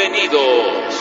Bienvenidos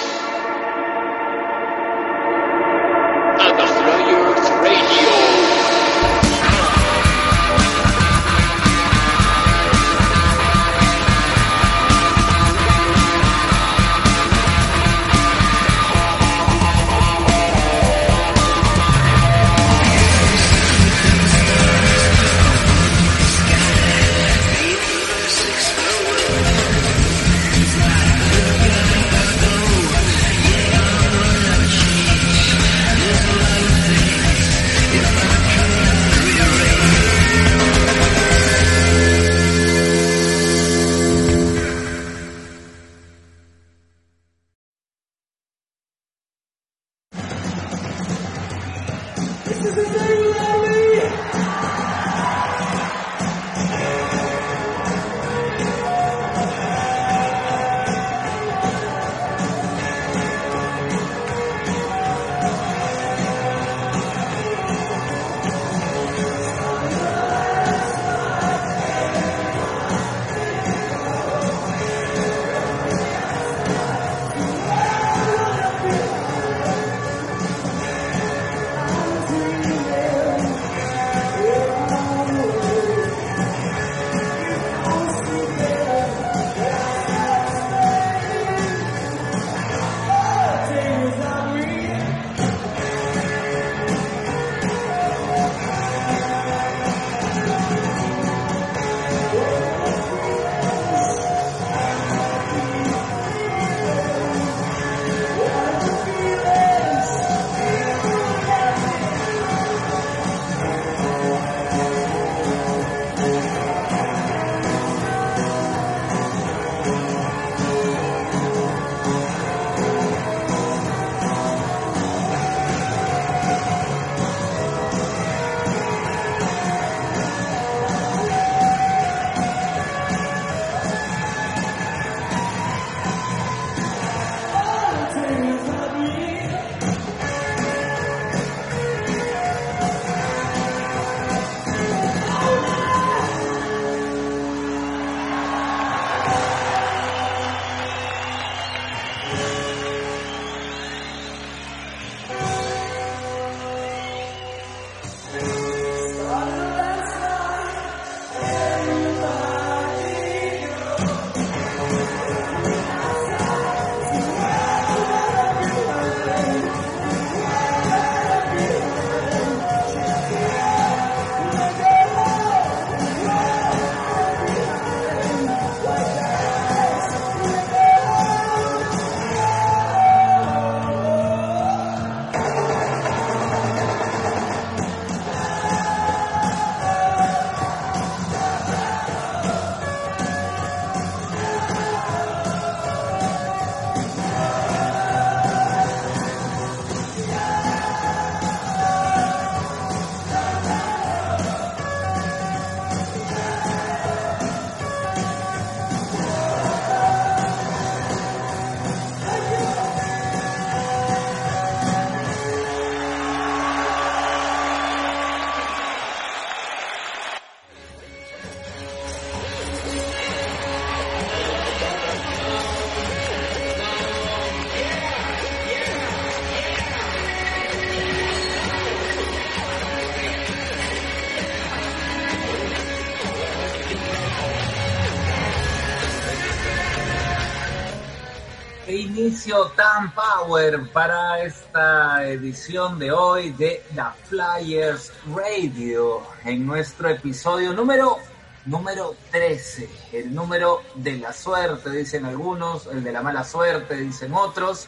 inicio tan power para esta edición de hoy de The Flyers Radio en nuestro episodio número número 13, el número de la suerte dicen algunos, el de la mala suerte dicen otros.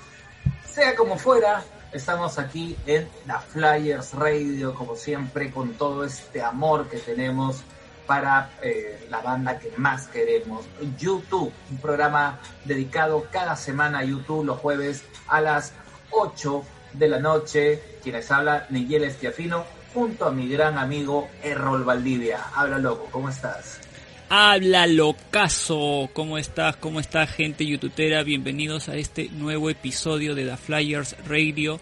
Sea como fuera, estamos aquí en The Flyers Radio como siempre con todo este amor que tenemos para eh, la banda que más queremos, YouTube, un programa dedicado cada semana a YouTube los jueves a las 8 de la noche. Quienes habla, Miguel Estiafino, junto a mi gran amigo Errol Valdivia. Habla loco, ¿cómo estás? Habla locazo, ¿cómo estás? ¿Cómo está gente youtubera? Bienvenidos a este nuevo episodio de The Flyers Radio.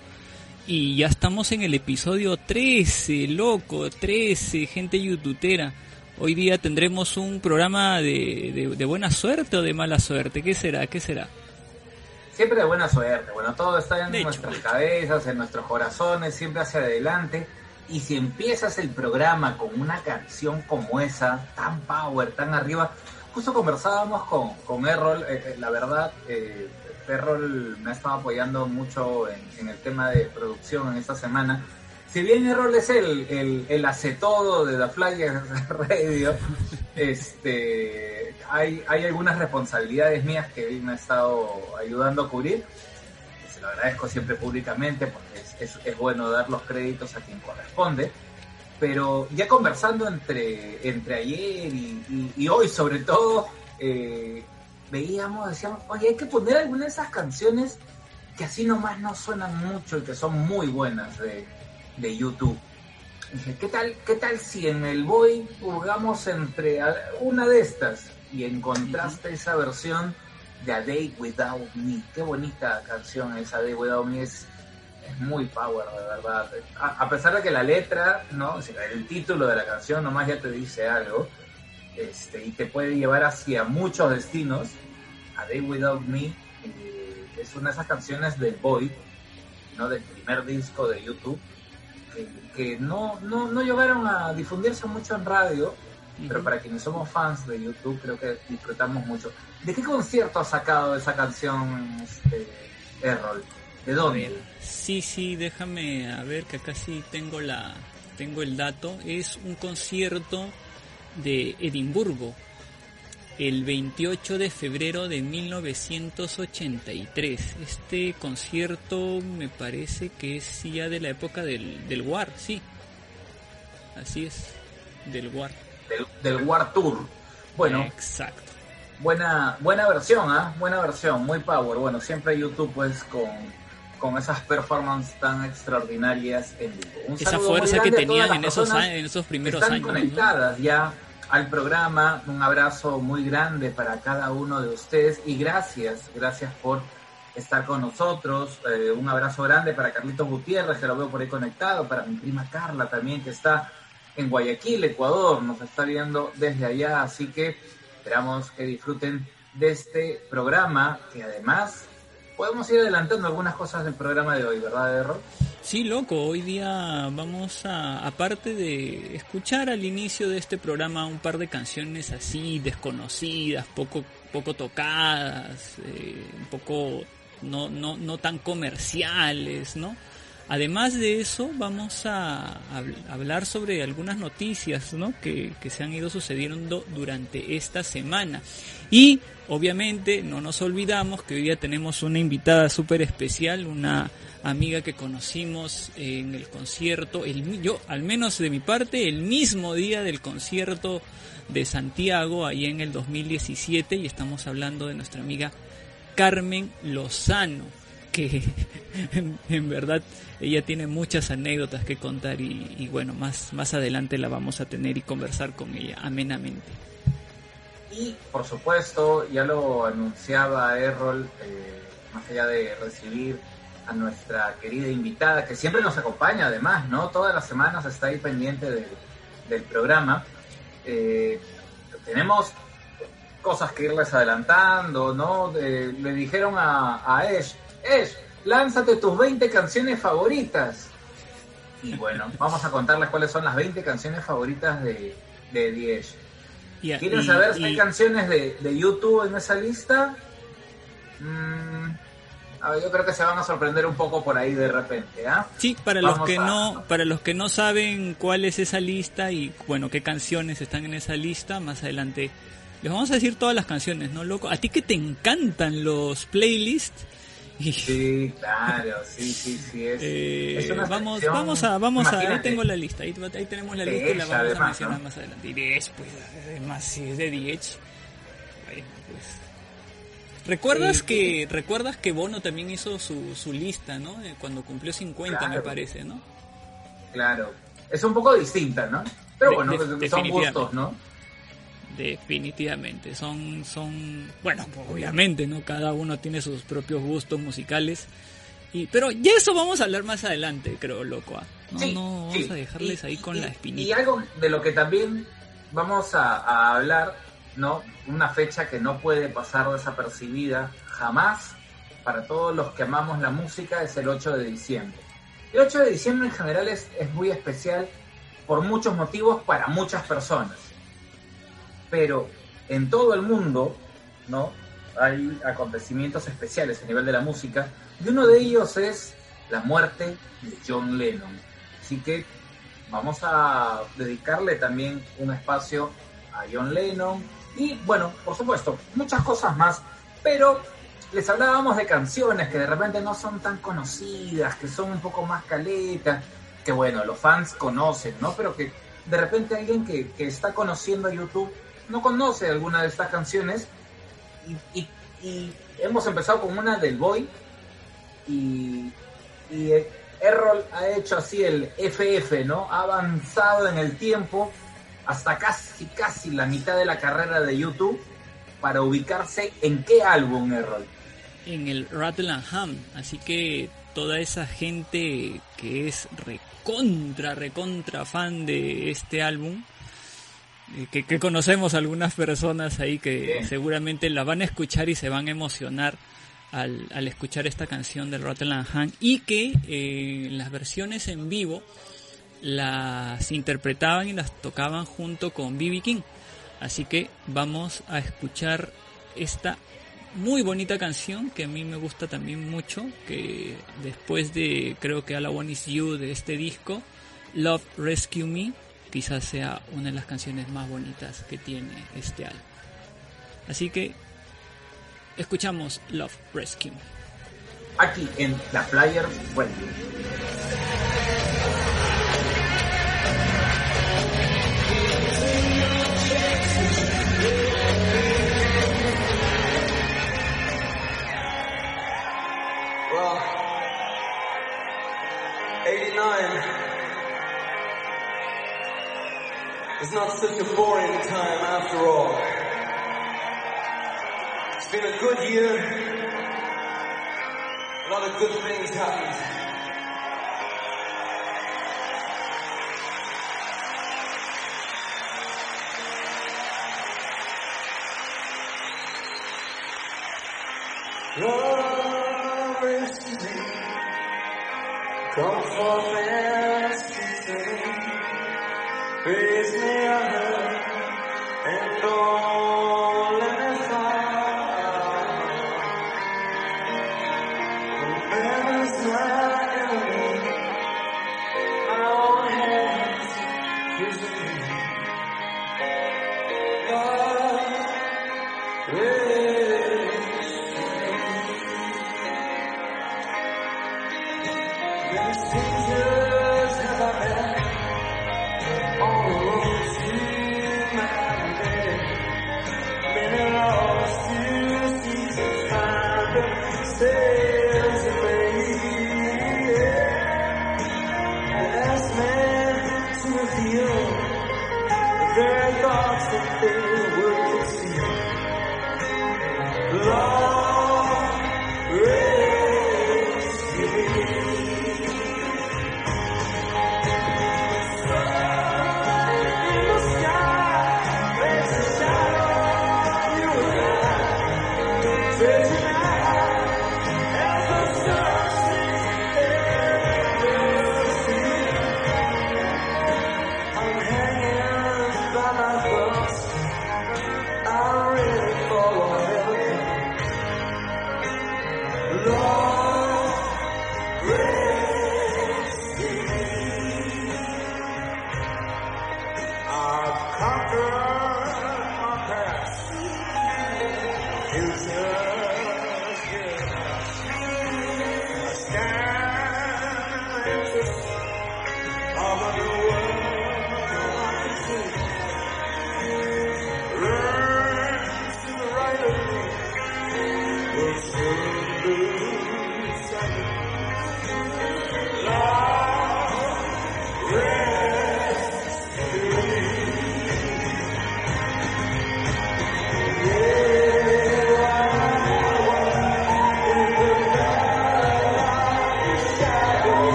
Y ya estamos en el episodio 13, loco, 13, gente youtubera. Hoy día tendremos un programa de, de, de, buena suerte o de mala suerte. ¿Qué será? ¿Qué será? siempre de buena suerte. Bueno, todo está en De nuestras hecho. cabezas, en nuestros corazones, siempre hacia adelante. Y si empiezas el programa con una canción como esa, tan power, tan arriba, justo conversábamos con, con Errol, eh, eh, la verdad, eh, Errol me ha estado apoyando mucho en, en el tema de producción en esta semana. Si bien Errol es el, el, hace todo de The Flyers Radio, este, hay, hay algunas responsabilidades mías que él me ha estado ayudando a cubrir. Se lo agradezco siempre públicamente porque es, es, bueno dar los créditos a quien corresponde. Pero ya conversando entre, entre ayer y hoy sobre todo, eh, veíamos, decíamos, oye, hay que poner algunas de esas canciones que así nomás no suenan mucho y que son muy buenas de, de YouTube. Dije, ¿qué tal, ¿qué tal si en el Boy jugamos entre una de estas y encontraste esa versión de A Day Without Me? Qué bonita canción esa A Day Without Me, es, es muy power, de verdad. A, a pesar de que la letra, ¿no? O sea, el título de la canción nomás ya te dice algo este, y te puede llevar hacia muchos destinos. A Day Without Me eh, es una de esas canciones del Boy, ¿no? Del primer disco de YouTube que, no, no, no llegaron a difundirse mucho en radio, pero para quienes somos fans de YouTube creo que disfrutamos mucho. ¿De qué concierto ha sacado esa canción este, Errol? ¿De dónde? sí, sí, déjame a ver que acá sí tengo la tengo el dato. Es un concierto de Edimburgo el 28 de febrero de 1983. Este concierto me parece que es ya de la época del, del War, sí. Así es, del War. Del, del War Tour. Bueno, Exacto. buena, buena versión, ¿ah? Buena versión, muy power. Bueno, siempre YouTube pues con, con esas performances tan extraordinarias en vivo. Un Esa fuerza que tenían en esos, personas años, en esos primeros están años. ¿no? conectadas ya al programa. Un abrazo muy grande para cada uno de ustedes y gracias, gracias por estar con nosotros. Eh, un abrazo grande para Carlitos Gutiérrez, que lo veo por ahí conectado, para mi prima Carla también, que está en Guayaquil, Ecuador, nos está viendo desde allá, así que esperamos que disfruten de este programa, que además podemos ir adelantando algunas cosas del programa de hoy, ¿verdad, Erro? Sí, loco, hoy día vamos a, aparte de escuchar al inicio de este programa un par de canciones así, desconocidas, poco, poco tocadas, eh, un poco no, no, no tan comerciales, ¿no? Además de eso, vamos a, habl- hablar sobre algunas noticias ¿no? que, que se han ido sucediendo durante esta semana. Y obviamente no nos olvidamos que hoy día tenemos una invitada súper especial, una amiga que conocimos en el concierto, el, yo al menos de mi parte, el mismo día del concierto de Santiago, ahí en el 2017, y estamos hablando de nuestra amiga Carmen Lozano, que en, verdad ella tiene muchas anécdotas que contar y, y bueno, más, más adelante la vamos a tener y conversar con ella amenamente. Y por supuesto, ya lo anunciaba Errol, eh, más allá de recibir a nuestra querida invitada, que siempre nos acompaña además, ¿no? Todas las semanas está ahí pendiente del, programa. Eh, tenemos cosas que irles adelantando, ¿no? Le dijeron a, a Esh, lánzate tus 20 canciones favoritas. Y bueno, vamos a contarles cuáles son las 20 canciones favoritas de, de The. Y- ¿Quieren y- saber si y- hay canciones de, de YouTube en esa lista? Mm, a ver, yo creo que se van a sorprender un poco por ahí de repente, ¿ah? Sí, para los que a- no, para los que no saben cuál es esa lista y bueno, qué canciones están en esa lista, más adelante les vamos a decir todas las canciones, ¿no, loco? A ti que te encantan los playlists Sí, claro, sí, sí, sí. Es, eh, es una vamos, vamos a, vamos a, ahí tengo la lista, ahí, ahí tenemos la De lista y la vamos a mencionar ¿no? más adelante. Y Edge, pues, además si es de Edge, bueno, pues. ¿Recuerdas Sí, que recuerdas que Bono también hizo su, su lista, ¿no? Eh, Cuando cumplió 50 me parece, ¿no? Claro. Es un poco distinta, ¿no? Pero De- bueno, de- son gustos, ¿no? Definitivamente, son, son, bueno, obviamente, ¿no? Cada uno tiene sus propios gustos musicales. Y, pero ya eso vamos a hablar más adelante, creo, loco. ¿ah? No, Sí, no vamos sí. a dejarles Y- ahí con y- la Y espinita. algo de lo que también vamos a, a hablar, ¿no? Una fecha que no puede pasar desapercibida jamás, para todos los que amamos la música es el 8 de diciembre. El 8 de diciembre en general es, es muy especial por muchos motivos para muchas personas. Pero en todo el mundo, ¿no? Hay acontecimientos especiales a nivel de la música y uno de ellos es la muerte de John Lennon. Así que vamos a dedicarle también un espacio a John Lennon y bueno, por supuesto, muchas cosas más, pero les hablábamos de canciones que de repente no son tan conocidas, que son un poco más caletas, que bueno, los fans conocen, ¿no? Pero que de repente alguien que, que está conociendo YouTube no conoce alguna de estas canciones y, y- y hemos empezado con una del Boy y, Errol ha hecho así el FF, ¿no? Ha avanzado en el tiempo hasta casi, casi la mitad de la carrera de YouTube para ubicarse en qué álbum, Errol. en el Rattle and Ham. Así que toda esa gente que es recontra, recontra fan de este álbum, que, que conocemos algunas personas ahí que seguramente la van a escuchar y se van a emocionar al, al escuchar esta canción del Rattle Ham y que eh, las versiones en vivo las interpretaban y las tocaban junto con B.B. King. Así que vamos a escuchar esta muy bonita canción que a mí me gusta también mucho, que después de creo que All I Want Is You de este disco, Love Rescue Me, quizás sea una de las canciones más bonitas que tiene este álbum. Así que escuchamos Love Rescue. Aquí en la Flyer Radio. Well, 89 is not such a boring time after all. It's been a good year. A lot of good things happened. Love is to me. Come forth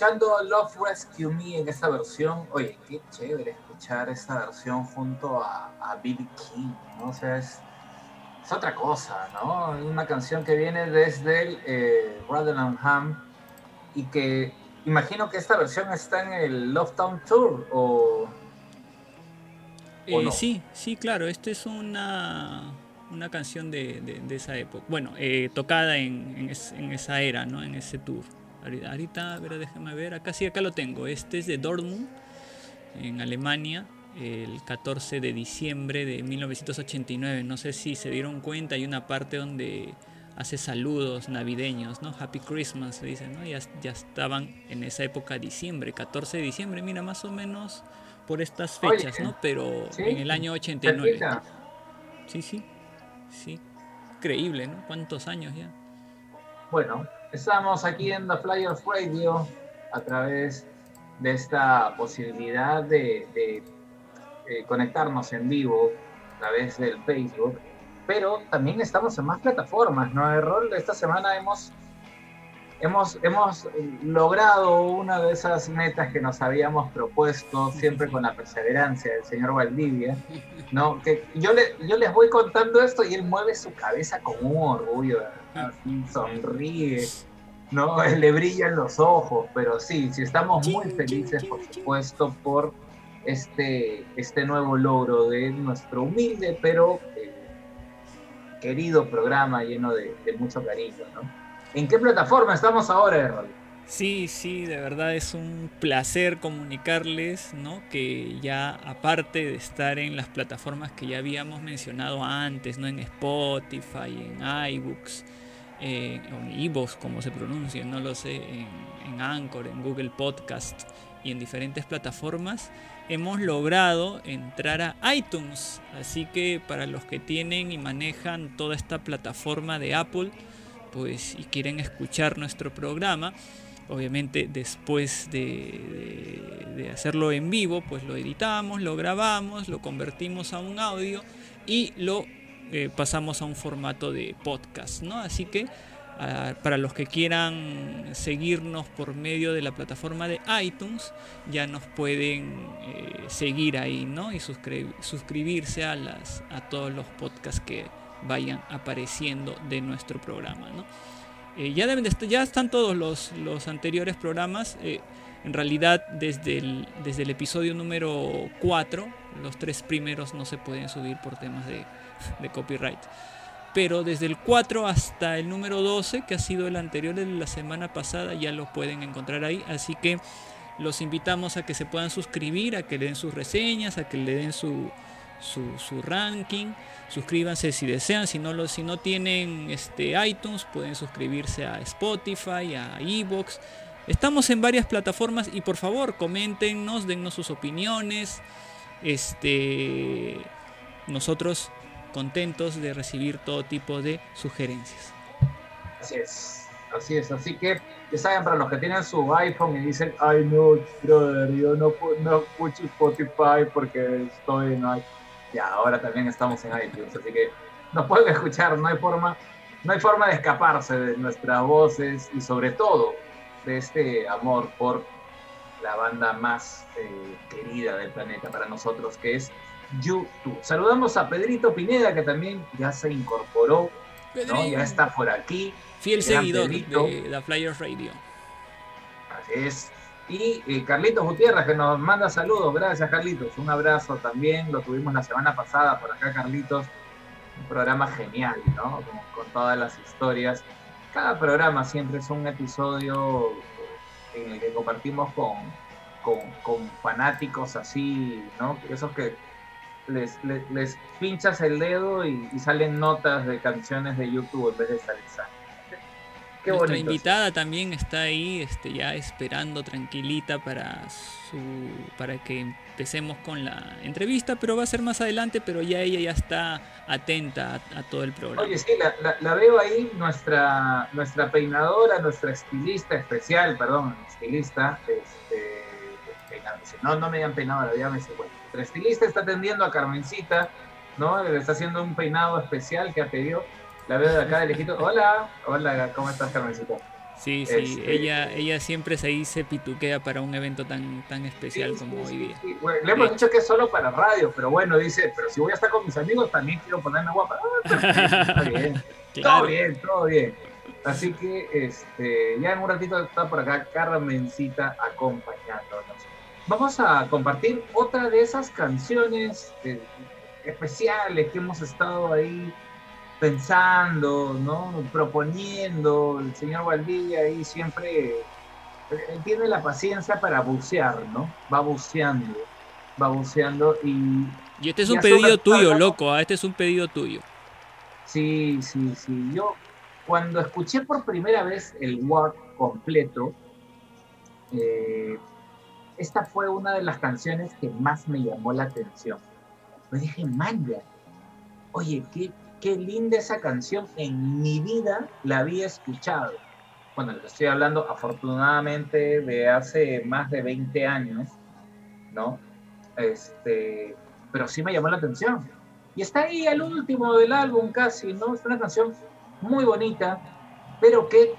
escuchando Love Rescue Me en esta versión. Oye, qué chévere escuchar esta versión junto a, a Billy King, ¿no? O sea, es, es otra cosa, ¿no? Una canción que viene desde el eh, Rotherham y que imagino que esta versión está en el Love Town Tour o... ¿O Eh, no? Sí, sí, claro, esta es una, una canción de, de- de esa época. Bueno, eh, tocada en, en es- en esa era, ¿no? En ese tour. Ahorita, a ver, déjame ver. Acá sí, acá lo tengo. Este es de Dortmund, en Alemania, el 14 de diciembre de 1989. No sé si se dieron cuenta, hay una parte donde hace saludos navideños, ¿no? Happy Christmas, se dice, ¿no? Ya, ya estaban en esa época, diciembre, 14 de diciembre, mira, más o menos por estas Oye, fechas, ¿no? Pero sí, en el año 89. cerquita. Sí, sí, sí. Increíble, ¿no? ¿Cuántos años ya? Bueno, estamos aquí en The Flyers Radio a través de esta posibilidad de, de, eh, conectarnos en vivo a través del Facebook, pero también estamos en más plataformas, ¿no? Errol, esta semana hemos, hemos, hemos logrado una de esas metas que nos habíamos propuesto, siempre con la perseverancia del señor Valdivia, ¿no? Que yo, le, yo les voy contando esto y él mueve su cabeza con un orgullo, así, sonríe, ¿no? Le brillan los ojos, pero sí, sí estamos muy felices, por supuesto, por este, este nuevo logro de nuestro humilde, pero eh, querido programa lleno de, de mucho cariño, ¿no? ¿En qué plataforma estamos ahora, Errol? Sí, sí, de verdad es un placer comunicarles, ¿no? Que ya aparte de estar en las plataformas que ya habíamos mencionado antes, ¿no? En Spotify, en iBooks, eh, en iVoox, como se pronuncia, no lo sé, en Anchor, en Google Podcast y en diferentes plataformas, hemos logrado entrar a iTunes. Así que para los que tienen y manejan toda esta plataforma de Apple, pues y quieren escuchar nuestro programa, obviamente después de, hacerlo en vivo, pues lo editamos, lo grabamos, lo convertimos a un audio y lo eh, pasamos a un formato de podcast, ¿no? Así que ah, para los que quieran seguirnos por medio de la plataforma de iTunes, ya nos pueden eh, seguir ahí, ¿no? Y suscri- suscribirse a, las, a todos los podcasts que vayan apareciendo de nuestro programa. Eh, ya, están todos los, los anteriores programas. eh, en realidad, desde el, desde el episodio número 4, los tres primeros no se pueden subir por temas de, de copyright. Pero desde el 4 hasta el número 12, que ha sido el anterior de la semana pasada, ya los pueden encontrar ahí. Así que los invitamos a que se puedan suscribir, a que le den sus reseñas, a que le den su, su, ranking. Suscríbanse si desean, si no, lo, si no tienen este, iTunes, pueden suscribirse a Spotify, a Evox. Estamos en varias plataformas y por favor coméntenos, dennos sus opiniones. Este, nosotros contentos de recibir todo tipo de sugerencias. Así es, así es. Así que ya saben, para los que tienen su iPhone y dicen, ay no, brother, yo no, no escucho Spotify porque estoy en iTunes. Ya, ahora también estamos en iTunes, así que nos pueden escuchar, no hay forma, no hay forma de escaparse de nuestras voces y sobre todo de este amor por la banda más eh, querida del planeta para nosotros, que es YouTube. Saludamos a Pedrito Pineda, que también ya se incorporó, ¿no? ya está por aquí. Fiel Gran seguidor Pedrito. de The Flyers Radio. Así es. Y eh, Carlitos Gutiérrez, que nos manda saludos. Gracias, Carlitos. Un abrazo también. Lo tuvimos la semana pasada por acá, Carlitos. Un programa genial, ¿no? Con, todas las historias. Cada programa siempre es un episodio en el que compartimos con, con, con fanáticos así, ¿no? Esos que les, les, pinchas el dedo y, salen notas de canciones de YouTube en vez de salir. Qué Nuestra bonito. invitada también está ahí, este, ya esperando tranquilita para su, para que empecemos con la entrevista, pero va a ser más adelante, pero ya ella ya está atenta a, a todo el programa. Oye, sí, la, la- la veo ahí, nuestra, nuestra peinadora, nuestra estilista especial, perdón, estilista, este, no, no me digan peinadora, ya me bueno, nuestra estilista está atendiendo a Carmencita, ¿no? Le está haciendo un peinado especial que ha pedido, la veo de acá de lejito, hola, hola, ¿cómo estás Carmencita? Sí, sí, este- ella, ella siempre se se pituquea para un evento tan, tan especial Sí, como sí, hoy día. Bueno, le hemos dicho que es solo para radio, pero bueno, dice, pero si voy a estar con mis amigos también quiero ponerme guapa. Ah, está bien. Todo Claro. bien, todo bien. Así que este, ya en un ratito está por acá Carmencita acompañándonos. Vamos a compartir otra de esas canciones eh, especiales que hemos estado ahí pensando, ¿no? proponiendo. El señor Valdivia ahí siempre eh, tiene la paciencia para bucear, ¿no? Va buceando, va buceando y Y este es un pedido tuyo, loco, ah, este es un pedido tuyo. Sí, sí, sí. Yo cuando escuché por primera vez el Word completo, eh, esta fue una de las canciones que más me llamó la atención. Me dije, manja, oye, qué, qué linda esa canción. En mi vida la había escuchado. Bueno, le estoy hablando afortunadamente de hace más de 20 años, ¿no? Este, pero sí me llamó la atención. Y está ahí al último del álbum casi, ¿no? Es una canción muy bonita, pero que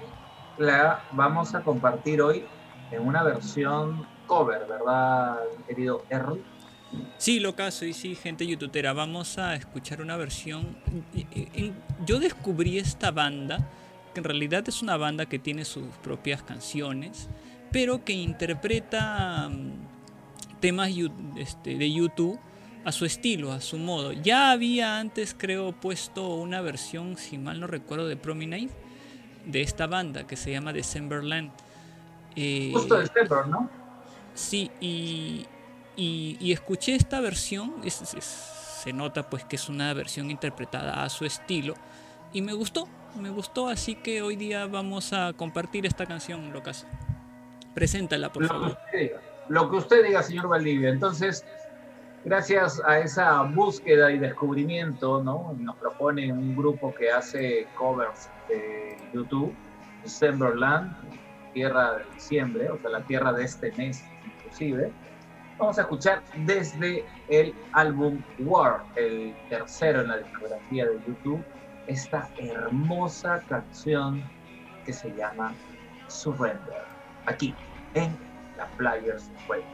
la vamos a compartir hoy en una versión cover, ¿verdad, querido Errol? Sí, locazo, y sí, gente youtubera, vamos a escuchar una versión. en- en- Yo descubrí esta banda, que en realidad es una banda que tiene sus propias canciones, pero que interpreta mm, temas este, de YouTube a su estilo, a su modo. Ya había antes, creo, puesto una versión, si mal no recuerdo, de Promenade, de esta banda que se llama Decemberland. Eh, Justo de December, ¿no? Sí, y, y, y escuché esta versión, es- es- se nota pues que es una versión interpretada a su estilo y me gustó, me gustó, así que hoy día vamos a compartir esta canción, Locas. Preséntala, por Lo que favor. usted diga, lo que usted diga, señor Valdivia. Entonces, gracias a esa búsqueda y descubrimiento, ¿no? Nos propone un grupo que hace covers de YouTube, Decemberland, tierra de diciembre, o sea, la tierra de este mes inclusive. Vamos a escuchar desde el álbum War, el tercero en la discografía de YouTube, esta hermosa canción que se llama Surrender, aquí en la Flyers Radio.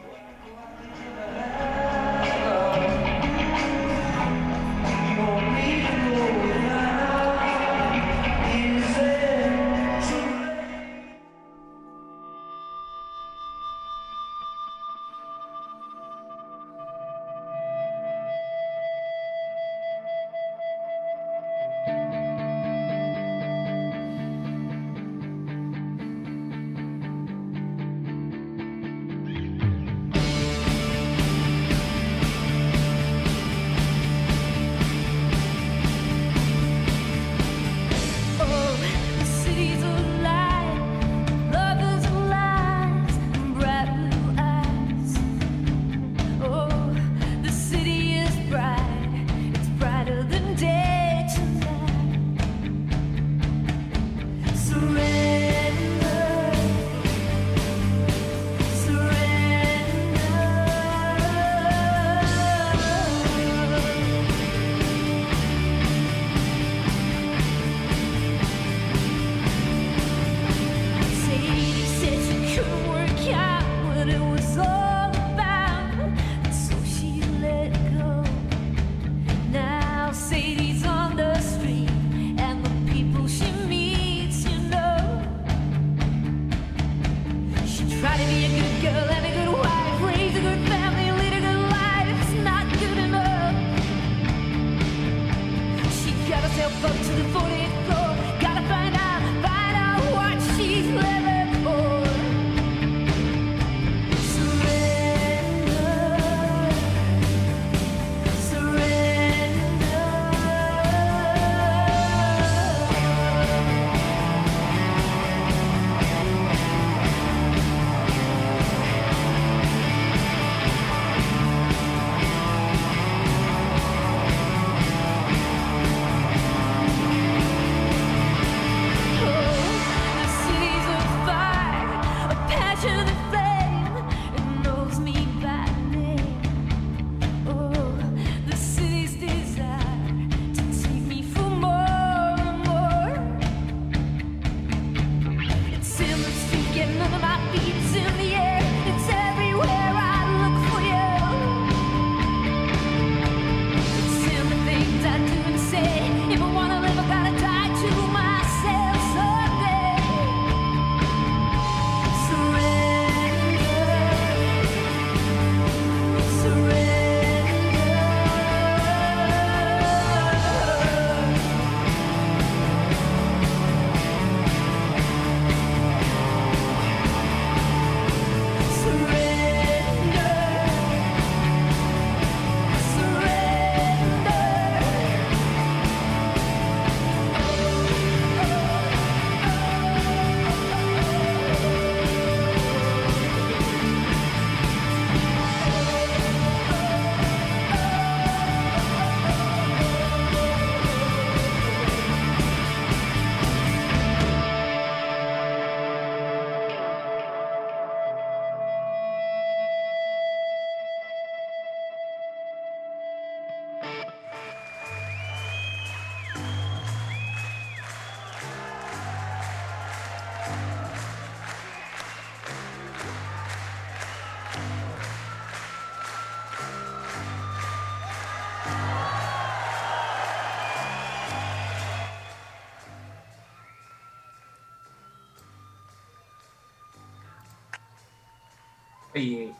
Y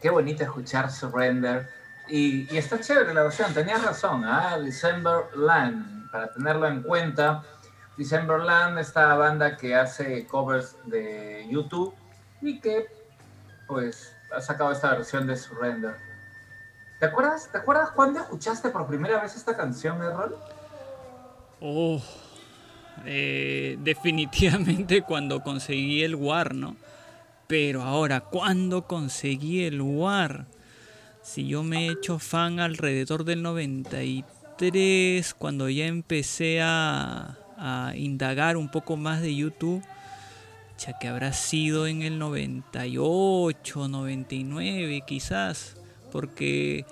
qué bonito escuchar Surrender. Y, está chévere la versión, tenías razón, ¿ah? December Land, para tenerlo en cuenta. December Land, esta banda que hace covers de YouTube y que pues ha sacado esta versión de Surrender. ¿Te acuerdas, ¿Te acuerdas cuándo escuchaste por primera vez esta canción, Errol? Oh, eh, definitivamente cuando conseguí el WAR, ¿no? Pero ahora, ¿cuándo conseguí el WAR? Si yo me he hecho fan alrededor del 93, cuando ya empecé a, a indagar un poco más de YouTube, ya que habrá sido en el 98, 99 quizás, porque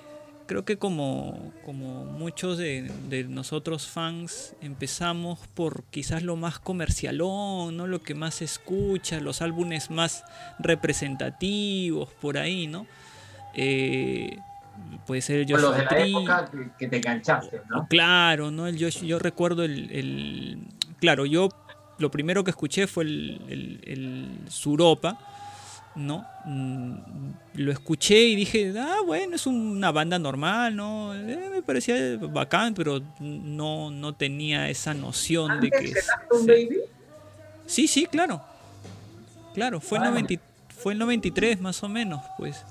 creo que como, como muchos de, de nosotros fans empezamos por quizás lo más comercialón, ¿no? lo que más se escucha, los álbumes más representativos por ahí, ¿no? Eh, puede ser el los de Joshua la Tree. época que, que te enganchaste, ¿no? Claro, ¿no? El Josh- yo recuerdo el, el- Claro, yo lo primero que escuché fue el, el, el Suropa, ¿no? Mm, Lo escuché y dije, ah, bueno, es una banda normal, ¿no? Eh, me parecía bacán, pero no, no tenía esa noción de que... Se- Baby, Sí, sí, claro. Claro, fue, el Ah. 90 fue el 93 más o menos, pues.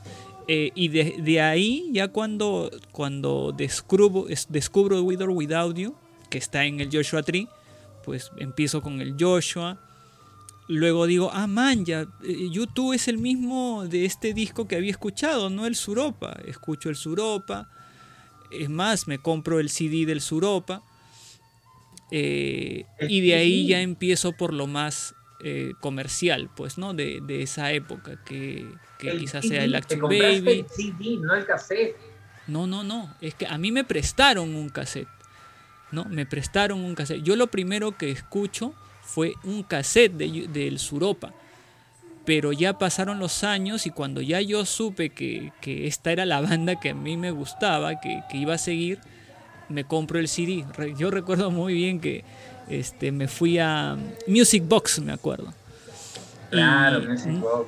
Eh, y de, de ahí, ya cuando, cuando descubro, es- descubro With or Without You, que está en el Joshua Tree, pues empiezo con el Joshua. Luego digo, ah, man, ya, eh, YouTube es el mismo de este disco que había escuchado, no el Suropa. Escucho el Suropa. Es más, me compro el CD del Suropa. Eh, y de ahí ya empiezo por lo más eh, comercial, pues, ¿no? De, de esa época, que, que quizás CD, sea el Action Baby. el CD, no el cassette. No, no, no. Es que a mí me prestaron un cassette. ¿No? Me prestaron un cassette. Yo lo primero que escucho fue un cassette de- del Suropa. Pero ya pasaron los años y cuando ya yo supe que, que esta era la banda que a mí me gustaba, que, que iba a seguir, me compro el CD. Yo recuerdo muy bien que este, me fui a Music Box, me acuerdo. Claro, Y- Music Box.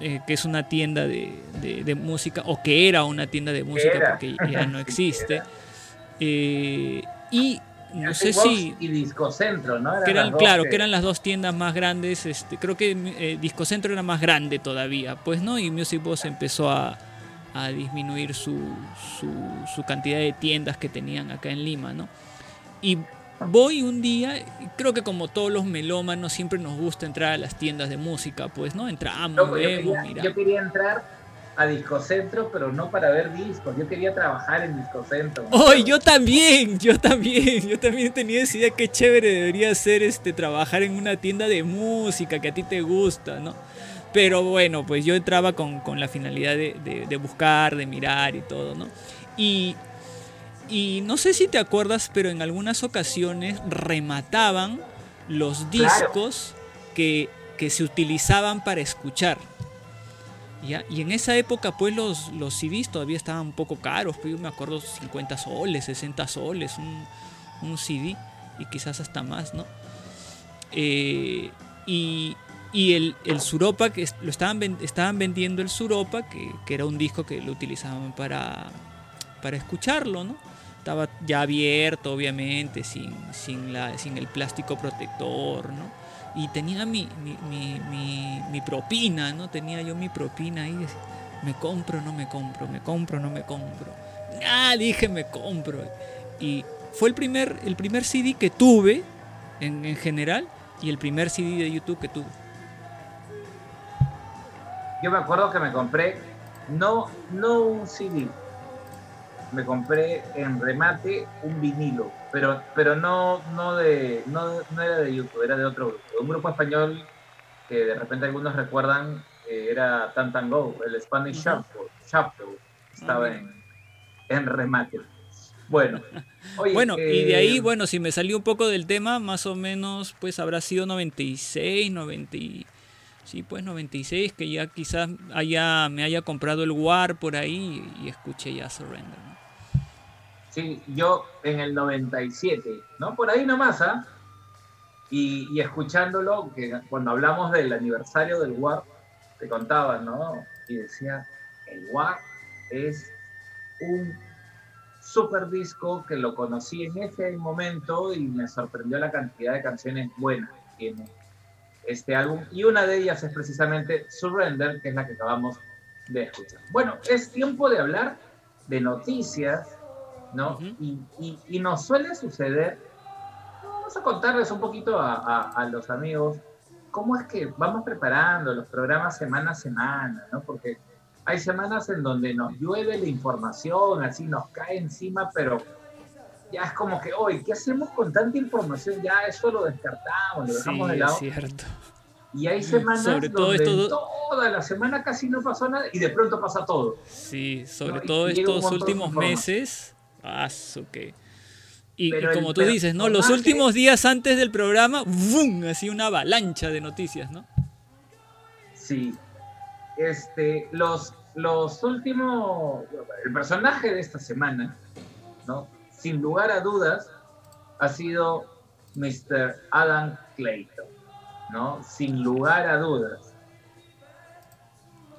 eh, que es una tienda de, de- de música, o que era una tienda de música porque ya no existe. Eh, y no sé si... Y Disco Centro, ¿no? Eran Que eran, las dos claro, que eran las dos tiendas más grandes. Este, creo que eh, Disco Centro era más grande todavía, pues, ¿no? Y Music Box empezó a, a disminuir su, su, su cantidad de tiendas que tenían acá en Lima, ¿no? Y voy un día, creo que como todos los melómanos siempre nos gusta entrar a las tiendas de música, pues, ¿no? Entramos, yo, vemos, quería, mira. yo quería entrar a Discocentro, pero no para ver discos. Yo quería trabajar en Discocentro. ¡Oh, yo también! Yo también, yo también tenía esa idea que chévere debería ser este trabajar en una tienda de música que a ti te gusta, ¿no? Pero bueno, pues yo entraba con, con la finalidad de, de- de buscar, de mirar y todo, ¿no? Y, y no sé si te acuerdas, pero en algunas ocasiones remataban los Claro. discos que, que se utilizaban para escuchar. Y en esa época, pues los, CDs todavía estaban un poco caros. Pues yo me acuerdo 50 soles, 60 soles, un, CD, y quizás hasta más, ¿no? Eh, y el, el Suropa, que lo estaban, estaban vendiendo el Suropa, que, que era un disco que lo utilizaban para, para escucharlo, ¿no? Estaba ya abierto, obviamente, sin, sin, la, sin el plástico protector, ¿no? Y tenía mi, mi, mi, mi- propina, ¿no? Tenía yo mi propina ahí. Me compro, no me compro, me compro, no me compro. Ah, dije, me compro. Y fue el primer, el primer CD que tuve, en, en general, y el primer CD de YouTube que tuve. Yo me acuerdo que me compré, no, no un CD, me compré en remate un vinilo, pero, pero no, no, de, no, no era de YouTube, era de otro grupo, un grupo español que de repente algunos recuerdan eh, era Tan Go, el Spanish. Shuffle, Shuffle, estaba en, en remate. Bueno, oye, Bueno, y de ahí, eh, bueno, si me salió un poco del tema, más o menos, pues habrá sido 96, 90, y- sí, pues 96, que ya quizás haya, me haya comprado el War por ahí y escuché ya Surrender. ¿no? Yo en el 97, ¿no? Por ahí nomás, ¿ah? Y, escuchándolo, cuando hablamos del aniversario del WAR, te contaba, ¿no? y decía, el WAP es un super disco que lo conocí en ese momento y me sorprendió la cantidad de canciones buenas que tiene este álbum. Y una de ellas es precisamente Surrender, que es la que acabamos de escuchar. Bueno, es tiempo de hablar de noticias, ¿no? Y, y- y nos suele suceder, vamos a contarles un poquito a, a- a los amigos cómo es que vamos preparando los programas semana a semana, ¿no? Porque hay semanas en donde nos llueve la información, así nos cae encima, pero ya es como que, hoy, ¿qué hacemos con tanta información? Ya eso lo descartamos, lo Sí, dejamos de es lado. cierto. Y hay semanas Sobre todo donde estos toda la semana casi no pasó nada y de pronto pasa todo. Sí, sobre No, todo estos últimos meses. Ah, que. Y, y como tú dices, ¿no? Los últimos días antes del programa, ¡vum! Así una avalancha de noticias, ¿no? Sí. Este, los, los últimos. El personaje de esta semana, ¿no? Sin lugar a dudas, ha sido Mr. Adam Clayton, ¿no? Sin lugar a dudas.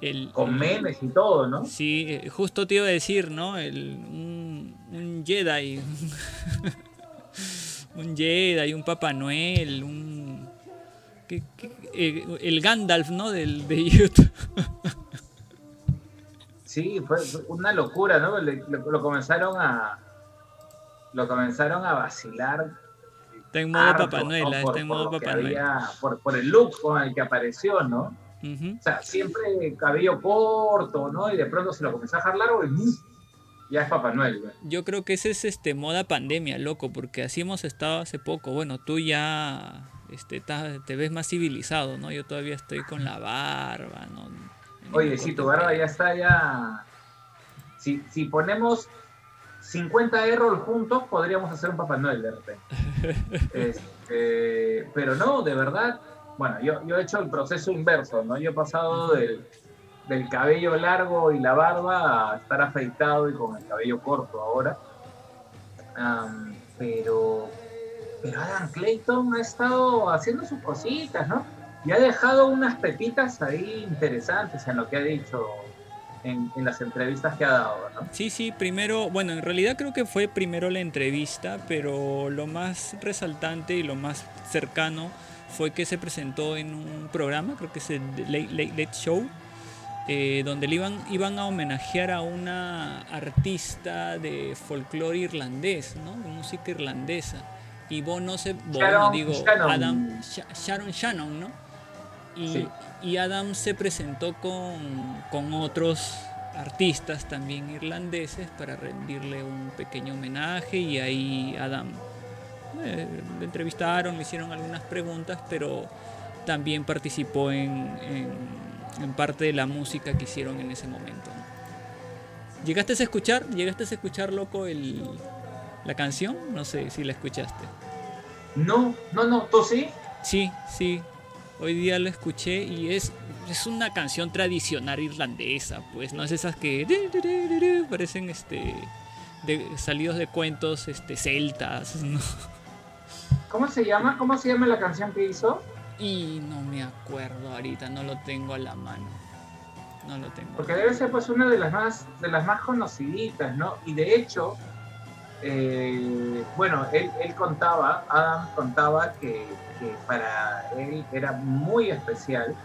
El, Con memes y todo, ¿no? Sí, eh, justo te iba a decir, ¿no? El, un, un Jedi. un Jedi, un Papá Noel, un. ¿qué- qué- eh, el Gandalf, ¿no? Del, de YouTube. Sí, fue una locura, ¿no? Le- lo, lo comenzaron a. Lo comenzaron a vacilar Está en modo harto, Papá Noel, ¿no? Por- está en modo Papá Noel. había- por, por el look con el que apareció, ¿no? O sea, siempre cabello corto, ¿no? Y de pronto se lo comenzó a dejar largo y. ya es Papá Noel. güey. Yo creo que ese es este moda pandemia, loco, porque así hemos estado hace poco. Bueno, tú ya este, te ves más civilizado, ¿no? Yo todavía estoy con la barba, ¿no? Oye, si tu barba ya está ya... Si, si ponemos 50 error juntos, podríamos hacer un Papá Noel de repente. Este, pero no, de verdad, bueno, yo, yo he hecho el proceso inverso, ¿no? Yo he pasado del, del cabello largo y la barba a estar afeitado y con el cabello corto ahora. Pero, pero Adam Clayton ha estado haciendo sus cositas, ¿no? Y ha dejado unas pepitas ahí interesantes en lo que ha dicho en, las entrevistas que ha dado, ¿no? Sí, sí, primero, bueno, en realidad creo que fue primero la entrevista, pero lo más resaltante y lo más cercano fue que se presentó en un programa, creo que es el Late, Late Show, eh, donde le iban, iban a homenajear a una artista de folclore irlandés, ¿no? De música irlandesa. Y Bono se, Bono, Sharon digo, Shannon. Adam, Sha- Sharon Shannon, ¿no? Y, Sí. y Adam se presentó con, con otros artistas también irlandeses para rendirle un pequeño homenaje y ahí Adam eh, le entrevistaron, le hicieron algunas preguntas, pero también participó en, en- en parte de la música que hicieron en ese momento. ¿no? ¿Llegaste a escuchar? ¿Llegaste a escuchar, loco, el, la canción? No sé si la escuchaste. No, no, no, ¿tú sí? Sí, sí. Hoy día lo escuché y es, es una canción tradicional irlandesa, pues, no es esas que parecen este de, salidos de cuentos este celtas, ¿no? ¿Cómo se llama? ¿Cómo se llama la canción que hizo? Y no me acuerdo ahorita, no lo tengo a la mano. No lo tengo. Porque debe ser pues una de las más, de las más conociditas, ¿no? Y de hecho, eh, bueno, él, él contaba, Adam contaba que, que para él era muy especial.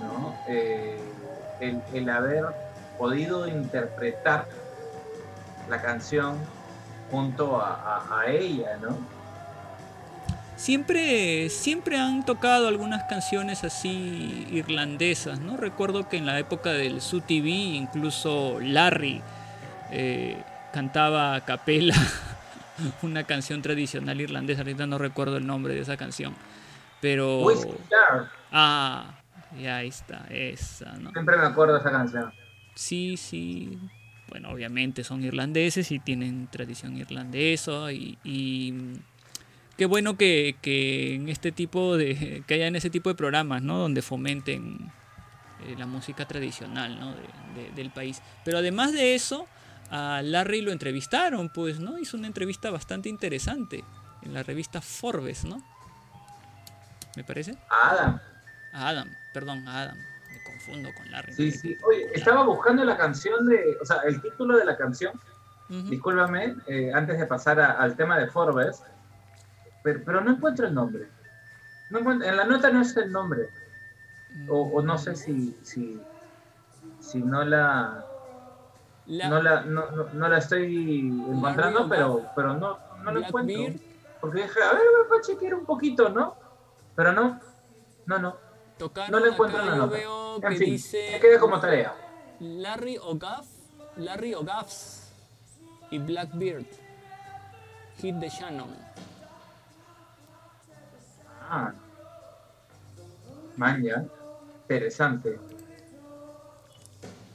¿no? Eh, el, el haber podido interpretar la canción junto a, a- a ella, ¿no? Siempre, siempre han tocado algunas canciones así irlandesas, ¿no? Recuerdo que en la época del Su TV incluso Larry eh, cantaba a capela una canción tradicional irlandesa, ahorita no recuerdo el nombre de esa canción, pero... Ah, y ahí está, esa, ¿no? siempre me acuerdo de esa canción. Sí, sí. Bueno, obviamente son irlandeses y tienen tradición irlandesa y, y, qué bueno que, que en este tipo de que haya en ese tipo de programas, ¿no? Donde fomenten eh, la música tradicional, ¿no? de- de- del país. Pero además de eso, a Larry lo entrevistaron, pues, ¿no? Hizo una entrevista bastante interesante en la revista Forbes, ¿no? Me parece. Adam. A Adam, perdón, a Adam. Me profundo con Larry. Sí, sí. Oye, estaba buscando la canción de, o sea, el título de la canción, Ujú. discúlpame, eh, antes de pasar a- al tema de Forbes, pero, pero no encuentro el nombre. No encuentro- en la nota no está el nombre. O, o no sé si, si, si no la, La- no la, no, no- no la estoy encontrando, pero, pero no, no la encuentro. Porque dije, a ver, voy a chequear un poquito, ¿no? Pero no, no, no. tocaron No la encuentro en la nota. veo En fin, dice me queda como tarea. Larry O'Gaff, Larry O'Gaffs y Blackbeard. Hit the Shannon. Ah. Man, ya. Interesante.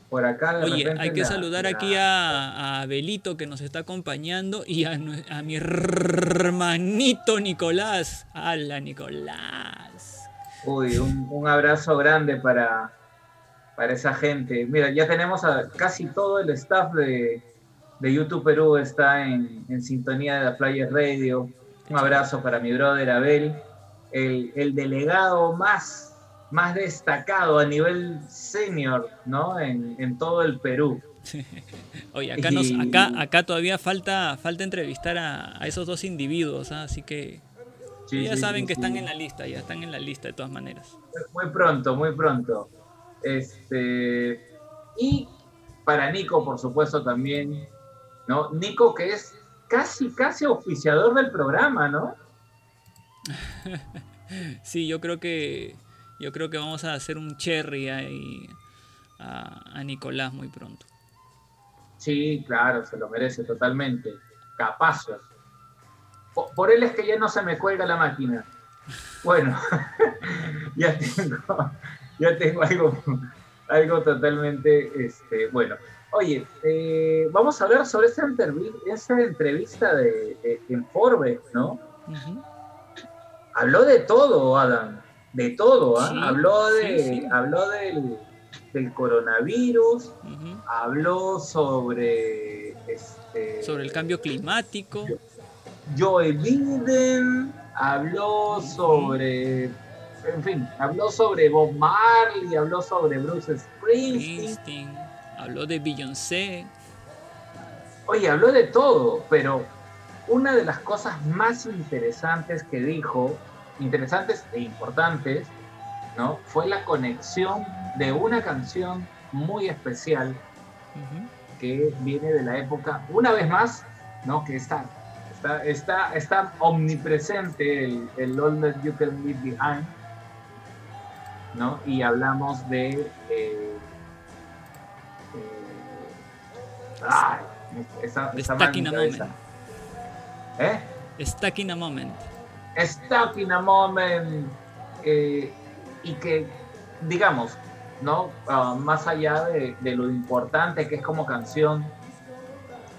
Por acá de Oye, hay que la- saludar la- aquí a, a Belito que nos está acompañando y a, mi hermanito Nicolás. ¡Hala, Nicolás! Uy, un, un abrazo grande para, para esa gente. Mira, ya tenemos a casi todo el staff de, de YouTube Perú está en, en sintonía de la Flyer Radio. Un abrazo para mi brother Abel, el, el delegado más, más destacado a nivel senior, ¿no? En, en todo el Perú. Oye, acá, nos, acá, acá todavía falta, falta entrevistar a, a esos dos individuos, ¿ah? así que Sí, ya sí, saben sí, que están en la lista, ya están en la lista de todas maneras. Muy pronto, muy pronto. Este, y para Nico, por supuesto, también, ¿no? Nico que es casi, casi oficiador del programa, ¿no? Sí, yo creo que yo creo que vamos a hacer un cherry ahí a, a Nicolás muy pronto. Sí, claro, se lo merece totalmente. Capazo. Por, por él es que ya no se me cuelga la máquina. Bueno, ya tengo, ya tengo algo, algo totalmente, este, bueno. Oye, eh, vamos a hablar sobre esa, entrevi- esa entrevista de, de- en Forbes, ¿no? Ujú. Habló de todo, Adam, de todo, ¿ah? Sí, habló de, sí, sí. habló del, del coronavirus, habló sobre este, Sobre el cambio climático. Joe Biden, habló sobre, en fin, habló sobre Bob Marley, habló sobre Bruce Springsteen, Springsteen, habló de Beyoncé. oye, habló de todo, pero una de las cosas más interesantes que dijo, interesantes e importantes, ¿no? Fue la conexión de una canción muy especial que viene de la época, una vez más, ¿no? Que está, está, está, está omnipresente el, el All That You Can Leave Behind, ¿no? Y hablamos de... eh, eh, ay, esa, esa ¿Eh? Stuck in a Moment. Stuck in a Moment eh, y que, digamos, ¿no? Ah, más allá de, de lo importante que es como canción,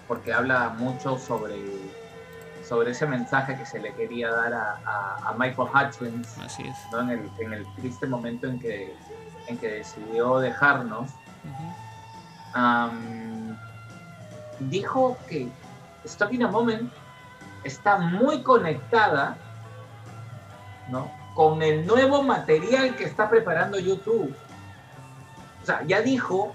porque habla mucho sobre, sobre ese mensaje que se le quería dar a, a- a Michael Hutchins Así es. ¿no? en, el, en el triste momento en que, en que decidió dejarnos. Dijo que Stuck in a Moment está muy conectada ¿no? con el nuevo material que está preparando YouTube. O sea, ya dijo,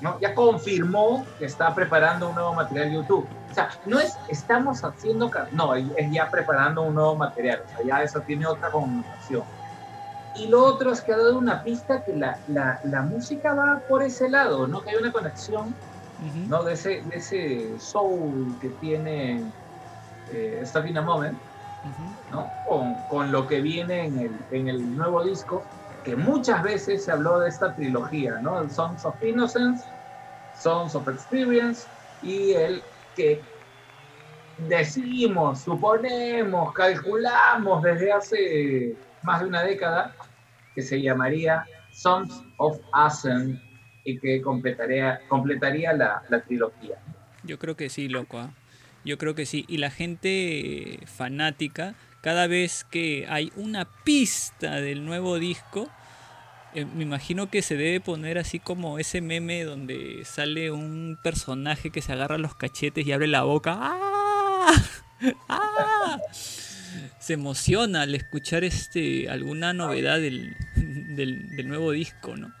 ¿no? ya confirmó que está preparando un nuevo material YouTube. O sea, no es estamos haciendo, no, es ya preparando un nuevo material. O sea, ya eso tiene otra connotación. Y lo otro es que ha dado una pista que la, la, la música va por ese lado, ¿no? Que hay una conexión Ujú. ¿no? De ese, de ese soul que tiene eh, Stuck in a Moment. ¿no? Con, con lo que viene en el, en el nuevo disco, que muchas veces se habló de esta trilogía, ¿no? El Songs of Innocence, Songs of Experience y el que decimos, suponemos, calculamos desde hace más de una década que se llamaría Songs of Ascent y que completaría, completaría la, la trilogía. Yo creo que sí, loco. ¿ah? Yo creo que sí. Y la gente fanática, cada vez que hay una pista del nuevo disco, eh, me imagino que se debe poner así como ese meme donde sale un personaje que se agarra los cachetes y abre la boca. ¡Ah! ¡Ah! Se emociona al escuchar este alguna novedad del, del, del nuevo disco, ¿no?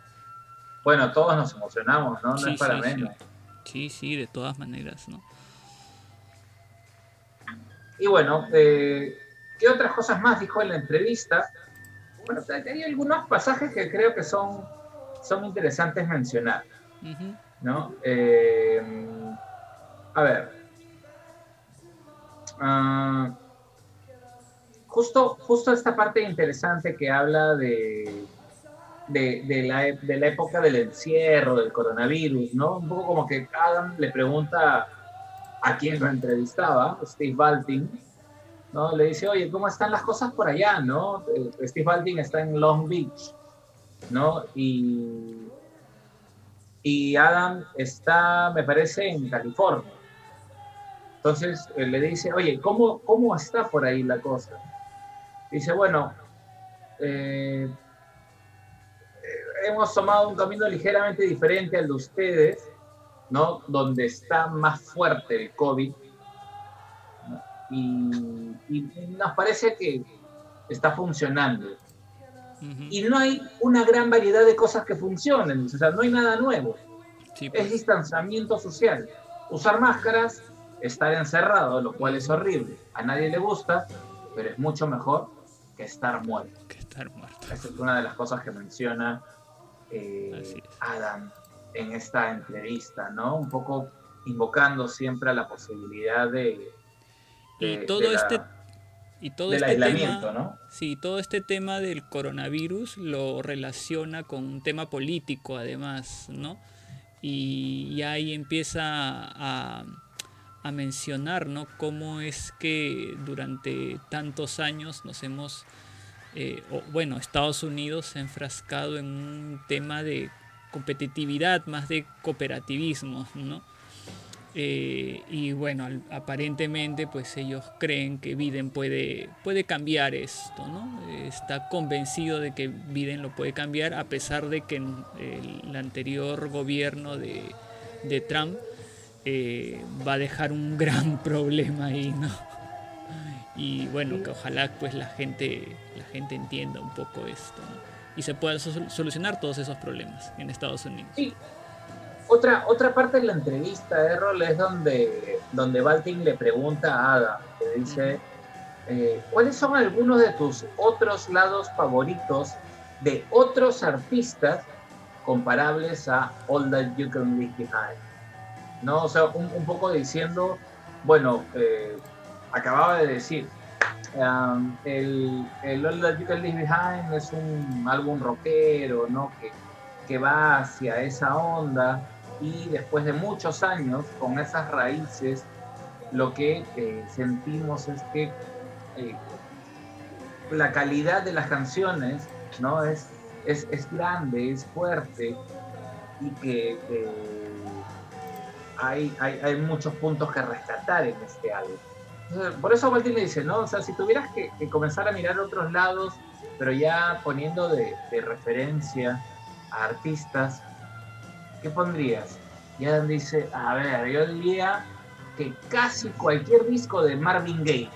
Bueno, todos nos emocionamos, ¿no? No Sí, es para sí, menos. Sí, sí, de todas maneras, ¿no? Y bueno, eh, ¿qué otras cosas más dijo en la entrevista? Bueno, hay algunos pasajes que creo que son, son interesantes mencionar, ¿no? Eh, a ver. Ah, justo, justo esta parte interesante que habla de, de, de la, e- de la época del encierro, del coronavirus, ¿no? Un poco como que Adam le pregunta a quien lo entrevistaba, Steve Baltin, ¿no? Le dice, oye, ¿cómo están las cosas por allá, no? Eh, Steve Baltin está en Long Beach, ¿no? Y, y Adam está, me parece, en California. Entonces eh, le dice, oye, ¿cómo, ¿cómo está por ahí la cosa? Dice, bueno, eh, hemos tomado un camino ligeramente diferente al de ustedes, ¿no? Donde está más fuerte el COVID. ¿no? Y, y nos parece que está funcionando. Y no hay una gran variedad de cosas que funcionen, o sea, no hay nada nuevo. Sí, Es pues, distanciamiento social. Usar máscaras, estar encerrado, lo cual es horrible. A nadie le gusta, pero es mucho mejor que estar muerto. que estar muerto. Esa es una de las cosas que menciona eh. Adam en esta entrevista, ¿no? Un poco invocando siempre a la posibilidad de, Y de- todo de la- este y todo del este aislamiento, tema, ¿no? sí, todo este tema del coronavirus lo relaciona con un tema político además, ¿no? Y, y ahí empieza a, a mencionar, ¿no? Cómo es que durante tantos años nos hemos, eh, o, bueno, Estados Unidos se ha enfrascado en un tema de competitividad más de cooperativismo, ¿no? Eh, y bueno, aparentemente pues ellos creen que Biden puede, puede cambiar esto, ¿no? Está convencido de que Biden lo puede cambiar a pesar de que el anterior gobierno de, de Trump eh, va a dejar un gran problema ahí, ¿no? Y bueno, que ojalá pues la gente, la gente entienda un poco esto. Y se pueda sol- solucionar todos esos problemas en Estados Unidos. Sí. Otra, otra parte de la entrevista, Errol, es donde, donde Baltin le pregunta a Adam, le dice, eh, ¿cuáles son algunos de tus otros lados favoritos de otros artistas comparables a All That You Can Leave Behind? ¿No? O sea, un, un poco diciendo, bueno, eh, acababa de decir, el, el All That You Can Leave Behind es un álbum rockero, ¿no? Que, que va hacia esa onda y después de muchos años con esas raíces lo que eh, sentimos es que eh, la calidad de las canciones no es, es, es grande, es fuerte y que eh, hay, hay, hay muchos puntos que rescatar en este álbum. Entonces, por eso Martín me dice, ¿no? O sea, si tuvieras que, que comenzar a mirar otros lados, pero ya poniendo de, de referencia a artistas, ¿qué pondrías? Y Adam dice, a ver, yo diría que casi cualquier disco de Marvin Gaye.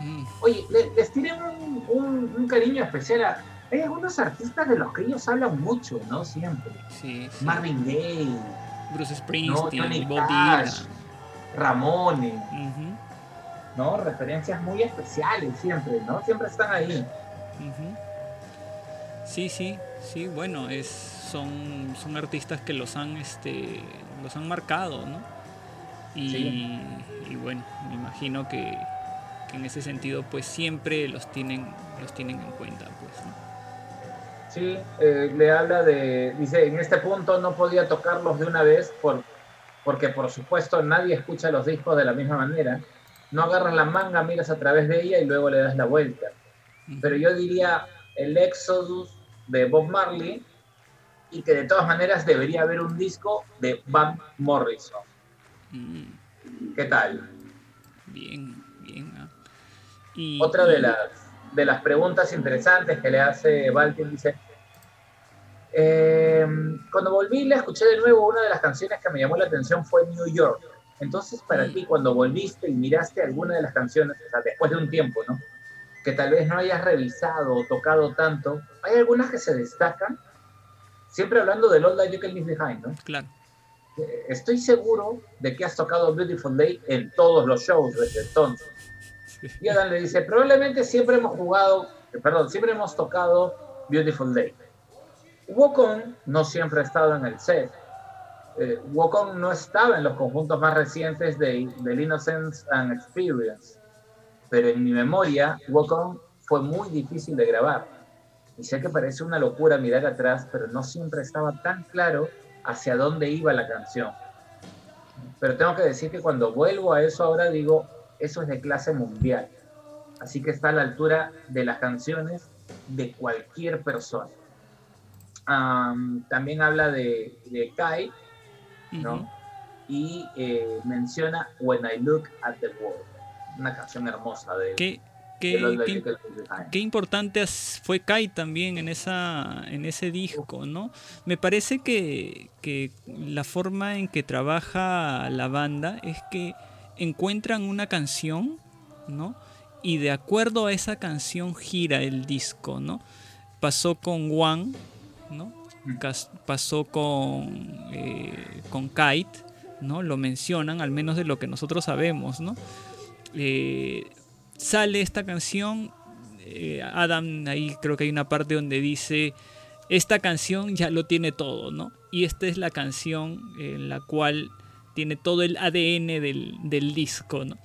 Mm, Oye, le- les tiré un, un- un cariño especial a... Hay algunos artistas de los que ellos hablan mucho, ¿no? Siempre. sí, sí. Marvin Gaye, Bruce no, Springsteen, Johnny Bob. Cash, Ramones, ¿no? Referencias muy especiales siempre, ¿no? Siempre están ahí. Sí, sí, sí, bueno, es, son, son artistas que los han, este, los han marcado, ¿no? Y, Sí. y bueno, me imagino que, que en ese sentido, pues siempre los tienen, los tienen en cuenta, pues, ¿no? Sí, eh, le habla de, dice, en este punto no podía tocarlos de una vez por, porque por supuesto nadie escucha los discos de la misma manera. No agarras la manga, miras a través de ella y luego le das la vuelta. Pero yo diría el Exodus de Bob Marley y que de todas maneras debería haber un disco de Van Morrison. Mm, ¿Qué tal? bien, bien. Y, Otra de las, de las preguntas interesantes que le hace Baltin dice, eh, cuando volví le escuché de nuevo una de las canciones que me llamó la atención fue New York. Entonces para ti cuando volviste y miraste alguna de las canciones, o sea, después de un tiempo, ¿no? Que tal vez no hayas revisado o tocado tanto, ¿hay algunas que se destacan? siempre hablando del All That You Can Leave Behind, ¿no? Claro. Eh, Estoy seguro de que has tocado Beautiful Day en todos los shows desde entonces. Y Adam le dice, probablemente siempre hemos jugado, eh, perdón, siempre hemos tocado Beautiful Day. Wokon no siempre ha estado en el set. Eh, Wokon no estaba en los conjuntos más recientes de, del Innocence and Experience. Pero en mi memoria, Wokon fue muy difícil de grabar. Y sé que parece una locura mirar atrás, pero no siempre estaba tan claro hacia dónde iba la canción. Pero tengo que decir que cuando vuelvo a eso ahora digo, eso es de clase mundial. Así que está a la altura de las canciones de cualquier persona. Am, también habla de, de Kai, ¿no? Y eh, menciona When I Look at the World, una canción hermosa de, ¿Qué, qué, qué importante fue Kai también en esa en ese disco, ¿no? Me parece que, que la forma en que trabaja la banda es que encuentran una canción, ¿no? Y de acuerdo a esa canción gira el disco, ¿no? Pasó con One, ¿no? Pasó con, eh, con Kite, ¿no? Lo mencionan, al menos de lo que nosotros sabemos, ¿no? Eh, sale esta canción, eh, Adam ahí creo que hay una parte donde dice, esta canción ya lo tiene todo, ¿no? Y esta es la canción en la cual tiene todo el ADN del, del disco, ¿no?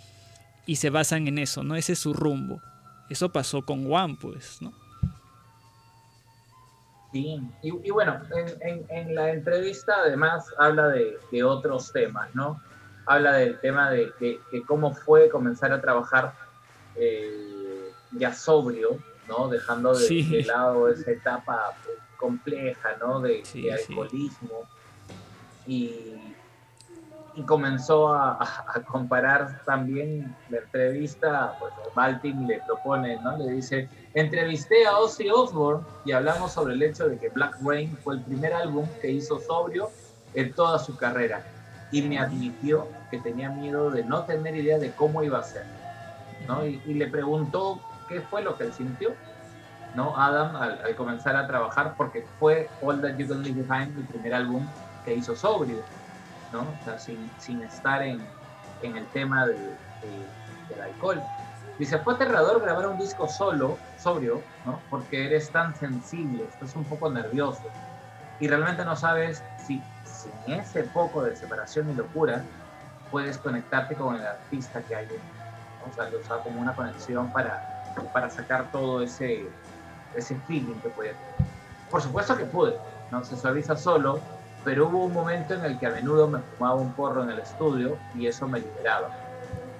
Y se basan en eso, ¿no? Ese es su rumbo. Eso pasó con One, pues, ¿no? Sí, y, y bueno, en, en- en la entrevista además habla de, de otros temas, ¿no? Habla del tema de, de- de cómo fue comenzar a trabajar eh, ya sobrio, ¿no? Dejando de, Sí. lado esa etapa pues, compleja, ¿no? De, Sí, de sí. alcoholismo. Y, y comenzó a, a- comparar también la entrevista, pues Baltin le propone, ¿no? Le dice, entrevisté a Ozzy Osbourne y hablamos sobre el hecho de que Black Rain fue el primer álbum que hizo sobrio en toda su carrera y me admitió que tenía miedo de no tener idea de cómo iba a ser, ¿no? Y, y le preguntó qué fue lo que él sintió, ¿no? Adam al, al comenzar a trabajar porque fue All That You Can Leave Behind el primer álbum que hizo sobrio, ¿no? O sea, sin, sin estar en, en el tema de- de- del alcohol. Dice, fue aterrador grabar un disco solo, sobrio, ¿no? Porque eres tan sensible, estás un poco nervioso y realmente no sabes si sin ese poco de separación y locura puedes conectarte con el artista que hay. ¿no? O sea, lo usaba como una conexión para, para sacar todo ese, ese feeling que podía tener. Por supuesto que pude, ¿no? Se suaviza solo, pero hubo un momento en el que a menudo me fumaba un porro en el estudio y eso me liberaba.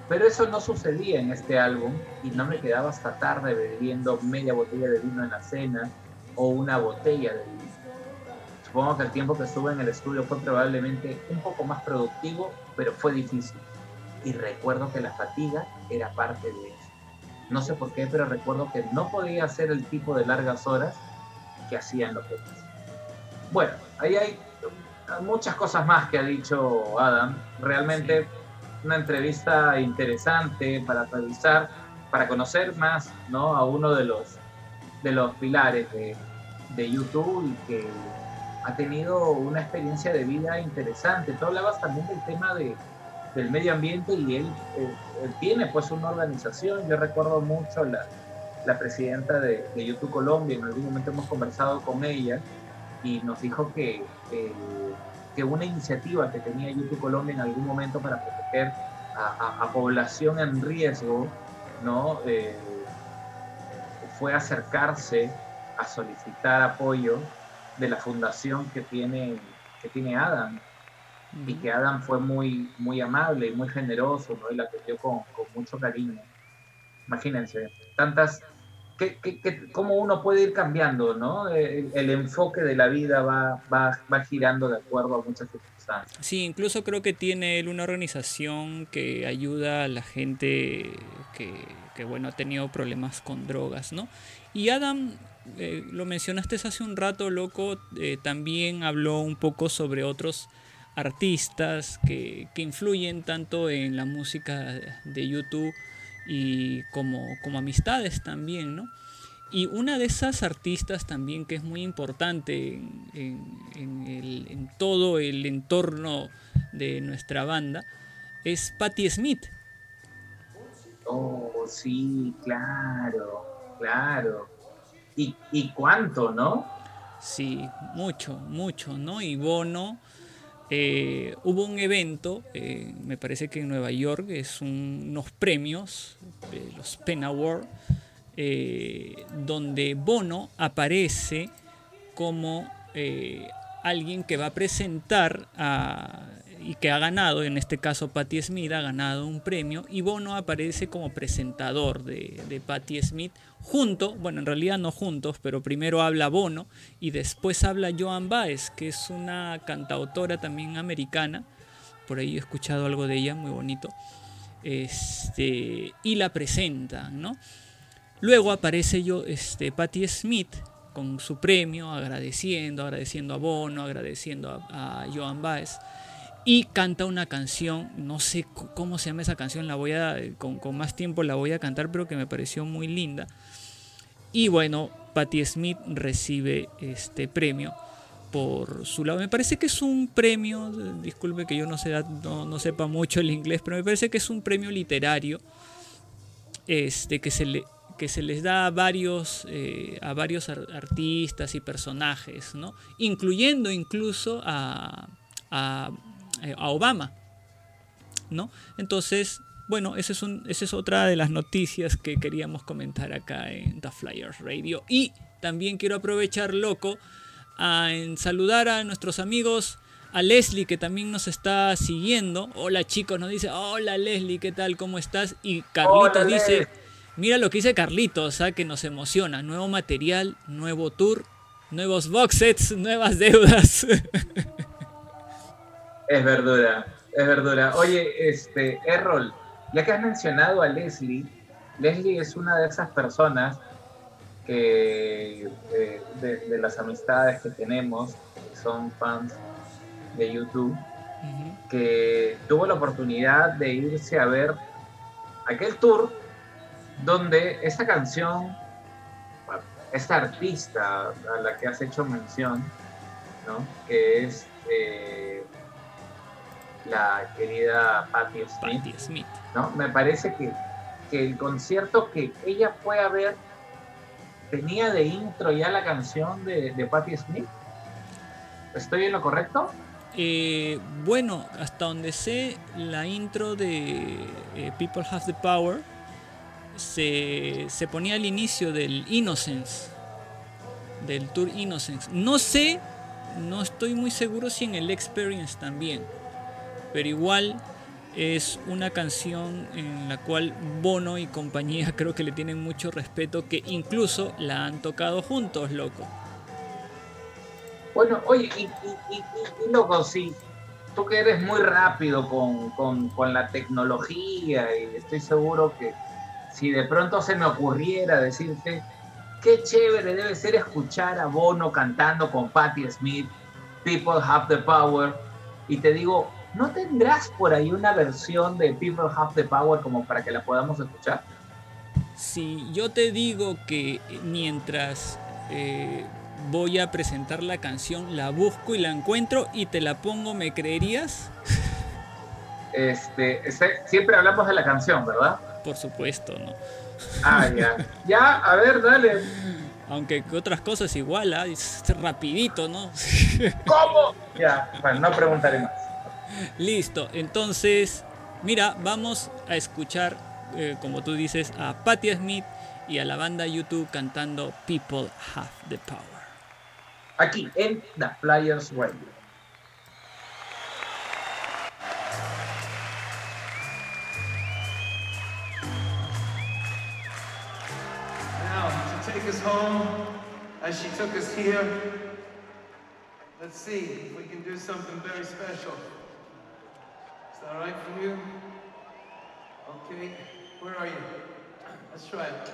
Pero eso no sucedía en este álbum y no me quedaba hasta tarde bebiendo media botella de vino en la cena o una botella de vino. Supongo que el tiempo que estuve en el estudio fue probablemente un poco más productivo, pero fue difícil. Y recuerdo que la fatiga era parte de eso. No sé por qué, pero recuerdo que no podía hacer el tipo de largas horas que hacían los demás. Bueno, ahí hay muchas cosas más que ha dicho Adam. Realmente una entrevista interesante para revisar, para conocer más ¿no? a uno de los, de los pilares de, de YouTube y que ha tenido una experiencia de vida interesante. Tú hablabas también del tema de, del medio ambiente y él, eh, él tiene pues una organización. Yo recuerdo mucho la, la presidenta de, de YouTube Colombia, en algún momento hemos conversado con ella y nos dijo que, eh, que una iniciativa que tenía YouTube Colombia en algún momento para proteger a, a- a población en riesgo, ¿no? Eh, fue acercarse a solicitar apoyo de la fundación que tiene, que tiene Adam y que Adam fue muy, muy amable y muy generoso, ¿no? Y la atendió con, con mucho cariño. Imagínense, tantas... Que, que, que- cómo uno puede ir cambiando, ¿no? El, el enfoque de la vida va, va, va girando de acuerdo a muchas circunstancias. Sí, incluso creo que tiene él una organización que ayuda a la gente que, que, bueno, ha tenido problemas con drogas, ¿no? Y Adam, eh, lo mencionaste hace un rato, loco, eh, también habló un poco sobre otros artistas que, que influyen tanto en la música de YouTube y como, como amistades también, ¿no? y una de esas artistas también que es muy importante en, en- en el- en todo el entorno de nuestra banda es Patti Smith. Oh, sí, claro, claro. ¿Y, y cuánto, no? Sí, mucho, mucho, ¿no? Y Bono, eh, hubo un evento, eh, me parece que en Nueva York, es un- unos premios, los Pen Award, eh, donde Bono aparece como alguien que va a presentar a- y que ha ganado, en este caso Patti Smith ha ganado un premio y Bono aparece como presentador de, de Patti Smith junto, bueno en realidad no juntos, pero primero habla Bono y después habla Joan Baez, que es una cantautora también americana, por ahí he escuchado algo de ella, muy bonito, este, y la presentan, ¿no? Luego aparece yo, este, Patti Smith con su premio, agradeciendo, agradeciendo a Bono, agradeciendo a, a Joan Baez. Y canta una canción, no sé cómo se llama esa canción, la voy a, con, con más tiempo la voy a cantar, pero que me pareció muy linda. Y bueno, Patti Smith recibe este premio por su lado. Me parece que es un premio, eh, disculpe que yo no, sé, no, no sepa mucho el inglés, pero me parece que es un premio literario este, que, se le, que se les da a varios, eh, a varios ar- artistas y personajes, ¿no? incluyendo incluso a, eh, a Obama. ¿no? Entonces, bueno, esa es, un, esa es otra de las noticias que queríamos comentar acá en The Flyers Radio. Y también quiero aprovechar, loco, a en saludar a nuestros amigos, a Leslie que también nos está siguiendo. Hola chicos, nos dice, hola Leslie, ¿qué tal? ¿Cómo estás? Y Carlitos dice, mira lo que dice Carlitos, ¿ah? que nos emociona. Nuevo material, nuevo tour, nuevos box sets, nuevas deudas. Es verdura, es verdura. Oye, este, Errol, ya que has mencionado a Leslie, Leslie es una de esas personas que eh, de, de las amistades que tenemos, que son fans de YouTube, que tuvo la oportunidad de irse a ver aquel tour donde esta canción, esta artista a la que has hecho mención, ¿no? que es eh, la querida Patti Smith, Patti Smith. ¿no? me parece que, que el concierto que ella fue a ver tenía de intro ya la canción de, de Patti Smith. ¿Estoy en lo correcto? Eh, bueno, hasta donde sé, la intro de eh, People Have the Power se, se ponía al inicio del Innocence, del tour Innocence. No sé, no estoy muy seguro si en el Experience también, pero igual es una canción en la cual Bono y compañía creo que le tienen mucho respeto, que incluso la han tocado juntos, loco. Bueno, oye, y, loco, sí, tú que eres muy rápido con, con, con la tecnología y estoy seguro que si de pronto se me ocurriera decirte qué chévere debe ser escuchar a Bono cantando con Patti Smith, People Have the Power, y te digo, ¿no tendrás por ahí una versión de People Have the Power como para que la podamos escuchar? Si yo te digo que mientras eh, voy a presentar la canción, la busco y la encuentro y te la pongo, ¿me creerías? Este, este- siempre hablamos de la canción, ¿verdad? Por supuesto, ¿no? Ah, ya. Ya, a ver, dale. Aunque que otras cosas igual, ¿ah? es rapidito, ¿no? ¿Cómo? Ya, bueno, no preguntaré más. Listo, entonces, mira, vamos a escuchar, eh, como tú dices, a Patti Smith y a la banda YouTube cantando People Have the Power. Aquí, en The Flyers Radio. Now, to take us home, as she took us here, let's see if we can do something very special. Is that all right for you? Okay, where are you? Let's try it.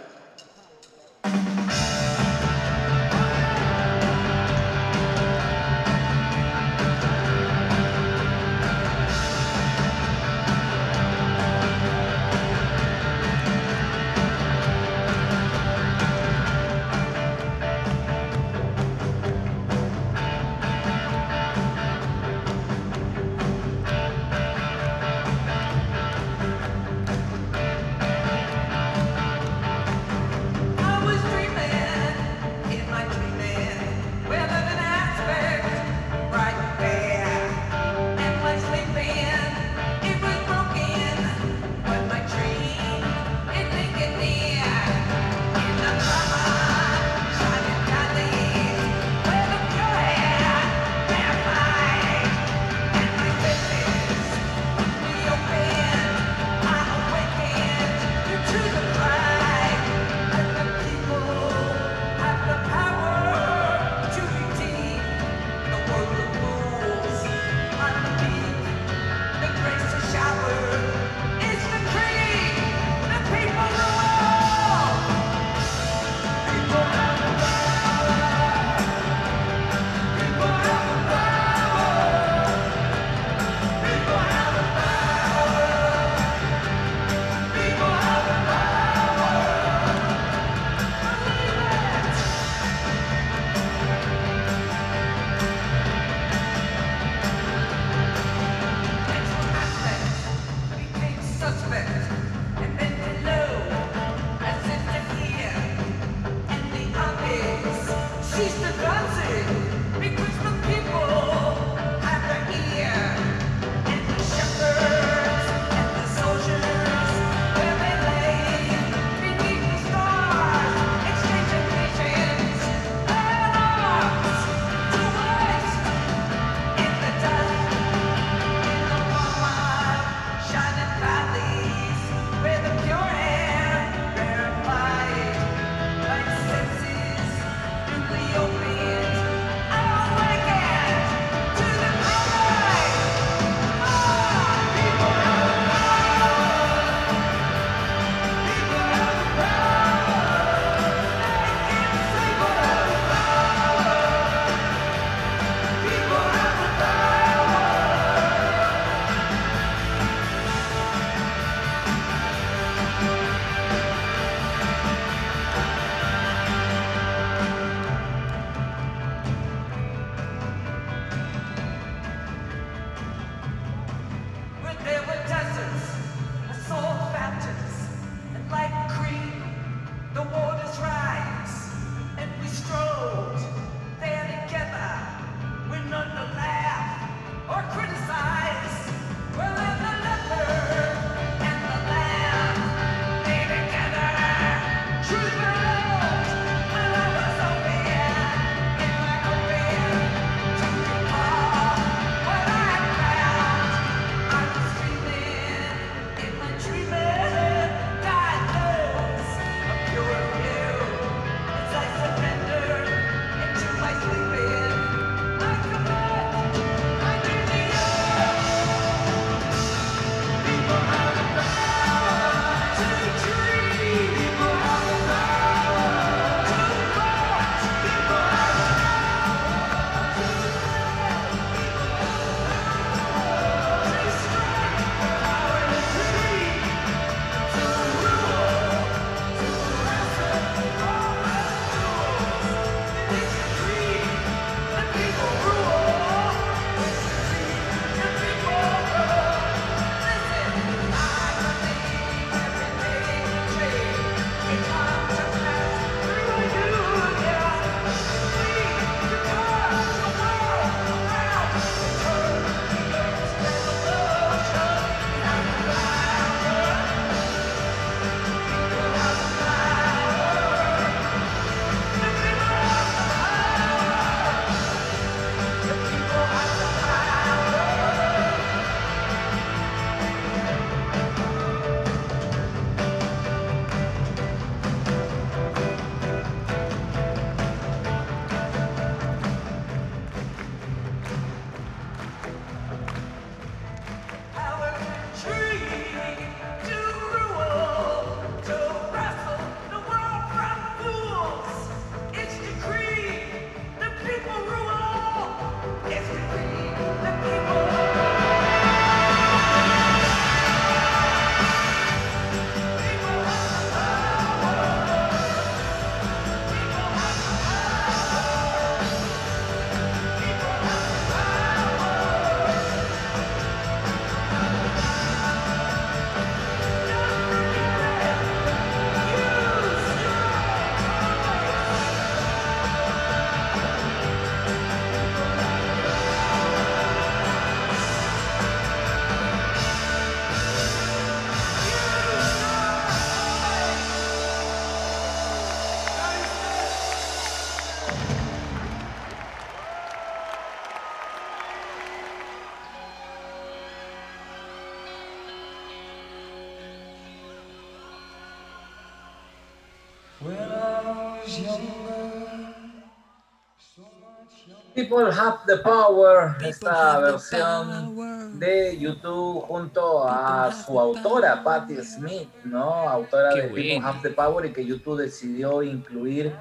People Have the Power, esta versión de YouTube junto a su autora, Patti Smith, ¿no? Autora de. People Have the Power y que YouTube decidió incluir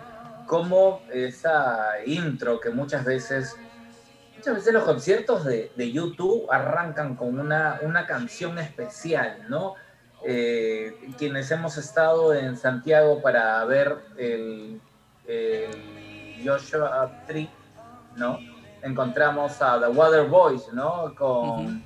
como esa intro que muchas veces, muchas veces los conciertos de, YouTube arrancan con una, una canción especial, ¿no? Eh, quienes hemos estado en Santiago para ver el, el Joshua Tree Encontramos a The Water Boys, ¿no? Con,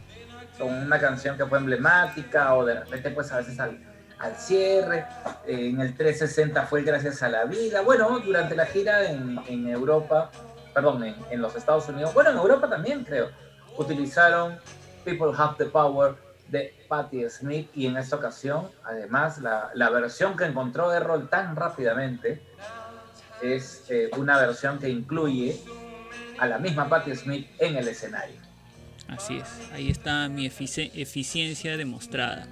con una canción que fue emblemática o de repente pues a veces al, al cierre. Eh, en el 360 fue Gracias a la Vida. Bueno, durante la gira en, en Europa, perdón, en, los Estados Unidos, bueno, en Europa también creo, utilizaron People Have the Power de Patti Smith y en esta ocasión, además, la, la versión que encontró Errol tan rápidamente es eh, una versión que incluye a la misma Patti Smith en el escenario. Así es, ahí está mi efici- eficiencia demostrada.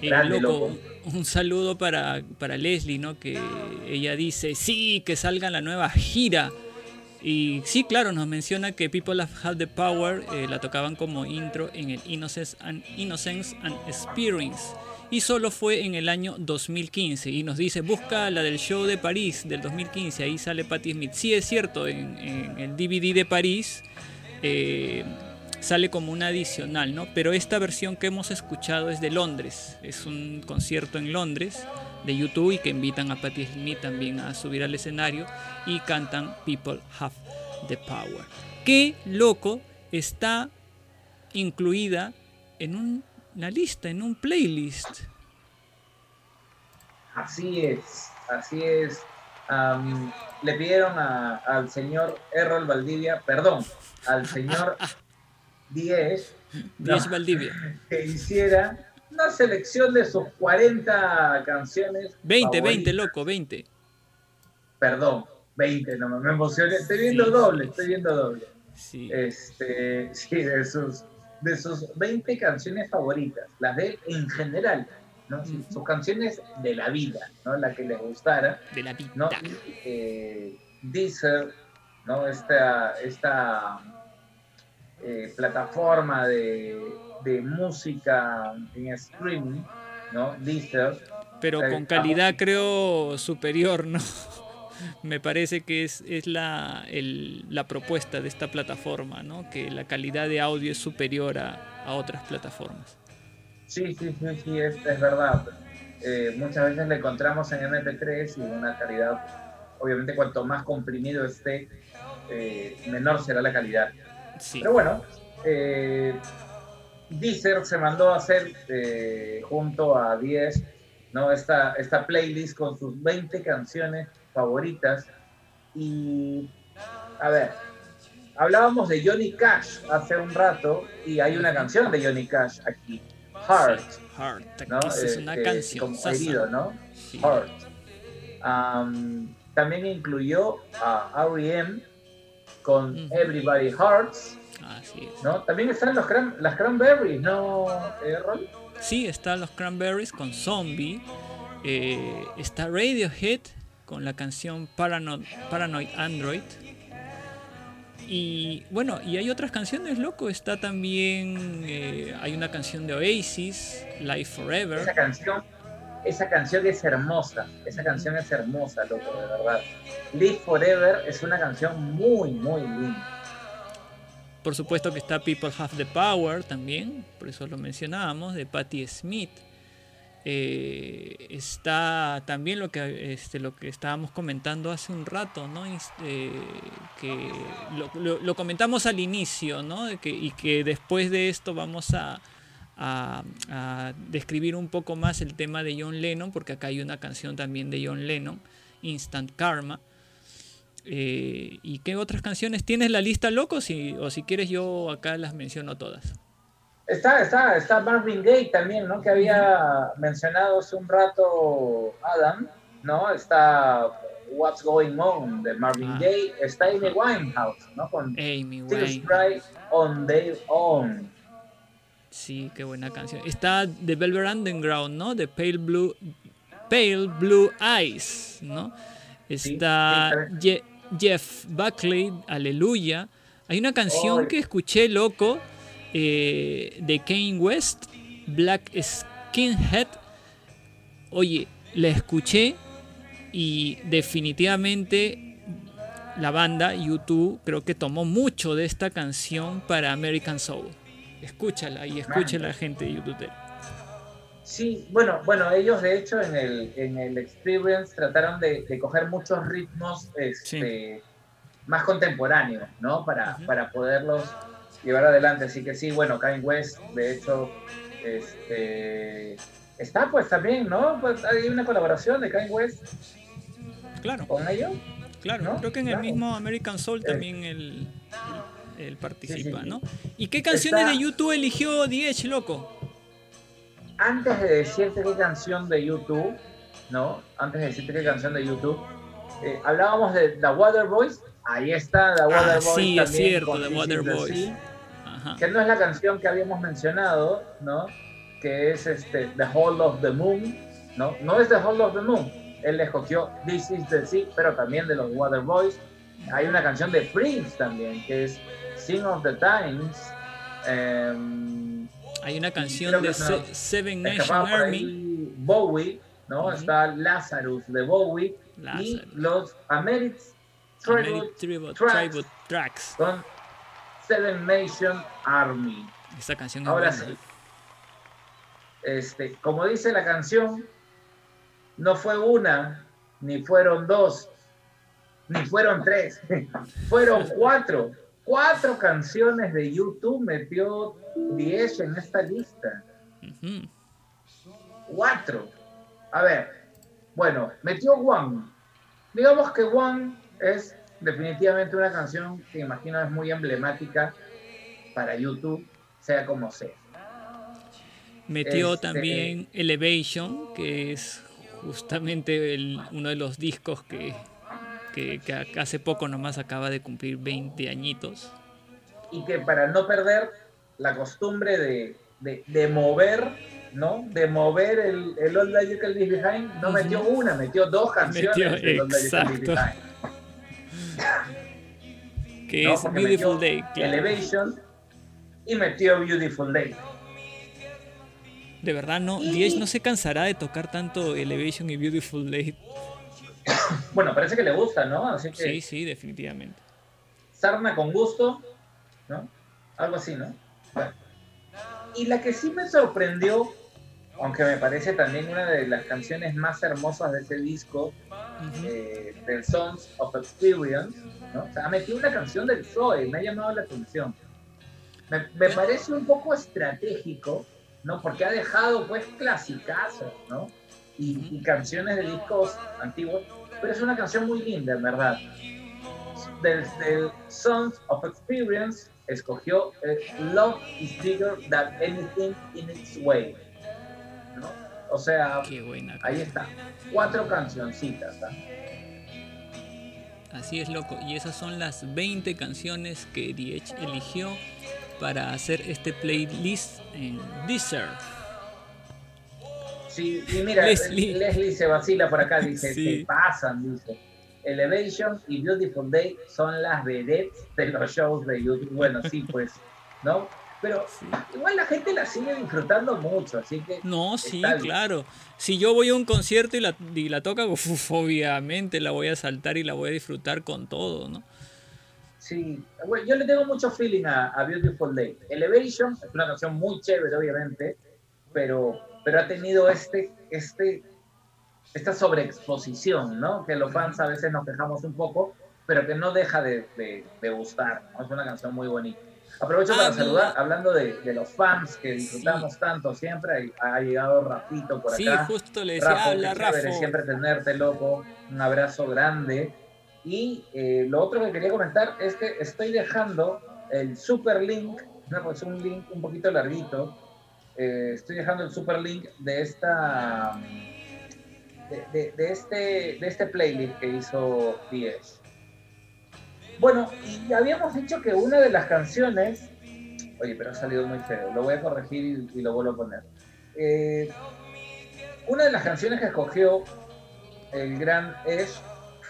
Eh, Grande, loco, loco. Un, un saludo para, para Leslie, ¿no? Que ella dice, sí, que salga la nueva gira. Y sí, claro, nos menciona que People Have the Power eh, la tocaban como intro en el Innocence and, Innocence and Experience. Y solo fue en el año 2015. Y nos dice, busca la del show de París del 2015. Ahí sale Patti Smith. Sí, es cierto, en, el DVD de París eh, sale como una adicional, ¿no? Pero esta versión que hemos escuchado es de Londres. Es un concierto en Londres de YouTube y que invitan a Patti Smith también a subir al escenario y cantan People Have the Power. Qué loco está incluida en un- una lista, en un playlist. Así es, así es. Le pidieron a- al señor Errol Valdivia, perdón, al señor Diez, no, Valdivia. que hiciera una selección de sus 40 canciones. 20, 20, favoritas. loco, 20. Perdón, 20, no me emocioné. Estoy viendo Sí, doble, estoy viendo doble. Sí. Este, sí, de sus, de sus 20 canciones favoritas, las de él en general, ¿no? Sí. Sus canciones de la vida, ¿no? La que les gustara. De la vida. ¿no? Y, eh, Deezer, ¿no? Esta, esta eh, plataforma de, de música en streaming, ¿no? Deezer, Pero con calidad creo superior, ¿no? Me parece que es, es la, el- la propuesta de esta plataforma, ¿no? Que la calidad de audio es superior a, a otras plataformas. sí, sí, sí, sí, es, es verdad. Eh, muchas veces le encontramos en MP3 y una calidad, obviamente cuanto más comprimido esté, eh, menor será la calidad. Sí. Pero bueno, eh, Deezer se mandó a hacer eh, junto a 10 ¿no? esta, esta playlist con sus 20 canciones favoritas. Y a ver, hablábamos de Johnny Cash hace un rato y hay una canción de Johnny Cash aquí, Heart, Heart, ¿no? esa es Eh, una eh, canción. como herido, ¿no? Sí. Heart. Am, también incluyó a R.E.M. con. Everybody Hearts. Así es. ¿no? También están los cran- las cranberries, ¿no, eh, Ron? Sí, están los Cranberries con Zombie. eh, está Radiohead con la canción Paranoid, Paranoid Android. Y bueno, y hay otras canciones, loco. Está también. eh, hay una canción de Oasis, Life Esa Forever. canción, esa canción es hermosa, esa canción es hermosa, loco, de verdad. Live Forever es una canción muy, muy linda. Por supuesto que está People Have the Power también, por eso lo mencionábamos, de Patti Smith. Eh, está también lo que este, lo que estábamos comentando hace un rato, ¿no? Eh, que lo, comentamos al inicio, ¿no? Que- y que después de esto vamos a, a- describir un poco más el tema de John Lennon, porque acá hay una canción también de John Lennon, Instant Karma. Eh, ¿Y qué otras canciones tienes la lista, loco? O si quieres yo acá las menciono todas. Está, está, está Marvin Gaye también, ¿no? Que había mencionado hace un rato Adam, ¿no? Está What's Going On de Marvin Ah. Gaye, está Amy Winehouse, ¿no? Con Amy Still Wine. Strike on Their Own. Sí, qué buena canción. Está The Velvet Underground, ¿no? The Pale Blue, Pale Blue Eyes, ¿no? Está sí, Je- Jeff Buckley, Aleluya. Hay una canción que escuché, loco, eh, de Kane West, Black Skinhead. Oye, la escuché y definitivamente la banda YouTube creo que tomó mucho de esta canción para American Soul. Escúchala y escúchala gente de YouTube. Sí, bueno, bueno, ellos de hecho en el, en el Experience trataron de, de coger muchos ritmos este, más contemporáneos, ¿no? Para, para poderlos llevar adelante. Así que sí, bueno, Kanye West, de hecho, este, Está pues también, ¿no? Pues hay una colaboración de Kanye West Claro, con ellos. claro. ¿no? Creo que en el mismo American Soul Eh. también él, él participa, Sí, sí. ¿no? ¿Y qué canciones Está- de YouTube eligió Diez, loco? Antes de decirte qué canción de YouTube, ¿no? Antes de decirte qué canción de YouTube, eh, hablábamos de The Water Boys. Ahí está The Water Ah, Boys. sí, es también cierto, con The Water Boys. Ajá. que no es la canción que habíamos mencionado, ¿no? Que es este, The Hold of the Moon, ¿no? No es The Hold of the Moon. Él escogió This Is the Sea, pero también de los Water Boys. Hay una canción de Prince también, que es Sing of the Times. em, Hay una canción de es una- Se- Seven Nation Army. Bowie, ¿no? Ujú. Está Lazarus de Bowie y Lazarus. los American American Tribute Tribute, Tracks. Tribute Tracks. con Seven Nation Army. Esa canción es Ahora buena. sí. Este, como dice la canción, no fue una, ni fueron dos, ni fueron tres, fueron cuatro. Cuatro canciones de YouTube metió 10 en esta lista. Cuatro. A ver, bueno, metió One. Digamos que One es definitivamente una canción que imagino es muy emblemática para YouTube, sea como sea. Metió Este- también Elevation, que es justamente el- uno de los discos que, que, que hace poco nomás acaba de cumplir 20 añitos. y que para no perder la costumbre de, de, de mover, ¿no? De mover el, el All That You Can Leave Behind, no metió una, metió dos canciones Metió- exacto. Que ¿no? es Beautiful Day. claro. Elevation y metió Beautiful Day. De verdad, no, Y- Diez no se cansará de tocar tanto Elevation y Beautiful Day. Bueno, parece que le gusta, ¿no? Así que Sí, sí, definitivamente. sarna con gusto, ¿no? Algo así, ¿no? Bueno. Y la que sí me sorprendió, aunque me parece también una de las canciones más hermosas de ese disco, Ujú. eh, del Songs of Experience, ¿no? O sea, metió una canción del Zoe, me ha llamado la atención. Me, me parece un poco estratégico, ¿no? Porque ha dejado, pues, clasicazos, ¿no? Y, y canciones de discos antiguos, pero es una canción muy linda, en verdad. Del, del Songs of Experience escogió eh, Love is bigger than anything in its way, ¿no? O sea, Qué buena. ahí está, cuatro cancioncitas, ¿ah? Así es, loco. Y esas son las 20 canciones que DH eligió para hacer este playlist en Deezer. Sí, y mira, Leslie. Leslie, se vacila por acá, dice, Sí. se pasan, dice. Elevation y Beautiful Day son las vedettes de los shows de YouTube. Bueno, sí, pues, ¿no? Pero Sí. igual la gente la sigue disfrutando mucho, así que No, sí, bien. claro. Si yo voy a un concierto y la, y la toca, uf, obviamente la voy a saltar y la voy a disfrutar con todo, ¿no? sí. Bueno, yo le tengo mucho feeling a, a Beautiful Day. Elevation es una canción muy chévere, obviamente, pero, pero ha tenido este, este, esta sobreexposición, ¿no? Que los fans a veces nos quejamos un poco, pero que no deja de, de- de gustar, ¿no? Es una canción muy bonita. Aprovecho para Ah, saludar, hablando de, de los fans que disfrutamos tanto siempre, ha llegado Rafito por Sí, acá. justo le decía, Rafa, habla Rafa. siempre tenerte, loco. Un abrazo grande. Y eh, lo otro que quería comentar es que estoy dejando el super link, no, pues un link un poquito larguito. eh, estoy dejando el super link de esta de, de- de este de este playlist que hizo 10. Bueno, y habíamos dicho que una de las canciones, oye, pero ha salido muy feo, lo voy a corregir y, y lo vuelvo a poner. Eh, una de las canciones que escogió el gran Ash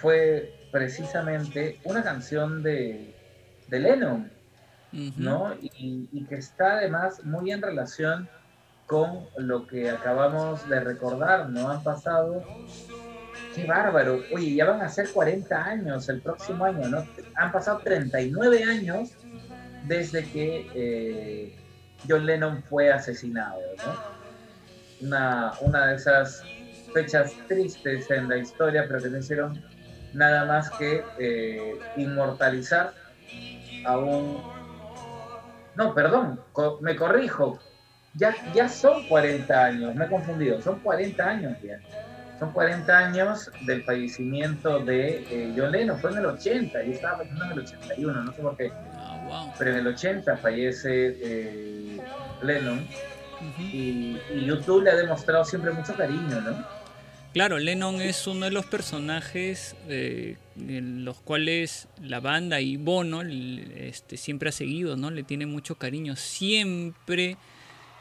fue precisamente una canción de, de Lennon. ¿no? Y, y que está además muy en relación con lo que acabamos de recordar, ¿no? Han pasado, qué bárbaro, oye, ya van a ser 40 años el próximo año, ¿no? Han pasado 39 años desde que eh, John Lennon fue asesinado, ¿no? Una, una de esas fechas tristes en la historia, pero que no hicieron nada más que eh, inmortalizar a un... No, perdón, me corrijo. ya, ya son 40 años, me he confundido, son 40 años ya. Son 40 años del fallecimiento de eh, John Lennon, fue en el 80, yo estaba pensando en el 81, no sé por qué, Ah, wow. pero en el 80 fallece eh, Lennon y, y YouTube le ha demostrado siempre mucho cariño, ¿no? Claro, Lennon es uno de los personajes eh, en los cuales la banda y Bono este, siempre ha seguido, ¿no? Le tiene mucho cariño. Siempre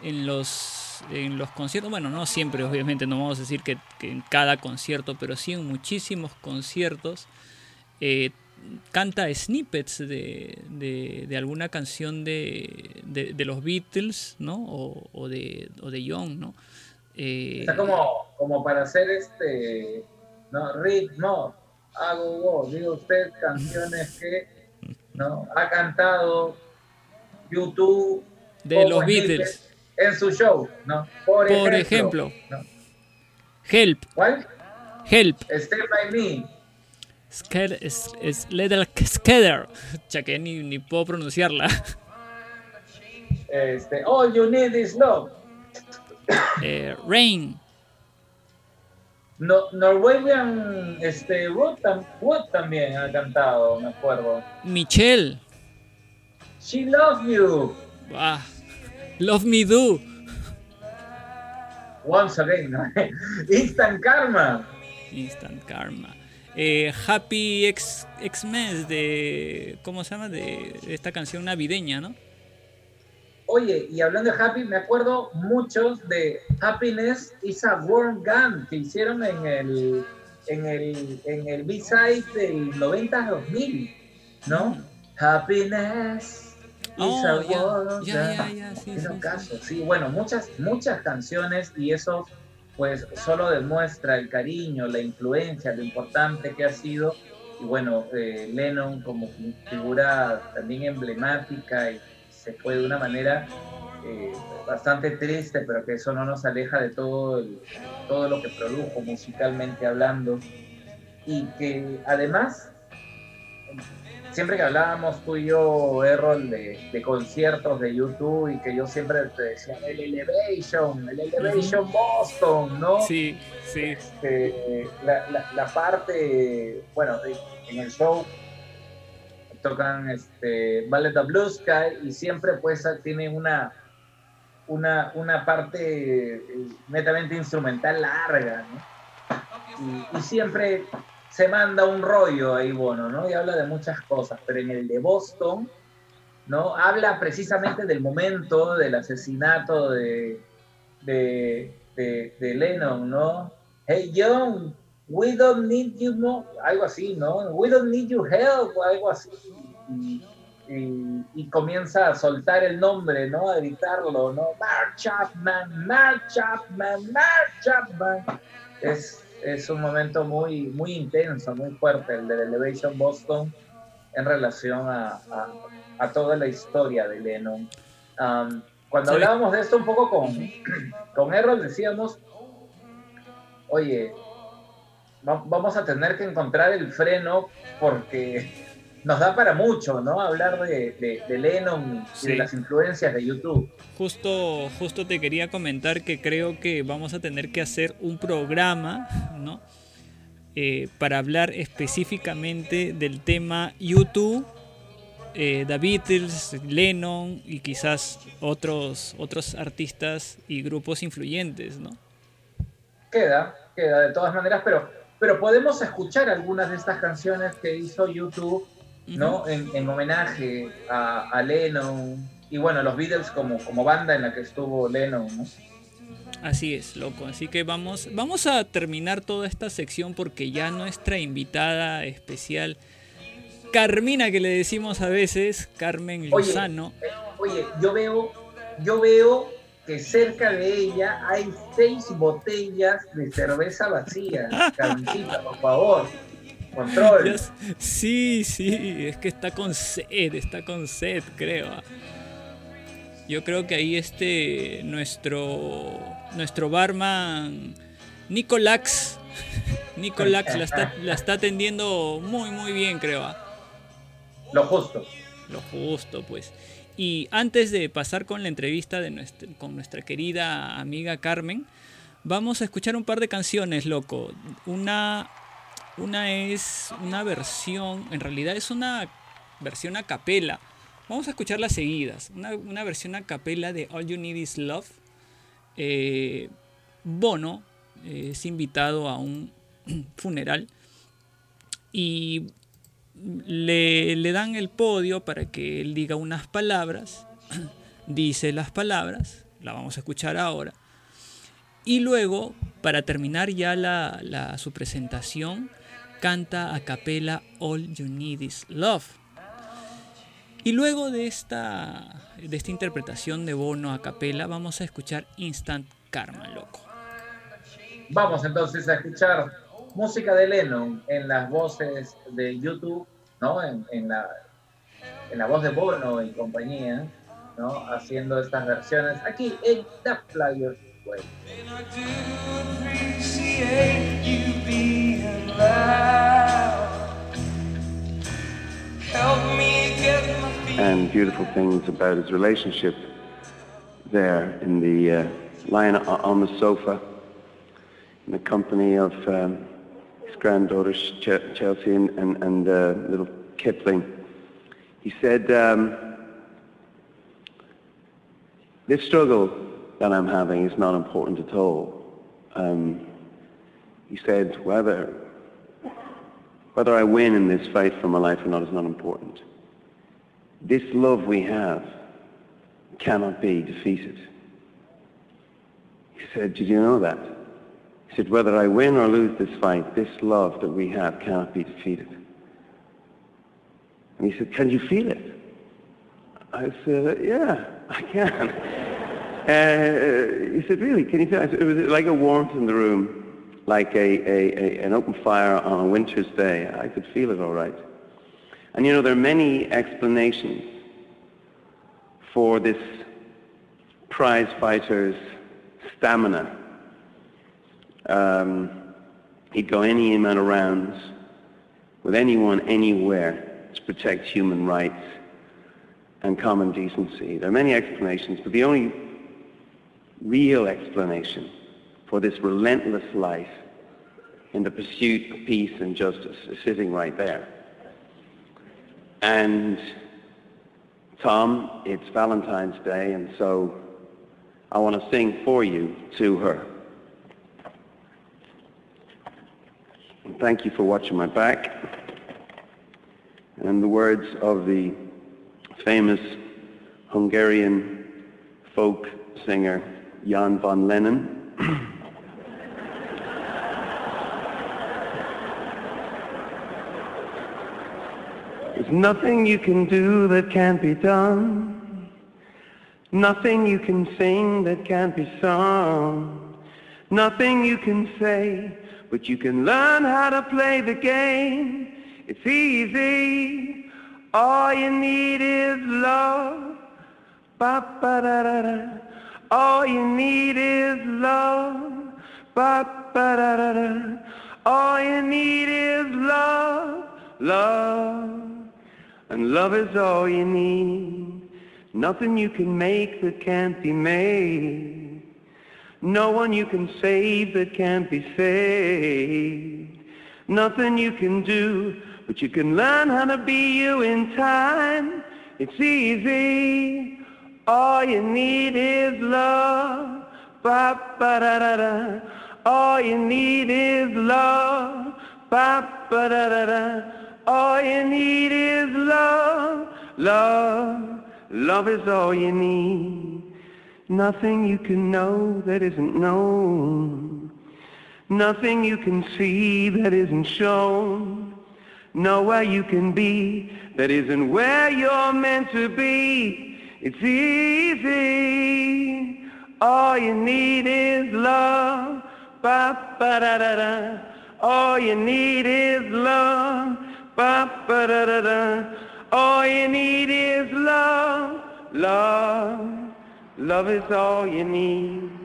en los, en los conciertos, bueno, no siempre, obviamente, no vamos a decir que, que en cada concierto, pero sí en muchísimos conciertos, eh, canta snippets de, de- de alguna canción de, de- los Beatles, ¿no? O, o de, o de Young, ¿no? Eh, Está como, como para hacer este, no, ritmo, hago wow, diga usted canciones que no ha cantado YouTube de los snippets Beatles. En su show, ¿no? Por, Por ejemplo. ¿no? Help, ¿Cuál? help. Stay by me. Little Skedder. Ya que ni, ni puedo pronunciarla. Este, All you need is love. Eh, Rain. No, Norwegian este, Wood, Wood también ha cantado, me acuerdo. Michelle. She loves you. Ah, Love Me Do. Once again. Instant Karma. Instant Karma. Eh, Happy X, Xmas de. ¿Cómo se llama? De esta canción navideña, ¿no? Oye, y hablando de Happy, me acuerdo muchos de Happiness is a Warm Gun que hicieron en el, en el, en el B-side del 90-2000, ¿no? Happiness is Oh, ya, gun. ya, ya, sí, sí, caso, sí, bueno, muchas, muchas canciones y eso pues solo demuestra el cariño, la influencia, lo importante que ha sido. Y bueno, eh, Lennon como fi- figura también emblemática y se fue de una manera eh, bastante triste, pero que eso no nos aleja de todo, el- todo lo que produjo musicalmente hablando. Y que además siempre que hablábamos tú y yo, Errol, de, de conciertos de YouTube y que yo siempre te decía, el Elevation, el Elevation Boston, ¿no? Sí, sí. Este, la, la- la parte, bueno, en el show tocan este, Ballet of Blue Sky y siempre pues tiene una, una, una parte eh, netamente instrumental larga, ¿no? Y, y siempre se manda un rollo ahí, Bono, ¿no? Y habla de muchas cosas, pero en el de Boston, ¿no? Habla precisamente del momento del asesinato de, de, de, Lennon, ¿no? Hey, John, we don't need you, no, algo así, ¿no? We don't need your help, algo así. Y, y- y comienza a soltar el nombre, ¿no? A gritarlo, ¿no? Mark Chapman, Mark Chapman, Mark Chapman. Es, es un momento muy, muy intenso, muy fuerte, el del Elevation Boston, en relación a, a- a toda la historia de Lennon. Um, cuando hablábamos de esto un poco con, con Errol, decíamos, oye, va- vamos a tener que encontrar el freno porque nos da para mucho, ¿no? Hablar de, de- de Lennon y Sí. de las influencias de YouTube. Justo, justo te quería comentar que creo que vamos a tener que hacer un programa, ¿no? Eh, para hablar específicamente del tema YouTube, eh, The Beatles, Lennon y quizás otros, otros artistas y grupos influyentes, ¿no? Queda, queda de todas maneras, pero, pero podemos escuchar algunas de estas canciones que hizo YouTube, ¿no? En, en homenaje a, a Lennon y bueno, los Beatles como, como banda en la que estuvo Lennon, ¿no? Así es, loco. Así que vamos, vamos a terminar toda esta sección porque ya nuestra invitada especial, Carmina, que le decimos a veces, Carmen Oye, Lozano. eh, oye, yo veo, yo veo que cerca de ella hay seis botellas de cerveza vacía. Carmencita, por favor, control. Sí, sí, es que está con sed, está con sed, creo. ah. Yo creo que ahí este nuestro nuestro barman Nicolax Nicolax la está, la está atendiendo muy muy bien, creo. ah. Lo justo. Lo justo, pues. Y antes de pasar con la entrevista de nuestra, con nuestra querida amiga Carmen, vamos a escuchar un par de canciones, loco. Una, una es una versión, en realidad es una versión a capela. Vamos a escucharlas seguidas. Una, una versión a capela de All You Need Is Love. Eh, Bono es invitado a un funeral y le, le dan el podio para que él diga unas palabras. Dice las palabras, la vamos a escuchar ahora. Y luego, para terminar ya la- su presentación, canta a capela All You Need Is Love. Y luego de esta, de esta interpretación de Bono a capela, vamos a escuchar Instant Karma, loco. Vamos entonces a escuchar música de Lennon en las voces de YouTube, ¿no? En, en la, en la voz de Bono y compañía, ¿no? Haciendo estas versiones aquí en The Flyers Way. And beautiful things about his relationship there in the uh, lying on the sofa in the company of um, his granddaughter Ch- Chelsea and, and, and uh, little Kipling. He said, um, this struggle that I'm having is not important at all. Um, he said, whether, whether I win in this fight for my life or not is not important. This love we have cannot be defeated. He said, did you know that? He said, whether I win or lose this fight, this love that we have cannot be defeated. And he said, can you feel it? I said, yeah, I can. Uh, he said, really, can you feel it? It was like a warmth in the room, like a, a, a, an open fire on a winter's day. I could feel it all right. And you know, there are many explanations for this prize fighter's stamina. Um, he'd go any amount of rounds with anyone, anywhere to protect human rights and common decency. There are many explanations, but the only real explanation for this relentless life in the pursuit of peace and justice is sitting right there. And Tom, it's Valentine's Day, and so I want to sing for you to her. And thank you for watching my back. And the words of the famous Hungarian folk singer Jan van Lennen, nothing you can do that can't be done. Nothing you can sing that can't be sung. Nothing you can say, but you can learn how to play the game. It's easy. All you need is love. Ba ba da da da. All you need is love. Ba ba da da da. All you need is love, love. And love is all you need. Nothing you can make that can't be made. No one you can save that can't be saved. Nothing you can do, but you can learn how to be you in time. It's easy. All you need is love. Ba ba da da da. All you need is love. Ba ba da da da. All you need is love. Love. Love is all you need. Nothing you can know that isn't known. Nothing you can see that isn't shown. Nowhere you can be that isn't where you're meant to be. It's easy. All you need is love. Ba ba da da da. All you need is love. Ba ba da da da. All you need is love. Love. Love is all you need.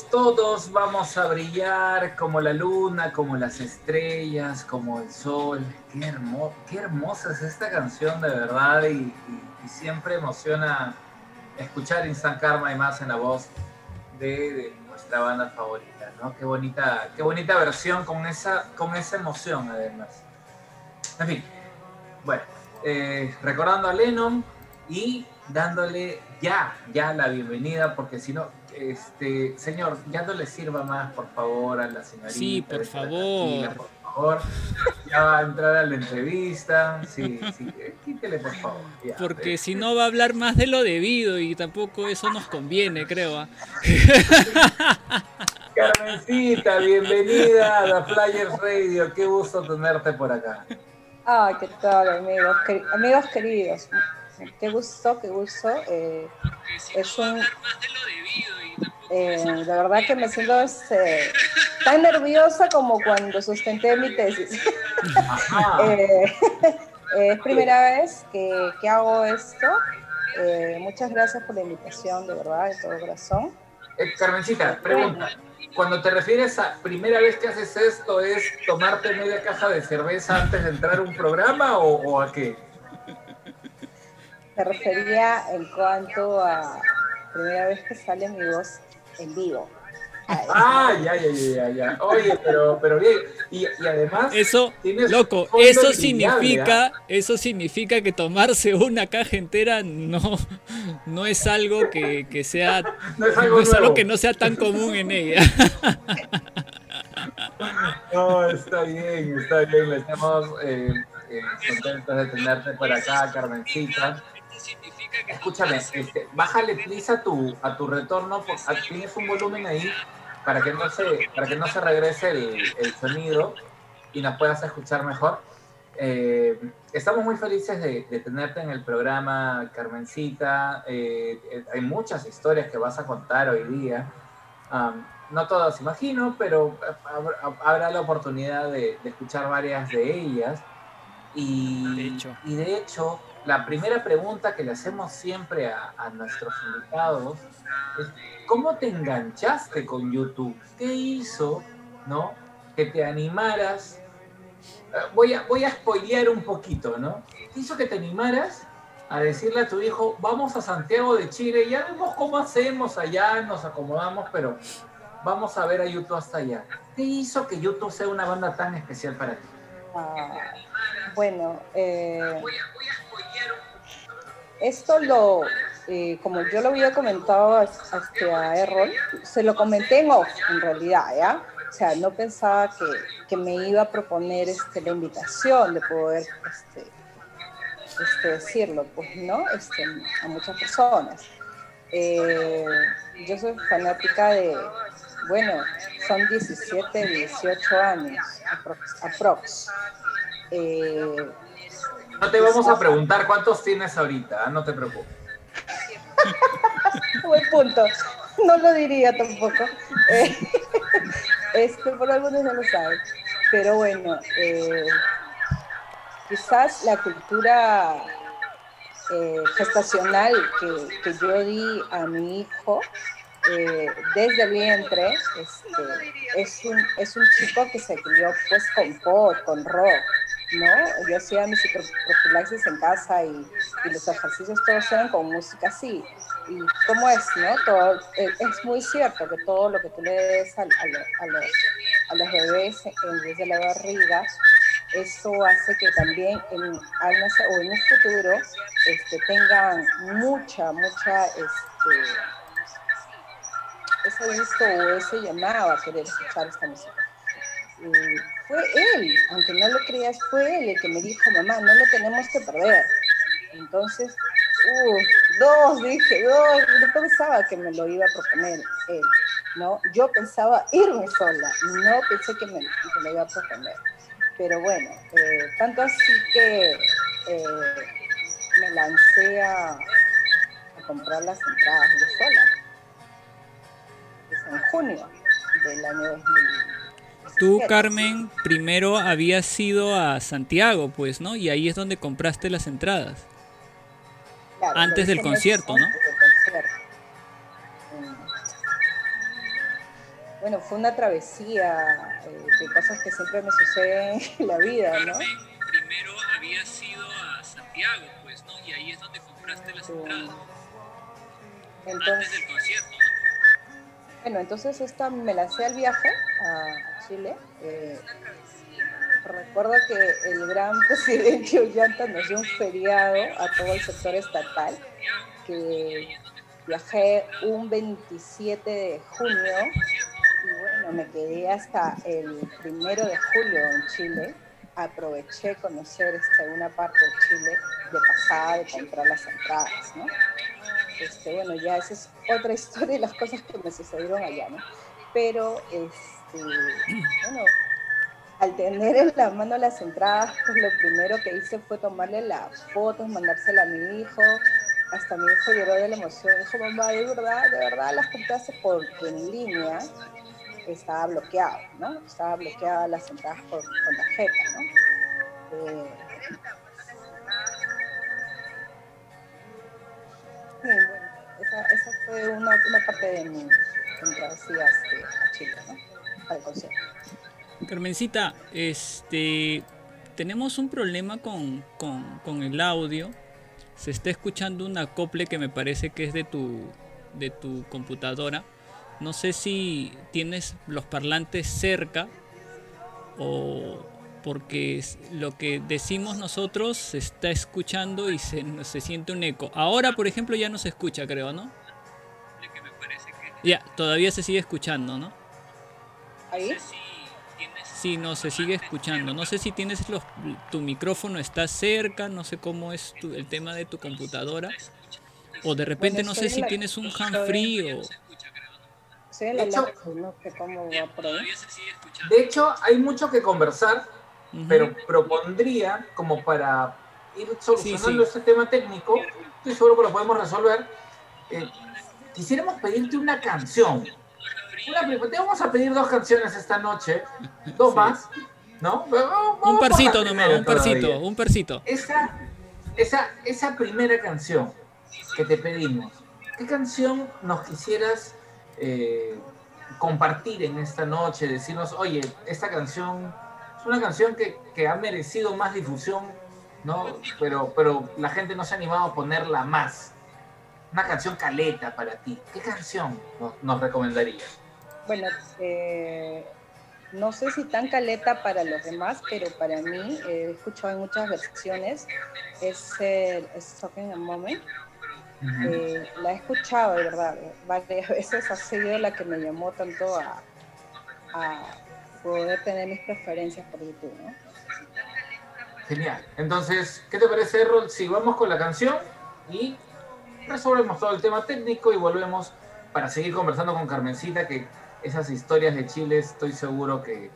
Todos, vamos a brillar como la luna, como las estrellas, como el sol. Qué, hermo- qué hermosa es esta canción de verdad y, siempre emociona escuchar Instant Karma y más en la voz de, de nuestra banda favorita, ¿no? Qué bonita, qué bonita versión con esa, con esa emoción además. En fin, bueno, eh, recordando a Lennon y dándole ya, ya la bienvenida, porque si no, este, señor, ya no le sirva más, por favor, a la señorita. Sí, por favor. por favor. Ya va a entrar a la entrevista. Sí, sí, eh, quítele, por favor. ya, Porque eh. si no va a hablar más de lo debido y tampoco eso nos conviene, creo. ¿ah? Carmencita, bienvenida a la Flyers Radio. Qué gusto tenerte por acá. Ay, qué tal, amigos, amigos queridos. Qué gusto, qué gusto. eh, es un, eh, de verdad que me siento este, tan nerviosa como cuando sustenté mi tesis. Eh, es primera vez que, que hago esto. Eh, muchas gracias por la invitación, de verdad, de todo corazón. Eh, Carmencita, pregunta. Cuando te refieres a primera vez que haces esto, ¿es tomarte media caja de cerveza antes de entrar a un programa o, o a qué? Me refería en cuanto a primera vez que sale mi voz en vivo. Ah, ya, ya, ya, ya. Oye, pero, pero bien. Y, y además. Eso, loco, eso significa, ¿ah? eso significa que tomarse una caja entera no, no es algo que, que sea, No es algo no es algo nuevo. que no sea tan común en ella. No, está bien, está bien. Le estamos eh, eh, contentos de tenerte por acá, Carmencita. Escúchame, este, bájale please a tu, a tu retorno, por- a- tienes un volumen ahí para que no se, para que no se regrese el, el sonido y nos puedas escuchar mejor. Eh, estamos muy felices de, de tenerte en el programa, Carmencita. Eh, eh, hay muchas historias que vas a contar hoy día. Am, no todas, imagino, pero hab- habrá la oportunidad de, de escuchar varias de ellas. Y De hecho. y de hecho, la primera pregunta que le hacemos siempre a, a nuestros invitados es, ¿cómo te enganchaste con YouTube? ¿Qué hizo, no? Que te animaras. Eh, Voy a, voy a spoilear un poquito, ¿no? ¿Qué hizo que te animaras a decirle a tu hijo, vamos a Santiago de Chile, ya vemos cómo hacemos allá, nos acomodamos, pero vamos a ver a YouTube hasta allá? ¿Qué hizo que YouTube sea una banda tan especial para ti? Ah, bueno, eh, esto lo, eh, como yo lo había comentado a, este, Errol, se lo comenté en off, en realidad, ¿ya? O sea, no pensaba que, que me iba a proponer este, la invitación de poder este, este, decirlo, pues, ¿no? Este, a muchas personas. Eh, yo soy fanática de, bueno, son 17, 18 años, aprox. aprox. Eh, No te vamos a preguntar cuántos tienes ahorita, ¿ah? no te preocupes. buen punto. No lo diría tampoco. Eh, este, por algunos no lo saben. Pero bueno, eh, quizás la cultura eh, gestacional que, que yo di a mi hijo eh, desde el vientre este, es, un, es un chico que se crió pues con pop, con rock, ¿no? Yo hacía mis profilaxis en casa y, los ejercicios todos eran con música así. Y cómo es, ¿no? Todo, es, es muy cierto que todo lo que tú le des a, a, a los, a los bebés en, desde la barriga, eso hace que también en, o en un futuro este, tengan mucha, mucha, este, ese gusto o ese llamado a querer escuchar esta música. Y fue él, aunque no lo creas, fue él el que me dijo, mamá, no lo tenemos que perder. Entonces, uh, dos, dije, dos, no pensaba que me lo iba a proponer él, ¿no? Yo pensaba irme sola, no pensé que me, que iba a proponer. Pero bueno, eh, tanto así que eh, me lancé a, comprar las entradas yo sola. Es en junio del año 2000. Tú, Carmen, primero habías ido a Santiago, pues, ¿no? Y ahí es donde compraste las entradas. Claro, Antes del concierto, ¿no? antes del concierto. Mm. Bueno, fue una travesía eh, de cosas que siempre me suceden en la vida, ¿no? primero habías ido a Santiago, pues, ¿no? Y ahí es donde compraste las Sí. Entonces, concierto, bueno, entonces esta, me lancé al viaje a Chile. eh, recuerdo que el gran presidente Ollanta nos dio un feriado a todo el sector estatal, que viajé un 27 de junio y bueno, me quedé hasta el primero de julio en Chile. Aproveché conocer este, una parte de Chile de pasada, de comprar las entradas, ¿no? Este, bueno, ya esa es otra historia las cosas que me sucedieron allá, ¿no? Pero, este, bueno, al tener en la mano las entradas, pues lo primero que hice fue tomarle las fotos, mandársela a mi hijo. Hasta mi hijo lloró de la emoción. Dijo, mamá, de verdad, de verdad las compraste por en línea. estaba bloqueado, ¿no? Estaba bloqueada las entradas con tarjeta, ¿no? Eh, esa, esa fue una, parte de mi travesía a Chile, ¿no? Concierto. Carmencita, este, tenemos un problema con, con- con el audio. Se está escuchando un acople que me parece que es de tu, de tu computadora. No sé si tienes los parlantes cerca o porque es- lo que decimos nosotros se está escuchando y se, se siente un eco. Ahora, por ejemplo, ya no se escucha, creo, ¿no? Ya, todavía se sigue escuchando, ¿no? ¿Ahí? Sí, no, se sigue escuchando. No sé si tienes los, tu micrófono está cerca, no sé cómo es tu- el tema de tu computadora. O de repente Bueno, no sé si la- tienes un o... En la De hecho-. De hay mucho que conversar, pero propondría como para ir solucionando Sí, sí. este tema técnico, estoy seguro que lo podemos resolver. eh, quisiéramos pedirte una canción. Una, te vamos a pedir dos canciones esta noche, dos Sí. más, ¿no? Vamos Un parcito nomás, un parcito, todavía. un parcito. Esa, esa, esa primera canción que te pedimos, ¿qué canción nos quisieras eh, compartir en esta noche? Decirnos, oye, esta canción es una canción que, que ha merecido más difusión, ¿no? Pero, pero la gente no se ha animado a ponerla más. Una canción caleta para ti. ¿Qué canción nos, nos recomendarías? Bueno, eh, no sé si tan caleta para los demás, pero para mí, eh, he escuchado en muchas versiones, es el es Talking a Moment. Eh, la he escuchado, de verdad, varias veces ha sido la que me llamó tanto a, a poder tener mis preferencias por YouTube, ¿no? Genial. Entonces, ¿qué te parece, Errol? Si vamos con la canción y resolvemos todo el tema técnico y volvemos para seguir conversando con Carmencita, que esas historias de Chile estoy seguro que,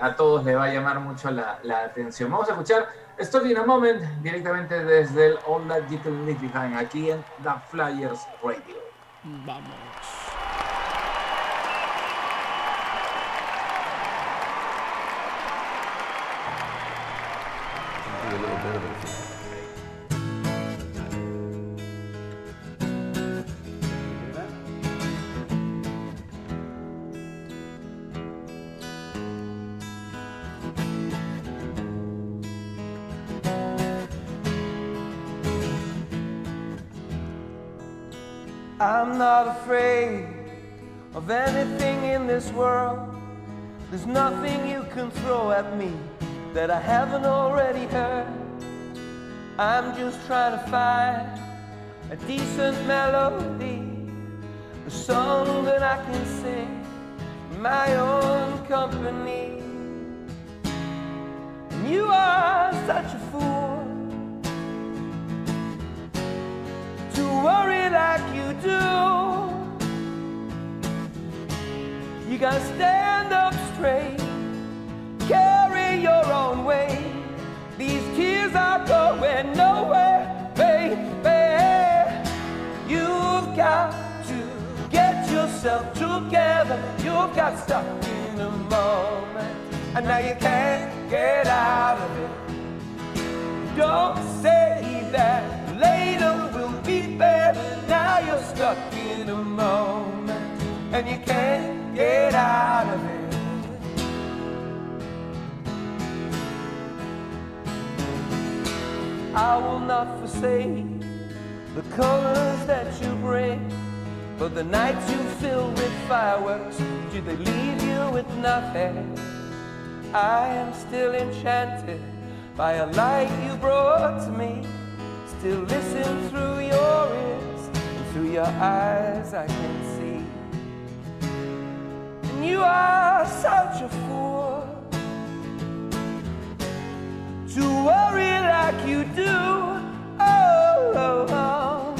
a todos le va a llamar mucho la, la atención. Vamos a escuchar Story in a Moment directamente desde el All That You Can Leave Behind, aquí en The Flyers Radio. Vamos. Not afraid of anything in this world. There's nothing you can throw at me that I haven't already heard. I'm just trying to find a decent melody, a song that I can sing in my own company. And you are such a fool to worry like you do. You gotta stand up straight, carry your own weight. These tears are going nowhere, baby. You've got to get yourself together. You've got stuck in a moment, and now you can't get out of it. Don't say that later will be better. Now you're stuck in a moment and you can't get out of it. I will not forsake the colors that you bring. But the nights you fill with fireworks, do they leave you with nothing? I am still enchanted by a light you brought to me. Still listen through your ears and through your eyes I can see. And you are such a fool to worry like you do. Oh, oh, oh.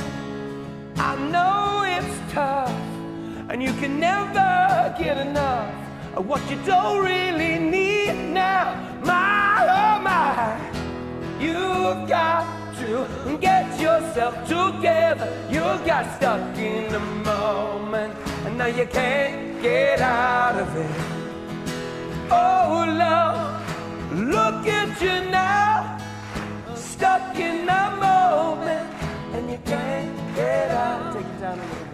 I know it's tough, and you can never get enough of what you don't really need now. My, oh my, you've got to get yourself together. You got stuck in the moment, and now you can't get out. of it. Oh, love, look at you now, stuck in a moment, and you can't get out. Take it down a little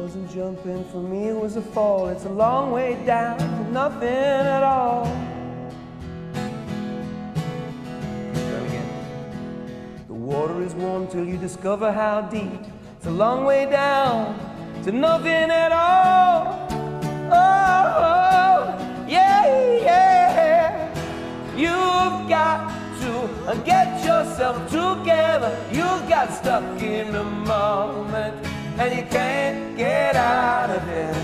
wasn't jumping, for me it was a fall. It's a long way down to nothing at all. The water is warm till you discover how deep. It's a long way down to nothing at all. Oh, yeah, yeah. You've got to get yourself together. You got stuck in the moment and you can't get out of it.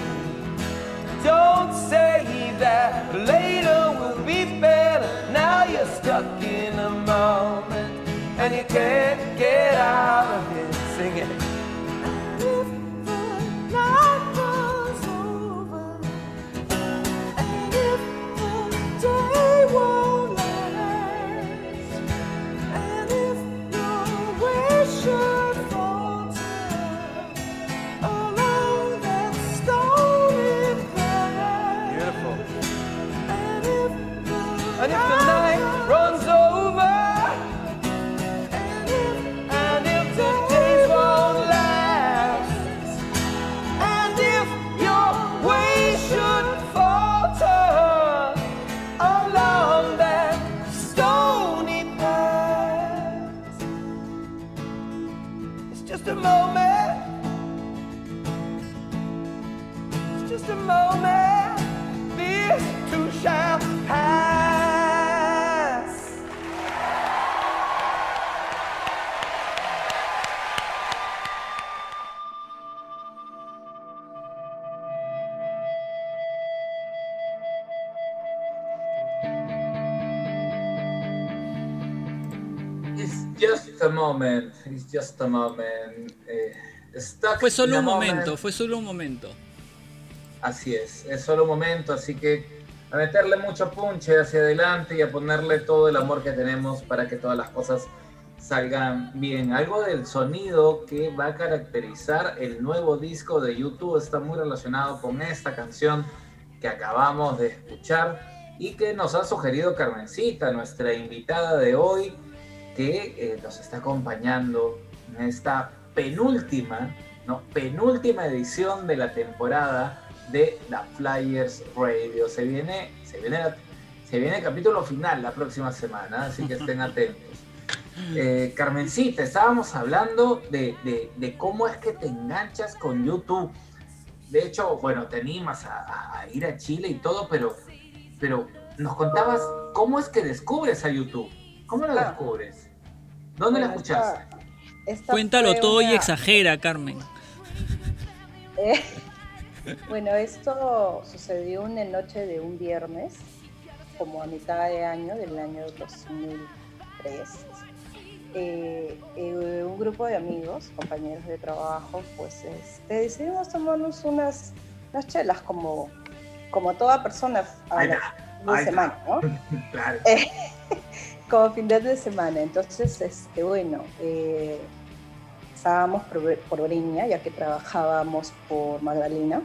Don't say that later will be better. Now you're stuck in a moment and you can't get out of it. Sing it. Over, and if the day moment, it's just a moment. Eh, Fue solo un momento, moment. fue solo un momento. Así es, es solo un momento, así que a meterle mucho punche hacia adelante y a ponerle todo el amor que tenemos para que todas las cosas salgan bien. Algo del sonido que va a caracterizar el nuevo disco de YouTube está muy relacionado con esta canción que acabamos de escuchar y que nos ha sugerido Carmencita, nuestra invitada de hoy, que eh, nos está acompañando en esta penúltima, no, penúltima edición de la temporada de la Flyers Radio. Se viene, se viene, se viene el capítulo final la próxima semana, así que estén atentos. Eh, Carmencita, estábamos hablando de, de- de cómo es que te enganchas con YouTube. De hecho, bueno, te animas a, a- ir a Chile y todo, pero, pero nos contabas cómo es que descubres a YouTube. ¿Cómo lo descubres? ¿Dónde la escuchaste? Cuéntalo todo y exagera, Carmen. Eh, bueno, esto sucedió una noche de un viernes, como a mitad de año, del año 2003. Eh, eh, un grupo de amigos, compañeros de trabajo, pues este, decidimos tomarnos unas, unas chelas como, como toda persona a la semana, ¿no? Claro. Como fin de semana. Entonces, este, bueno, eh, estábamos por, por ya que trabajábamos por Magdalena.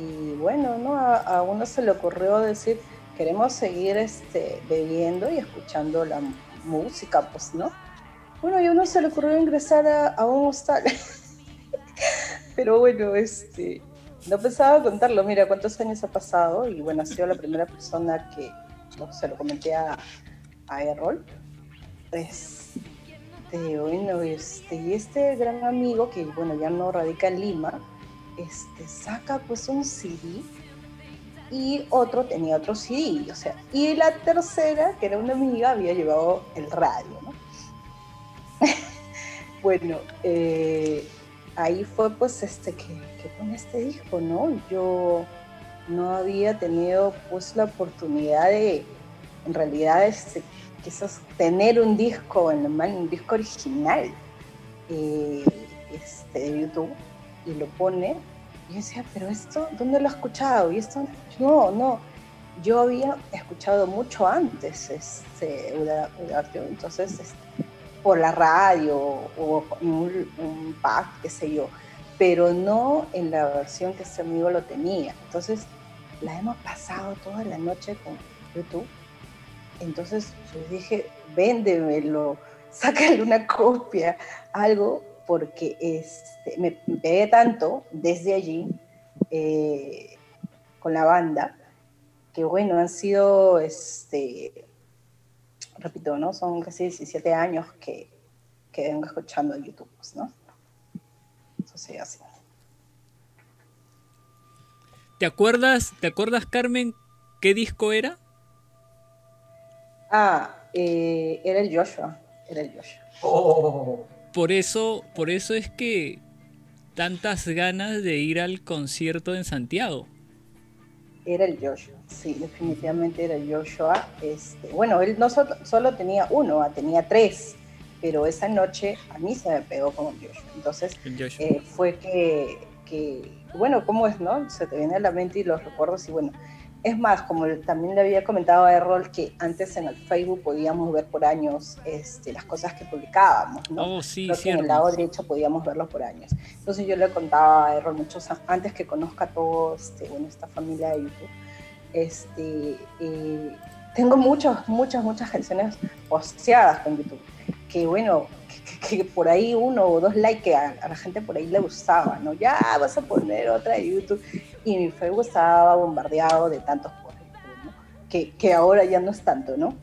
Y bueno, ¿no? a, a uno se le ocurrió decir, queremos seguir este, bebiendo y escuchando la música, pues, ¿no? Bueno, y a uno se le ocurrió ingresar a, a un hostal. Pero bueno, este, no pensaba contarlo. Mira cuántos años ha pasado y bueno, ha sido la primera persona que se lo comenté a, a Errol. Este, bueno, este, y este gran amigo que bueno, ya no radica en Lima, este, saca pues un CD y otro tenía otro CD, o sea, y la tercera, que era una amiga, había llevado el radio, ¿no? bueno, eh, ahí fue pues este que, que pone este disco, ¿no? Yo no había tenido pues la oportunidad de, en realidad, este, quizás tener un disco, en normal, un disco original eh, este, de YouTube y lo pone. Y yo decía, pero esto, ¿dónde lo he escuchado? Y esto, no, no. Yo había escuchado mucho antes este, entonces este, por la radio o un, un pack, qué sé yo, pero no en la versión que ese amigo lo tenía. Entonces, la hemos pasado toda la noche con YouTube. Entonces, yo dije, véndemelo, sácale una copia, algo, porque este, me pegué tanto desde allí eh, con la banda, que bueno, han sido, este, repito, ¿no? Son casi 17 años que, que vengo escuchando YouTube, pues, ¿no? Eso sí, así. ¿Te acuerdas, ¿Te acuerdas, Carmen, qué disco era? Ah, eh, era el Joshua, era el Joshua. Oh, Por eso, por eso es que tantas ganas de ir al concierto en Santiago. Era el Joshua, sí, definitivamente era el Joshua. Este, bueno, él no solo, solo tenía uno, ah, tenía tres, pero esa noche a mí se me pegó con el Joshua. Entonces El Joshua. eh, fue que, que, bueno, ¿cómo es, no? Se te viene a la mente y los recuerdos y bueno. Es más, como también le había comentado a Errol, que antes en el Facebook podíamos ver por años este, las cosas que publicábamos, ¿no? Oh, sí, Creo que en el lado derecho podíamos verlos por años. Entonces yo le contaba a Errol muchos antes que conozca todo este, bueno, esta familia de YouTube. Este, eh, tengo muchas, muchas, muchas canciones posteadas con YouTube. Que bueno, que, que- por ahí uno o dos likes que a, a la gente por ahí le gustaba, ¿no? Ya vas a poner otra de YouTube. Y mi Facebook estaba bombardeado de tantos por ¿no? que, que ahora ya no es tanto, ¿no?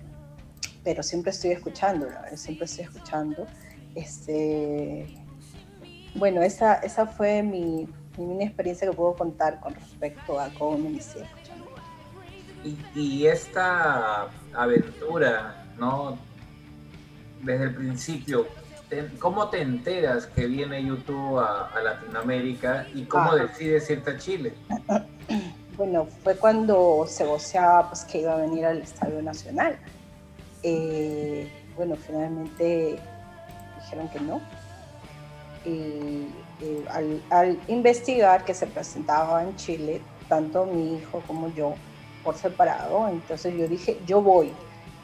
Pero siempre estoy escuchando, la verdad, siempre estoy escuchando. Este, bueno, esa, esa fue mi, mi experiencia que puedo contar con respecto a cómo me inicié escuchando. y, y esta aventura, ¿no? Desde el principio, ¿cómo te enteras que viene YouTube a, a Latinoamérica y cómo Ah. decides irte a Chile? Bueno, fue cuando se voceaba pues, que iba a venir al Estadio Nacional. Eh, bueno, finalmente dijeron que no. Y al, al investigar que se presentaba en Chile, tanto mi hijo como yo, por separado, entonces yo dije, yo voy,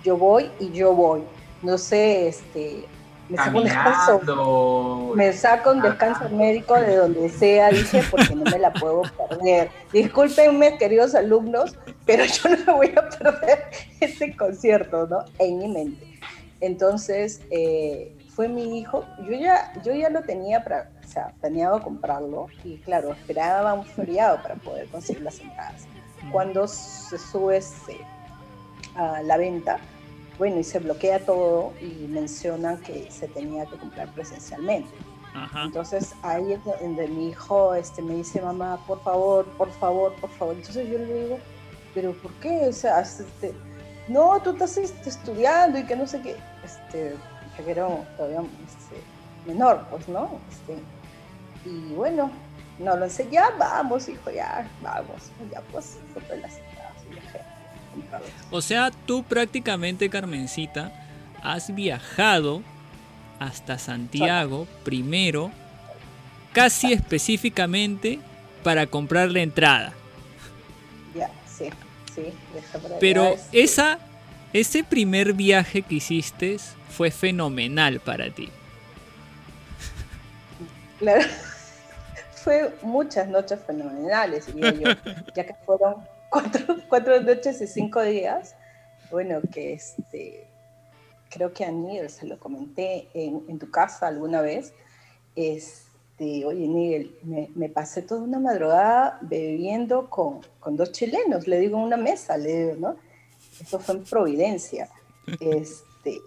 yo voy y yo voy. No sé, este, me saco un descanso me saco un descanso médico de donde sea, dije, porque no me la puedo perder. Discúlpenme, queridos alumnos, pero yo no me voy a perder ese concierto, ¿no? En mi mente. Entonces, eh, fue mi hijo, yo ya, yo ya lo tenía para, o sea, planeado comprarlo y claro, esperaba un feriado para poder conseguir las entradas. Cuando se sube este, a la venta, bueno, y se bloquea todo y mencionan que se tenía que comprar presencialmente. Ajá. Entonces ahí es donde mi hijo este, me dice, mamá, por favor, por favor, por favor. Entonces yo le digo, pero ¿por qué? O sea, este, no, tú estás este, estudiando y que no sé qué. Este, que era todavía este, menor, pues, ¿no? Este, y bueno, no lo sé, ya vamos, hijo, ya vamos. Ya pues, compré las O sea, tú prácticamente, Carmencita, has viajado hasta Santiago primero, casi específicamente para comprar la entrada. Ya, sí, sí, Pero esa, ese primer viaje que hiciste fue fenomenal para ti. Claro. Fue muchas noches fenomenales, diría yo, ya que fueron cuatro, cuatro noches y cinco días. Bueno, que este, creo que a Nigel se lo comenté en, en tu casa alguna vez. Este, oye, Nigel, me, me pasé toda una madrugada bebiendo con, con dos chilenos, le digo en una mesa, le digo, ¿no? Eso fue en Providencia. Este,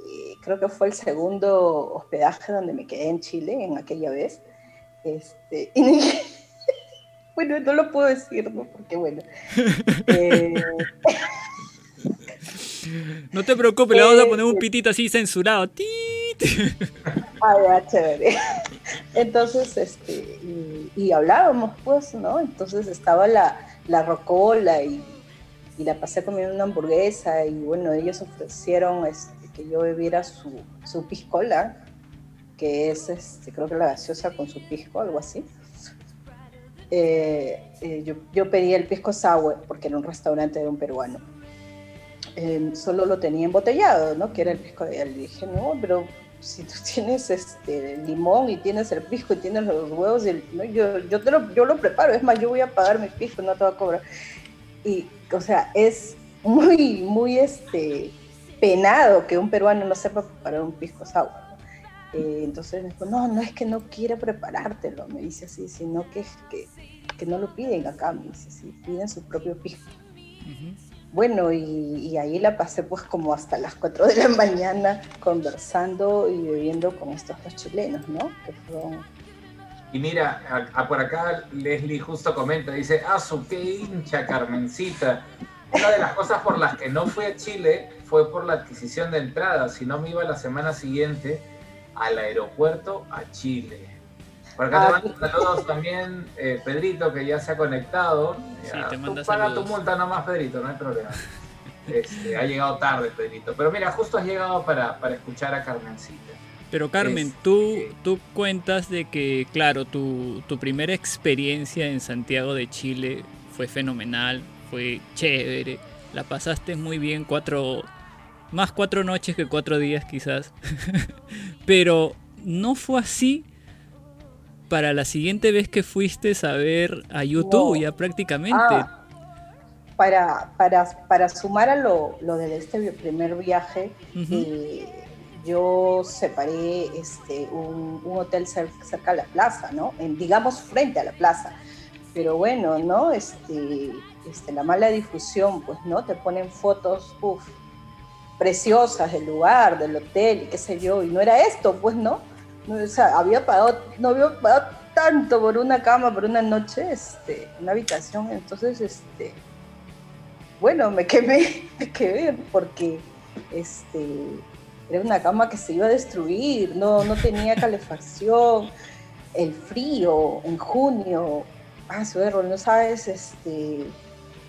creo que fue el segundo hospedaje donde me quedé en Chile en aquella vez. Este, y bueno, no lo puedo decir, ¿no? Porque bueno. eh, No te preocupes, le vamos a poner un pitito así censurado. ¡Tit! ah, ya, chévere. Entonces, este, y, y hablábamos, pues, ¿no? Entonces estaba la, la rocola y, y la pasé comiendo una hamburguesa y bueno, ellos ofrecieron este, que yo bebiera su, su piscola, que es, este, creo que la gaseosa con su pisco, algo así. Eh, eh, yo, yo pedí el pisco sour porque era un restaurante de un peruano. Eh, solo lo tenía embotellado, ¿no? Que era el pisco él. Le dije, no, pero si tú tienes este limón y tienes el pisco y tienes los huevos, y ¿no? yo, yo, te lo, yo lo preparo, es más, yo voy a pagar mi pisco, no te voy a cobrar. Y, o sea, es muy, muy este, penado que un peruano no sepa preparar un pisco sour. Eh, entonces me dijo, no, no es que no quiera preparártelo, me dice así, sino que, es que, que no lo piden acá, me dice así, piden su propio pisco. Bueno, y, y ahí la pasé pues como hasta las 4 de la mañana conversando y bebiendo con estos dos chilenos, ¿no? Que fueron... Y mira, a- a por acá Leslie justo comenta, dice, ah, su qué hincha Carmencita. Una de las cosas por las que no fui a Chile fue por la adquisición de entradas, si no me iba la semana siguiente al aeropuerto a Chile. Por acá Ah, te mando saludos también, eh, Pedrito, que ya se ha conectado. Sí, Ya, te tú manda paga saludos. tu multa nomás, Pedrito, no hay problema. Este, ha llegado tarde, Pedrito. Pero mira, justo has llegado para, para escuchar a Carmencita. Pero Carmen, Es- tú, tú cuentas de que, claro, tu, tu primera experiencia en Santiago de Chile fue fenomenal, fue chévere, la pasaste muy bien, cuatro, más cuatro noches que cuatro días quizás. Pero no fue así para la siguiente vez que fuiste a ver a YouTube, ya prácticamente. Ah, para, para, para sumar a lo, lo de este primer viaje, eh, yo separé este, un, un hotel cer- cerca a la plaza, ¿no? En, digamos frente a la plaza. Pero bueno, ¿no? Este, este, la mala difusión, pues, ¿no? Te ponen fotos, uff, preciosas del lugar, del hotel, y qué sé yo, y no era esto, pues, ¿no? No, o sea, había pagado, no había pagado tanto por una cama, por una noche, este, una habitación, entonces, este, bueno, me quemé, me quemé, porque, este, era una cama que se iba a destruir, no, no tenía calefacción, el frío en junio, ah, su error, no sabes, este,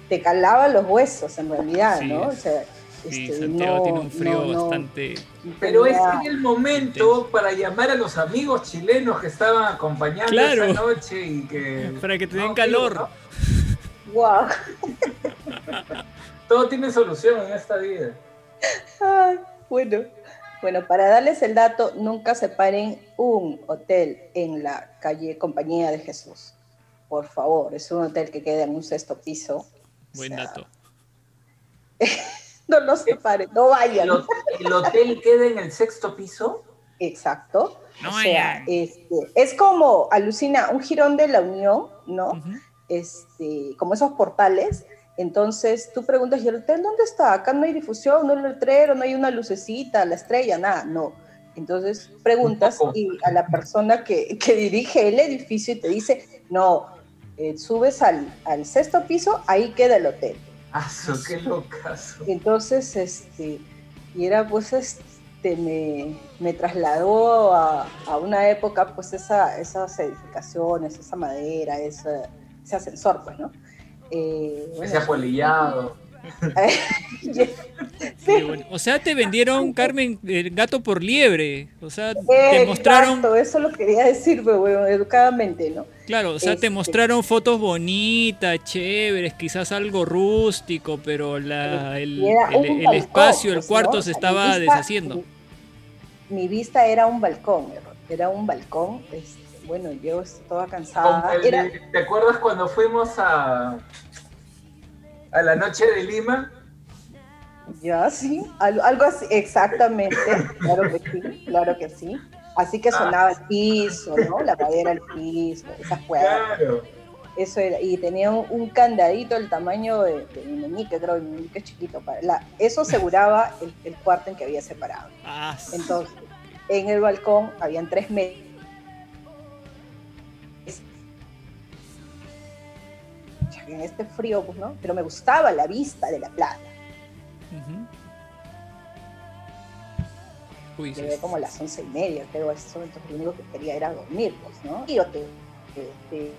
te calaba los huesos en realidad, Sí, ¿no? O sea, Sí, este, Santiago no- tiene un frío no- no- bastante... Pero es en el momento para llamar a los amigos chilenos que estaban acompañando Claro. esa noche y que... Para que te den No, calor. ¿no? Todo tiene solución en esta vida. Ay, bueno. Bueno, para darles el dato, nunca separen un hotel en la calle Compañía de Jesús. Por favor, es un hotel que queda en un sexto piso. Buen O sea, dato. No lo separen, no vayan. ¿El, el hotel queda en el sexto piso? Exacto. No o sea, este, es como, alucina, un jirón de la Unión, ¿no? Este, como esos portales. Entonces tú preguntas, ¿y el hotel dónde está? Acá no hay difusión, no hay letrero, no hay una lucecita, la estrella, nada, no. Entonces preguntas y a la persona que, que dirige el edificio y te dice, no, eh, subes al, al sexto piso, ahí queda el hotel. ¡Ah, su, qué locazo! Entonces, este, y era pues, este, me, me trasladó a, a una época, pues, esa, esas edificaciones, esa madera, ese, ese ascensor, pues, ¿no? Eh, bueno, Ese apolillado. sí, Qué bueno. O sea, te vendieron, Carmen, el gato por liebre. O sea, te mostraron, Exacto, eso lo quería decir, pero bueno, educadamente, ¿no? claro, o sea, te Este- mostraron fotos bonitas, chéveres, quizás algo rústico, pero la, el, espacio, el pues, cuarto se estaba mi vista- deshaciendo. Mi, mi vista era un balcón, era un balcón, este, bueno, yo estaba cansada. Era, de- ¿Te acuerdas cuando fuimos a, a la noche de Lima? Ya, sí, al- algo así, exactamente, claro que sí, claro que sí. Así que sonaba el piso, ¿no? La madera al piso, esas cuerdas. Claro. Eso era, y tenía un, un candadito del tamaño de, de mi meñique, creo, mi meñique es chiquito. Para la, eso aseguraba el, el cuarto en que había separado. Ah, sí. Entonces, en el balcón habían tres metros. En este frío, pues, ¿no? Pero me gustaba la vista de la playa. Uy, sí, Llegué como a las once y media, creo, a eso, entonces lo único que quería era dormir, pues, ¿no? Y yo te, te-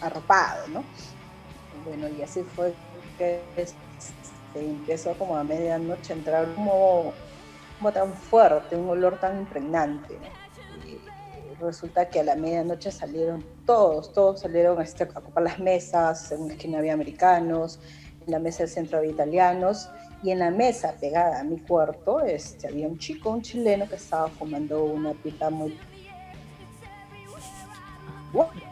arropado, ¿no? Bueno, y así fue que este, empezó como a medianoche a entrar humo, humo tan fuerte, un olor tan impregnante, ¿no? Resulta que a la medianoche salieron todos, todos salieron este, a ocupar las mesas, en una esquina había americanos, en la mesa del centro había italianos, Y en la mesa pegada a mi cuarto este, había un chico, un chileno, que estaba fumando una pipa muy...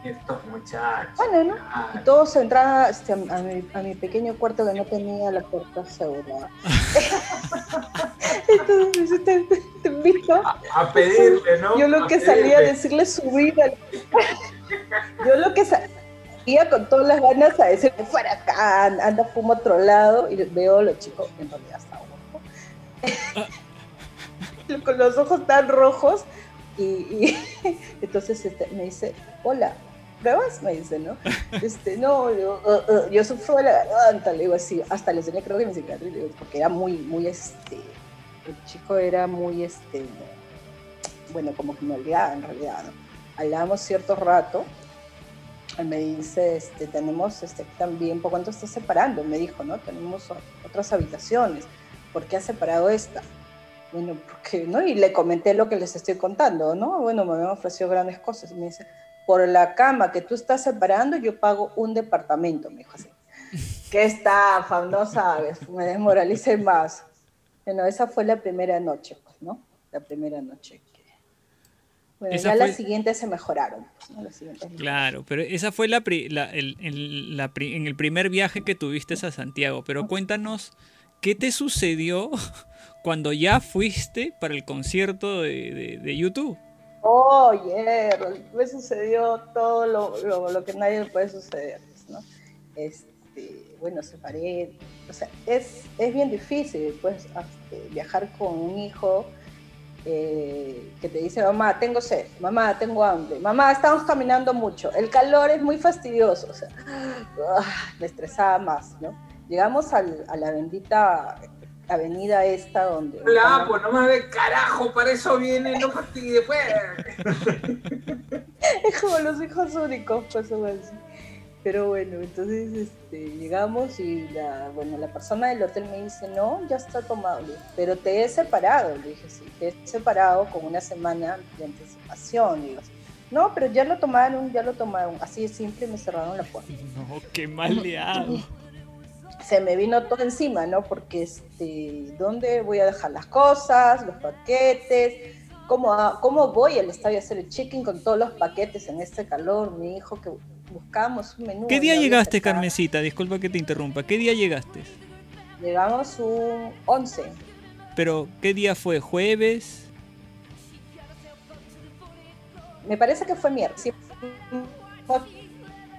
Estos muchachos. Bueno, ¿no? Ah, Y todos entraban este, a, a mi, a mi pequeño cuarto que no tenía la puerta asegurada. Entonces, te, te invito. a, a pedirle, ¿no? Yo lo A que salía a decirle su vida. Yo lo que salía con todas las ganas a decirle fuera acá, anda, fuma a otro lado. Y veo a los chicos, en realidad está guapo. con los ojos tan rojos. Y, entonces este, me dice, hola, ¿pruebas? Me dice, ¿no? Este, no, yo, uh, uh, yo sufro de la garganta, le digo así, hasta le enseñé creo que mi digo, porque era muy, muy, este, el chico era muy, este, bueno, como que me olvidaba en realidad, ¿no? Hablábamos cierto rato, él me dice, este, tenemos este, también, ¿por cuánto estás separando? Me dijo, ¿no? Tenemos otras habitaciones, ¿por qué has separado esta? Bueno, porque, ¿no? Y le comenté lo que les estoy contando, ¿no? Bueno, me habían ofrecido grandes cosas. Me dice, por la cama que tú estás separando, yo pago un departamento, me dijo así. Qué estafa, no sabes, me desmoralicé más. Bueno, esa fue la primera noche, pues, ¿no? La primera noche. que- Bueno, Esa ya fue- las siguientes se mejoraron. pues, ¿no? Las siguientes Claro, pero esa fue la, pri- la- el, el- la pri- en el primer viaje que tuviste a Santiago. Pero cuéntanos, ¿qué te sucedió cuando ya fuiste para el concierto de, YouTube? Oh, hierro, me sucedió todo lo, que nadie puede suceder, ¿no? Este, bueno, separé, o sea, es, es bien difícil, pues, este, viajar con un hijo eh, que te dice, mamá, tengo sed, mamá, tengo hambre, mamá, estamos caminando mucho, el calor es muy fastidioso, o sea, ah, me estresaba más, ¿no? Llegamos a la bendita avenida esta donde... Hola, pues no me ve carajo, para eso viene, no fastidie, pues. Es como los hijos únicos, pues son así. Pero bueno, entonces este, llegamos y la, bueno, la persona del hotel me dice, no, ya está tomado, pero te he separado. Le dije, sí, te he separado con una semana de anticipación. Digo, no, pero ya lo tomaron, ya lo tomaron. Así de simple, me cerraron la puerta. No, qué maleado. Se me vino todo encima, ¿no? Porque, este, ¿dónde voy a dejar las cosas, los paquetes? ¿Cómo, ¿Cómo voy al estadio a hacer el check-in con todos los paquetes en este calor? Mi hijo que buscábamos un menú. ¿Qué día llegaste. Carmencita? Disculpa que te interrumpa. ¿Qué día llegaste? Llegamos un 11. Pero, ¿qué día fue? ¿Jueves? Me parece que fue miércoles. Sí,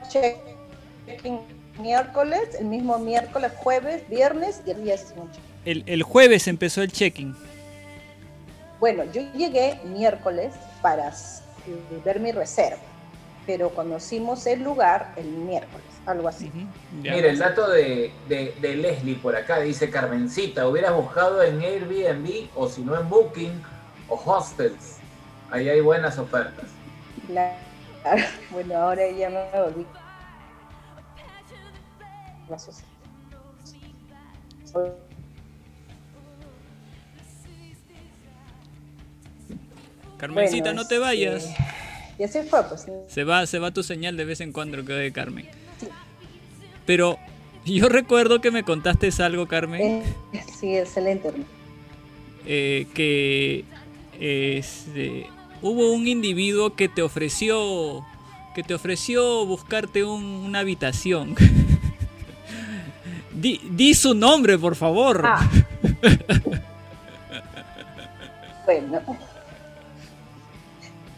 check-in miércoles, el mismo miércoles, jueves, viernes y el día es noche. El, el jueves empezó el check-in. Bueno, yo llegué miércoles para ver mi reserva, pero conocimos el lugar el miércoles, algo así. Mira, el dato de, de, de Leslie por acá dice Carmencita, hubieras buscado en Airbnb o si no en Booking o Hostels. Ahí hay buenas ofertas. Claro. Bueno, ahora ya me volví. La sociedad. Carmencita, Bueno, no te vayas. este, Y así fue, pues. Se va, se va tu señal de vez en cuando, creo de Carmen. Sí. Pero yo recuerdo que me contaste algo, Carmen, Eh, sí, excelente. eh, que este, hubo un individuo que te ofreció que te ofreció buscarte un- una habitación. di, di su nombre, por favor. Ah. Bueno.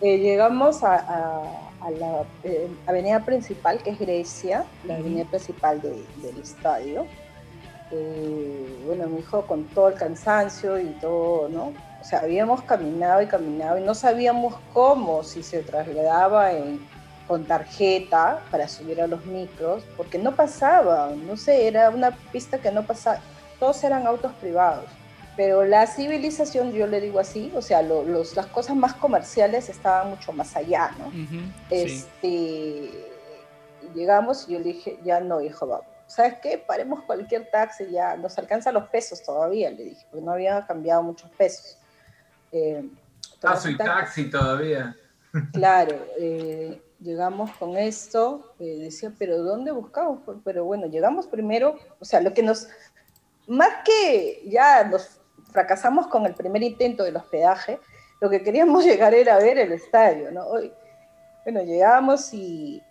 Eh, llegamos a, a- a la eh, avenida principal, que es Grecia, la avenida principal de- del estadio. Eh, bueno, mi hijo con todo el cansancio y todo, ¿no? O sea, habíamos caminado y caminado y no sabíamos cómo, si se trasladaba en- con tarjeta para subir a los micros, porque no pasaba, no sé, era una pista que no pasaba, todos eran autos privados. Pero la civilización, yo le digo así, o sea, lo- los, las cosas más comerciales estaban mucho más allá, ¿no? Este, llegamos y yo le dije, ya no, hijo, vamos. ¿Sabes qué? Paremos cualquier taxi, ya nos alcanza los pesos todavía, le dije, porque no había cambiado muchos pesos. Eh, un taxi todavía. Claro, eh, llegamos con esto, eh, decía, pero ¿dónde buscamos? Pero bueno, llegamos primero, o sea, lo que nos, más que ya nos fracasamos con el primer intento del hospedaje, lo que queríamos llegar era a ver el estadio, ¿no? Bueno, llegamos y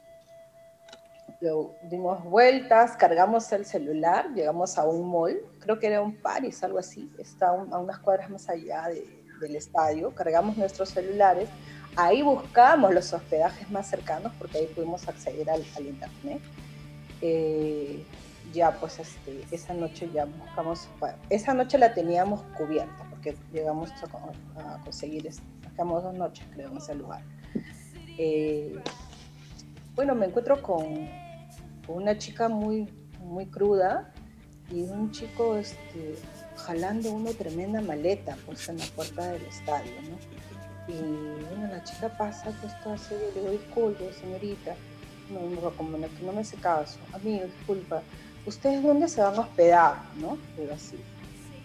lo- dimos vueltas, cargamos el celular, llegamos a un mall, creo que era un Paris, algo así, está un- a unas cuadras más allá de- del estadio, cargamos nuestros celulares, ahí buscamos los hospedajes más cercanos porque ahí pudimos acceder al, internet. Eh, ya pues este, esa noche ya buscamos, esa noche la teníamos cubierta porque llegamos a, co- a conseguir, quedamos dos noches creo en ese lugar. Eh, bueno, me encuentro con, con una chica muy, muy cruda y un chico este, jalando una tremenda maleta pues en la puerta del estadio, ¿no? Y bueno, la chica pasa, pues toda seria, le digo, disculpe, señorita, no, como no, que no me hace caso, amigo, disculpa, ¿ustedes dónde se van a hospedar? ¿No? Digo así.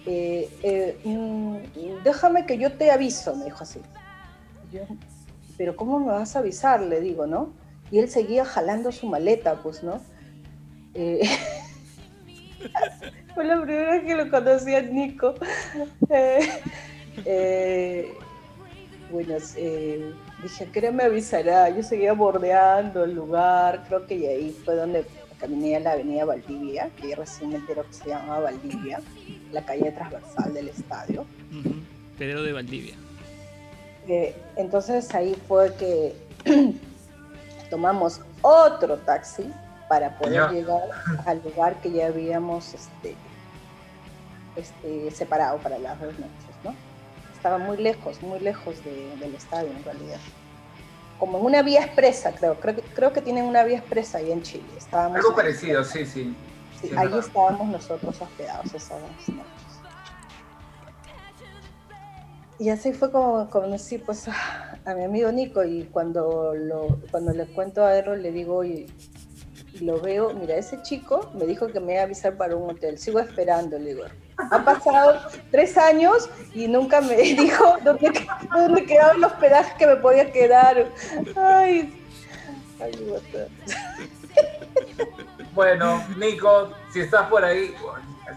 "Eh, eh, mm, déjame que yo te aviso, me dijo así. Yo, pero ¿cómo me vas a avisar? Le digo, ¿no? Y él seguía jalando su maleta, pues, ¿no? Eh, fue la primera vez que lo conocí a Nico. Eh, bueno, eh, dije, ¿a qué hora me avisará? Yo seguía bordeando el lugar, creo que y ahí fue donde caminé a la avenida Valdivia, que yo recién me entero que se llamaba Valdivia, la calle transversal del estadio. Pedro de Valdivia. Eh, entonces ahí fue que tomamos otro taxi para poder Ya. llegar al lugar que ya habíamos este, este, separado para las dos noches, ¿no? Estaba muy lejos, muy lejos de- del estadio en realidad. Como en una vía expresa, creo. Creo que, creo que tienen una vía expresa ahí en Chile. Estábamos Algo parecido, sí, sí. Sí, Sí, ahí estábamos nosotros hospedados esas noches. Y así fue como conocí pues a, a mi amigo Nico y cuando, lo, cuando le cuento a Errol le digo, oye, lo veo, mira, ese chico me dijo que me iba a avisar para un hotel, sigo esperando, le digo. Han pasado tres años y nunca me dijo dónde, dónde quedaba el hospedaje que me podía quedar. Ay, ay, Bueno, Nico, si estás por ahí,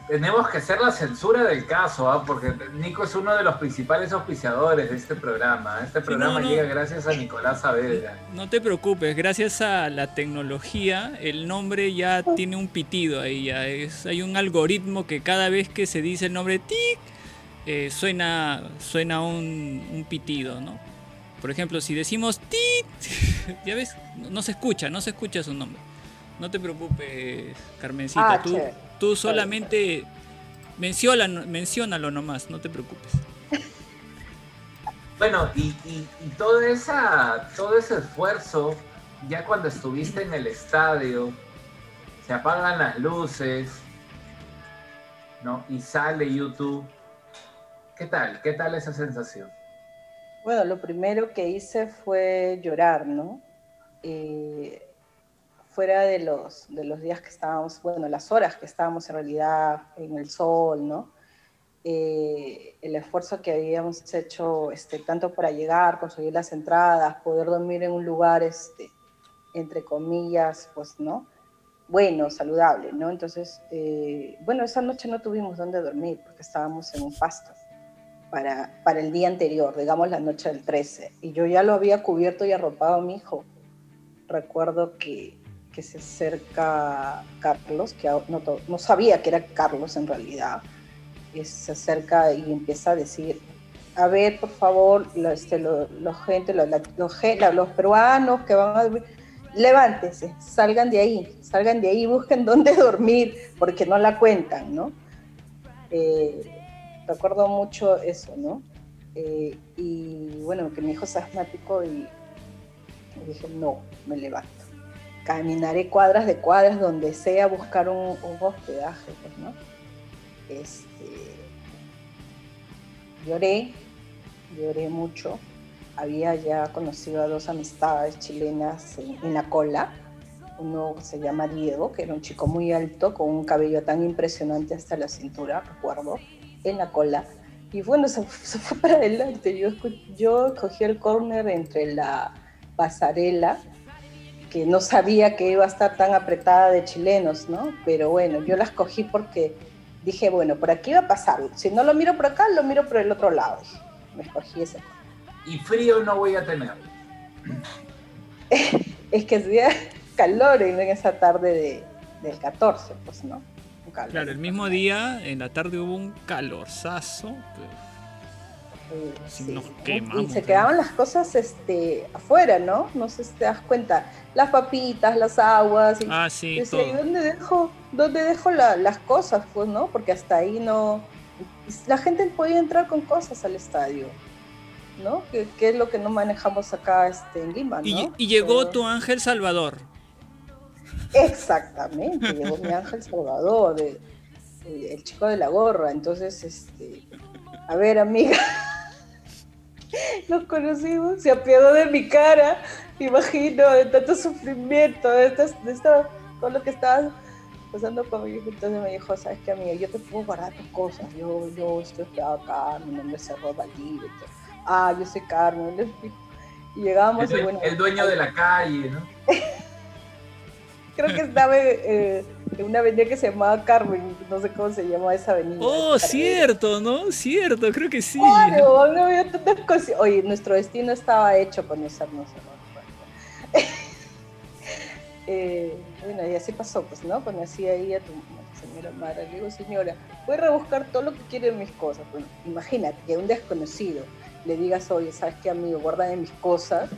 tenemos que hacer la censura del caso, ¿ah? porque Nico es uno de los principales auspiciadores de este programa. Este programa no, no. llega gracias a Nicolás Saavedra. No te preocupes, gracias a la tecnología, el nombre ya tiene un pitido ahí. Ya es, hay un algoritmo que cada vez que se dice el nombre tic, eh, suena, suena un, un pitido, ¿no? Por ejemplo, si decimos tit, ya ves, no, no se escucha, no se escucha su nombre. No te preocupes, Carmencita, Ah, tú. Tú solamente menciónalo, menciónalo nomás, no te preocupes. Bueno, y, y- y todo, esa, todo ese esfuerzo, ya cuando estuviste en el estadio, se apagan las luces, ¿no? Y sale YouTube. ¿Qué tal? ¿Qué tal esa sensación? Bueno, lo primero que hice fue llorar, ¿no? Eh, fuera de los, de los días que estábamos, bueno, las horas que estábamos en realidad en el sol, ¿no? Eh, el esfuerzo que habíamos hecho, este, tanto para llegar, conseguir las entradas, poder dormir en un lugar, este, entre comillas, pues, ¿no? Bueno, saludable, ¿no? Entonces, eh, bueno, esa noche no tuvimos dónde dormir porque estábamos en un pasto para, para el día anterior, digamos la noche del 13. Y yo ya lo había cubierto y arropado a mi hijo. Recuerdo que, que se acerca Carlos, que no, no sabía que era Carlos en realidad. Se acerca y empieza a decir, a ver, por favor, lo- este, gente, lo- la- los, la- peruanos que van a dormir, levántense, salgan de ahí, salgan de ahí, busquen dónde dormir, porque no la cuentan, ¿no? Eh, recuerdo mucho eso, ¿no? Eh, y bueno, que mi hijo es asmático y dije, no, me levanto. Caminaré cuadras de cuadras donde sea buscar un, hospedaje, pues, ¿no? Este, lloré, lloré mucho. Había ya conocido a dos amistades chilenas en, en la cola. Uno se llama Diego, que era un chico muy alto, con un cabello tan impresionante hasta la cintura, recuerdo en la cola. Y bueno, se, se fue para adelante. Yo, yo el corner entre la pasarela, que no sabía que iba a estar tan apretada de chilenos, ¿no? Pero bueno, yo las cogí porque dije, bueno, por aquí va a pasar. Si no lo miro por acá, lo miro por el otro lado. Me escogí ese. Y frío no voy a tener. Es que hacía calor en esa tarde de, del 14, pues, ¿no? Un calor. Claro, el mismo día, en la tarde hubo un calorzazo. pero Quemamos, Y se quedaban las cosas este, afuera, ¿no? No sé si te das cuenta. Las papitas, las aguas. Y Ah, sí, decía, ¿y dónde dejo, dónde dejo la- las cosas? Pues, ¿no? Porque hasta ahí no... La gente podía entrar con cosas al estadio, ¿no? Que, que es lo que no manejamos acá este, en Lima, ¿no? Y, y llegó Pero- tu ángel Salvador. Exactamente, llegó mi ángel Salvador, de- el chico de la gorra. Entonces, este, a ver, amiga, nos conocimos, se apiadó de mi cara, imagino, de tanto sufrimiento, de, estas- de esto, todo lo que estaba pasando conmigo. Entonces me dijo, ¿sabes qué, amiga? Yo te puedo guardar tus cosas, yo, yo estoy acá, mi nombre es y todo. Ah, yo soy Carmen. Y llegamos y El, bueno, el dueño de la calle, ¿no? Creo que estaba eh, en una avenida que se llamaba Carmen, no sé cómo se llama esa avenida. Oh, cierto, ¿no? Cierto, creo que sí. Claro, no había tantas cosas. Oye, nuestro destino estaba hecho conocernos. ¿no? eh, bueno, y así pasó, pues, ¿no? Conocí ahí a tu señora Mara. Le digo, señora, voy a rebuscar todo lo que quieren mis cosas. Bueno, imagínate que a un desconocido le digas, oye, ¿sabes qué, amigo? Guárdame mis cosas.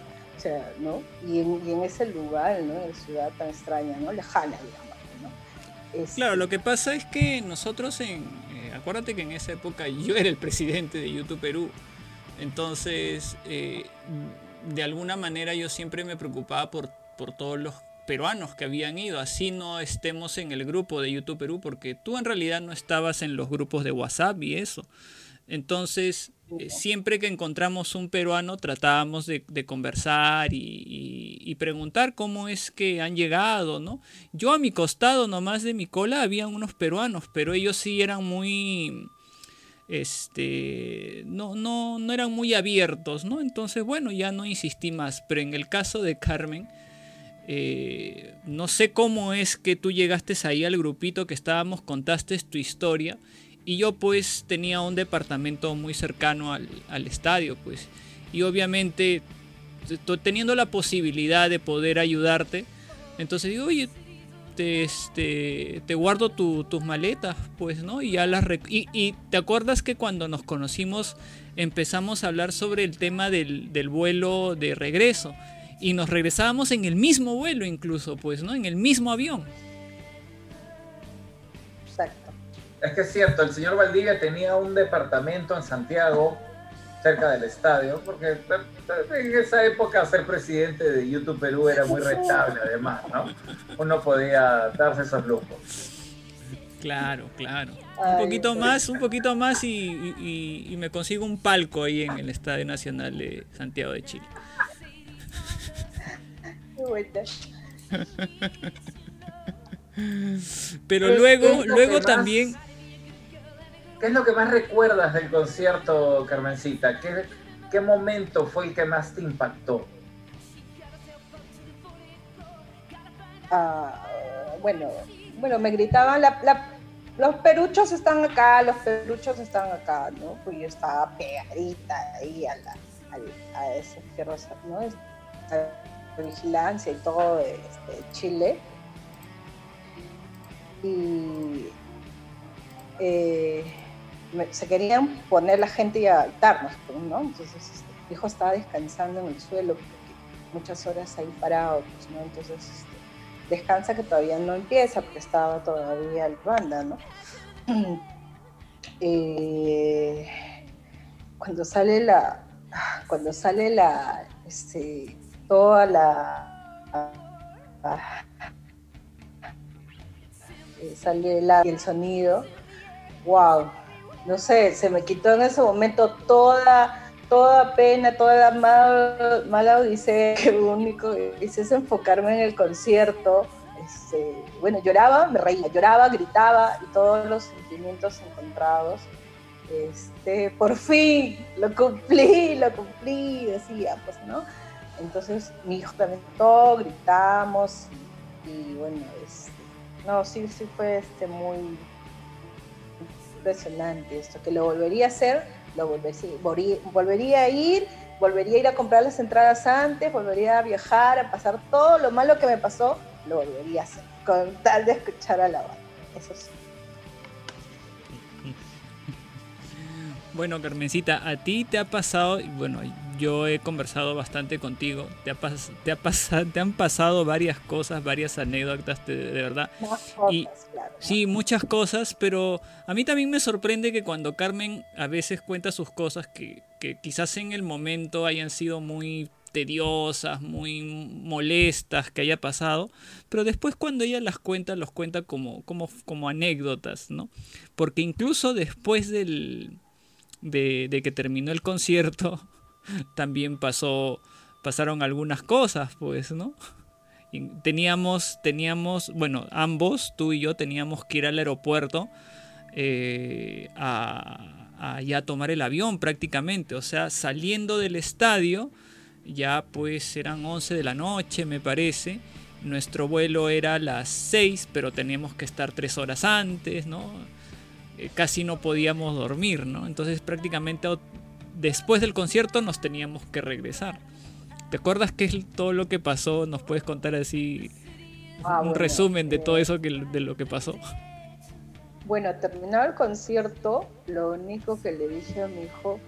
¿No? Y en, ese lugar, ¿no? En ciudad tan extraña, ¿no? Lejana, digamos, Claro, lo que pasa es que nosotros en... eh, acuérdate que en esa época yo era el presidente de YouTube Perú. Entonces, eh, de alguna manera yo siempre me preocupaba por, por todos los peruanos que habían ido. Así no estemos en el grupo de YouTube Perú, porque tú en realidad no estabas en los grupos de WhatsApp y eso. Entonces, eh, siempre que encontramos un peruano tratábamos de, de conversar y, y- y preguntar cómo es que han llegado, ¿no? Yo a mi costado nomás de mi cola había unos peruanos, pero ellos sí eran muy, este, no, no, no eran muy abiertos, ¿no? Entonces, bueno, ya no insistí más, pero en el caso de Carmen, eh, no sé cómo es que tú llegaste ahí al grupito que estábamos, contaste tu historia y yo pues tenía un departamento muy cercano al, al estadio pues. Y obviamente teniendo la posibilidad de poder ayudarte entonces digo oye te, este, te guardo tu- tus maletas pues no y ya las y, y te acuerdas que cuando nos conocimos empezamos a hablar sobre el tema del, del vuelo de regreso y nos regresábamos en el mismo vuelo incluso pues no en el mismo avión Es que es cierto, el señor Valdivia tenía un departamento en Santiago, cerca del estadio, porque en esa época ser presidente de YouTube Perú era muy rentable, además, ¿no? Uno podía darse esos lujos. Claro, claro. Un poquito sí. más, un poquito más y, y- me consigo un palco ahí en el Estadio Nacional de Santiago de Chile. Pero ¿Qué- qué luego, es lo luego también, ¿Qué es lo que más recuerdas del concierto, Carmencita? ¿Qué, momento fue el que más te impactó? Ah, bueno, bueno, me gritaban, los peruchos están acá, los peruchos están acá, ¿no? Pues yo estaba pegadita ahí a, la, al- a ese ¿no? A la vigilancia y todo de este, Chile. Y eh, se querían poner la gente y a altarnos, pues, ¿no? Entonces este, mi hijo estaba descansando en el suelo porque muchas horas ahí parado, pues, ¿no? Entonces este, descansa que todavía no empieza porque estaba todavía la banda, ¿no? Eh, cuando sale la, cuando sale la, este, toda la, eh, sale la- el sonido, wow, no sé, se me quitó en ese momento toda, toda pena, toda la mal- mala odisea, que lo único que hice es enfocarme en el concierto. Este, bueno, lloraba, me reía, lloraba, gritaba y todos los sentimientos encontrados. Este, por fin, lo cumplí, lo cumplí, decía, pues, ¿no? Entonces mi hijo también todo, gritamos y, y bueno, este, no, sí, sí fue este muy, impresionante esto, que lo volvería a hacer, lo volvería, volvería- a ir, volvería a ir a comprar las entradas antes, volvería a viajar, a pasar todo lo malo que me pasó, lo volvería a hacer, con tal de escuchar a la banda. Eso sí. Bueno, Carmencita, a ti te ha pasado, y bueno, yo he conversado bastante contigo, te, ha pas- te, ha pasado, te han pasado varias cosas, varias anécdotas, de, de verdad. Cosas, Y- claro. Sí, muchas cosas, pero a mí también me sorprende que cuando Carmen a veces cuenta sus cosas que, que quizás en el momento hayan sido muy tediosas, muy molestas que haya pasado, pero después cuando ella las cuenta, los cuenta como, como, como anécdotas, ¿no? Porque incluso después del, de, de que terminó el concierto, también pasó, pasaron algunas cosas, pues, ¿no? Teníamos, teníamos, bueno, ambos, tú y yo, teníamos que ir al aeropuerto eh, a, ya tomar el avión prácticamente. O sea, saliendo del estadio, ya pues eran 11 de la noche, me parece. Nuestro vuelo era a las 6, pero teníamos que estar 3 horas antes, ¿no? Eh, casi no podíamos dormir, ¿no? Entonces prácticamente después del concierto nos teníamos que regresar. ¿Te acuerdas qué es todo lo que pasó? ¿Nos puedes contar así Ah, un bueno, resumen de eh, todo eso que, de lo que pasó? Bueno, terminado el concierto, lo único que le dije a mi hijo,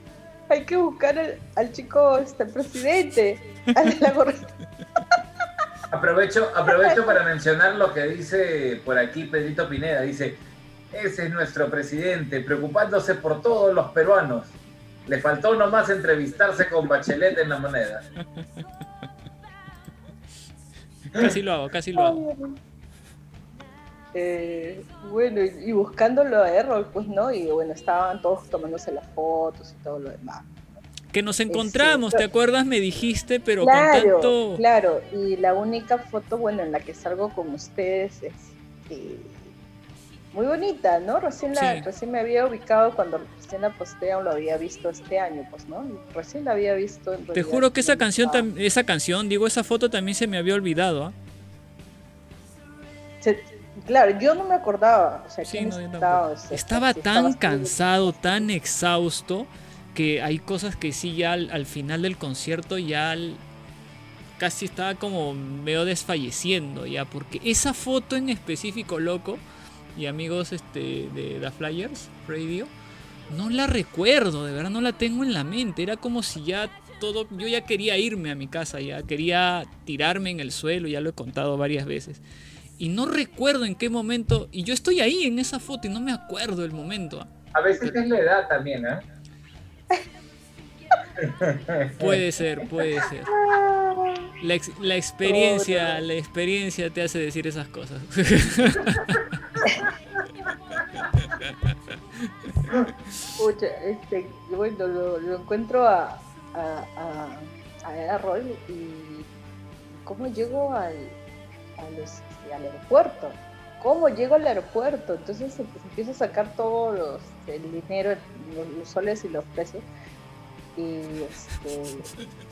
hay que buscar al, al chico, este presidente, al de la gorrita. Aprovecho, aprovecho para mencionar lo que dice por aquí Pedrito Pineda. Dice, ese es nuestro presidente, preocupándose por todos los peruanos. Le faltó nomás entrevistarse con Bachelet en la moneda. Casi lo hago, casi lo hago. Eh, bueno, y, y buscándolo a Errol, pues no, y bueno, estaban todos tomándose las fotos y todo lo demás. Que nos encontramos, Este, ¿te acuerdas? Me dijiste, pero claro, con tanto... claro, y la única foto, bueno, en la que salgo con ustedes es eh, muy bonita, ¿no? Recién, la, Sí. recién me había ubicado cuando recién la posté, o lo había visto este año, pues, ¿no? Recién la había visto. en Te juro que esa canción, tam- esa canción, digo, esa foto también se me había olvidado. Se- claro, yo no me acordaba, o sea, Sí, no, estaba, o sea, Estaba si tan cansado, tan exhausto, que hay cosas que sí ya al, al final del concierto ya al- casi estaba como medio desfalleciendo ya, porque esa foto en específico, loco, y amigos este, de The Flyers Radio, no la recuerdo, de verdad no la tengo en la mente, era como si ya todo, yo ya quería irme a mi casa, ya quería tirarme en el suelo, ya lo he contado varias veces. Y no recuerdo en qué momento, y yo estoy ahí en esa foto y no me acuerdo el momento. A veces es la edad también, ¿eh? Puede ser, puede ser. La, ex- la experiencia, la experiencia te hace decir esas cosas. Pucha, este, bueno, lo, lo encuentro a, a, a, a y cómo llego al, a los- al aeropuerto. ¿Cómo llego al aeropuerto? Entonces em- empiezo a sacar todos los, el dinero, los, los soles y los pesos. Y este,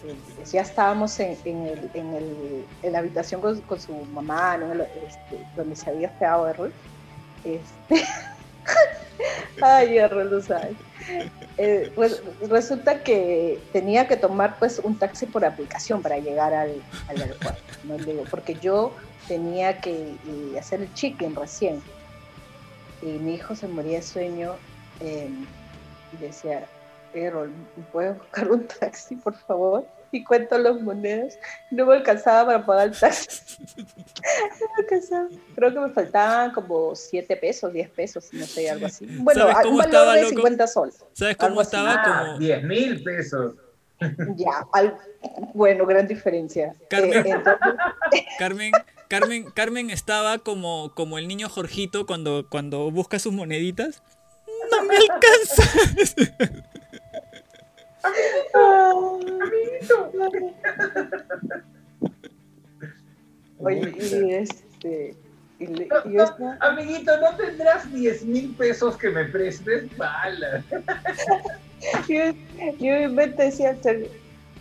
eh, ya estábamos en, en, el, en, la habitación con, con su mamá. Este, donde se había quedado Errol. Este, Ay, Errol, no sabes. Eh, pues resulta que tenía que tomar pues un taxi por aplicación para llegar al, al aeropuerto, porque yo tenía que eh, hacer el check-in recién. Y mi hijo se moría de sueño eh, y decía, Errol, ¿me ¿puedes buscar un taxi, por favor? Y cuento las monedas. No me alcanzaba para pagar el taxi. No me alcanzaba. Creo que me faltaban como 7 pesos, 10 pesos, no sé, algo así. Bueno, ¿Sabes a- cómo un valor estaba, de loco? 50 soles. ¿Sabes cómo Algo así. estaba? Ah, Como 10 mil pesos. Ya, al- bueno, gran diferencia. Carmen. Eh, entonces, Carmen, Carmen, Carmen estaba como, como el niño Jorgito cuando, cuando busca sus moneditas. No me alcanza. Oye, y este. Y, le- y estaba- Amiguito, ¿no tendrás 10 mil pesos que me prestes? Bala. yo, yo en decía, "Che,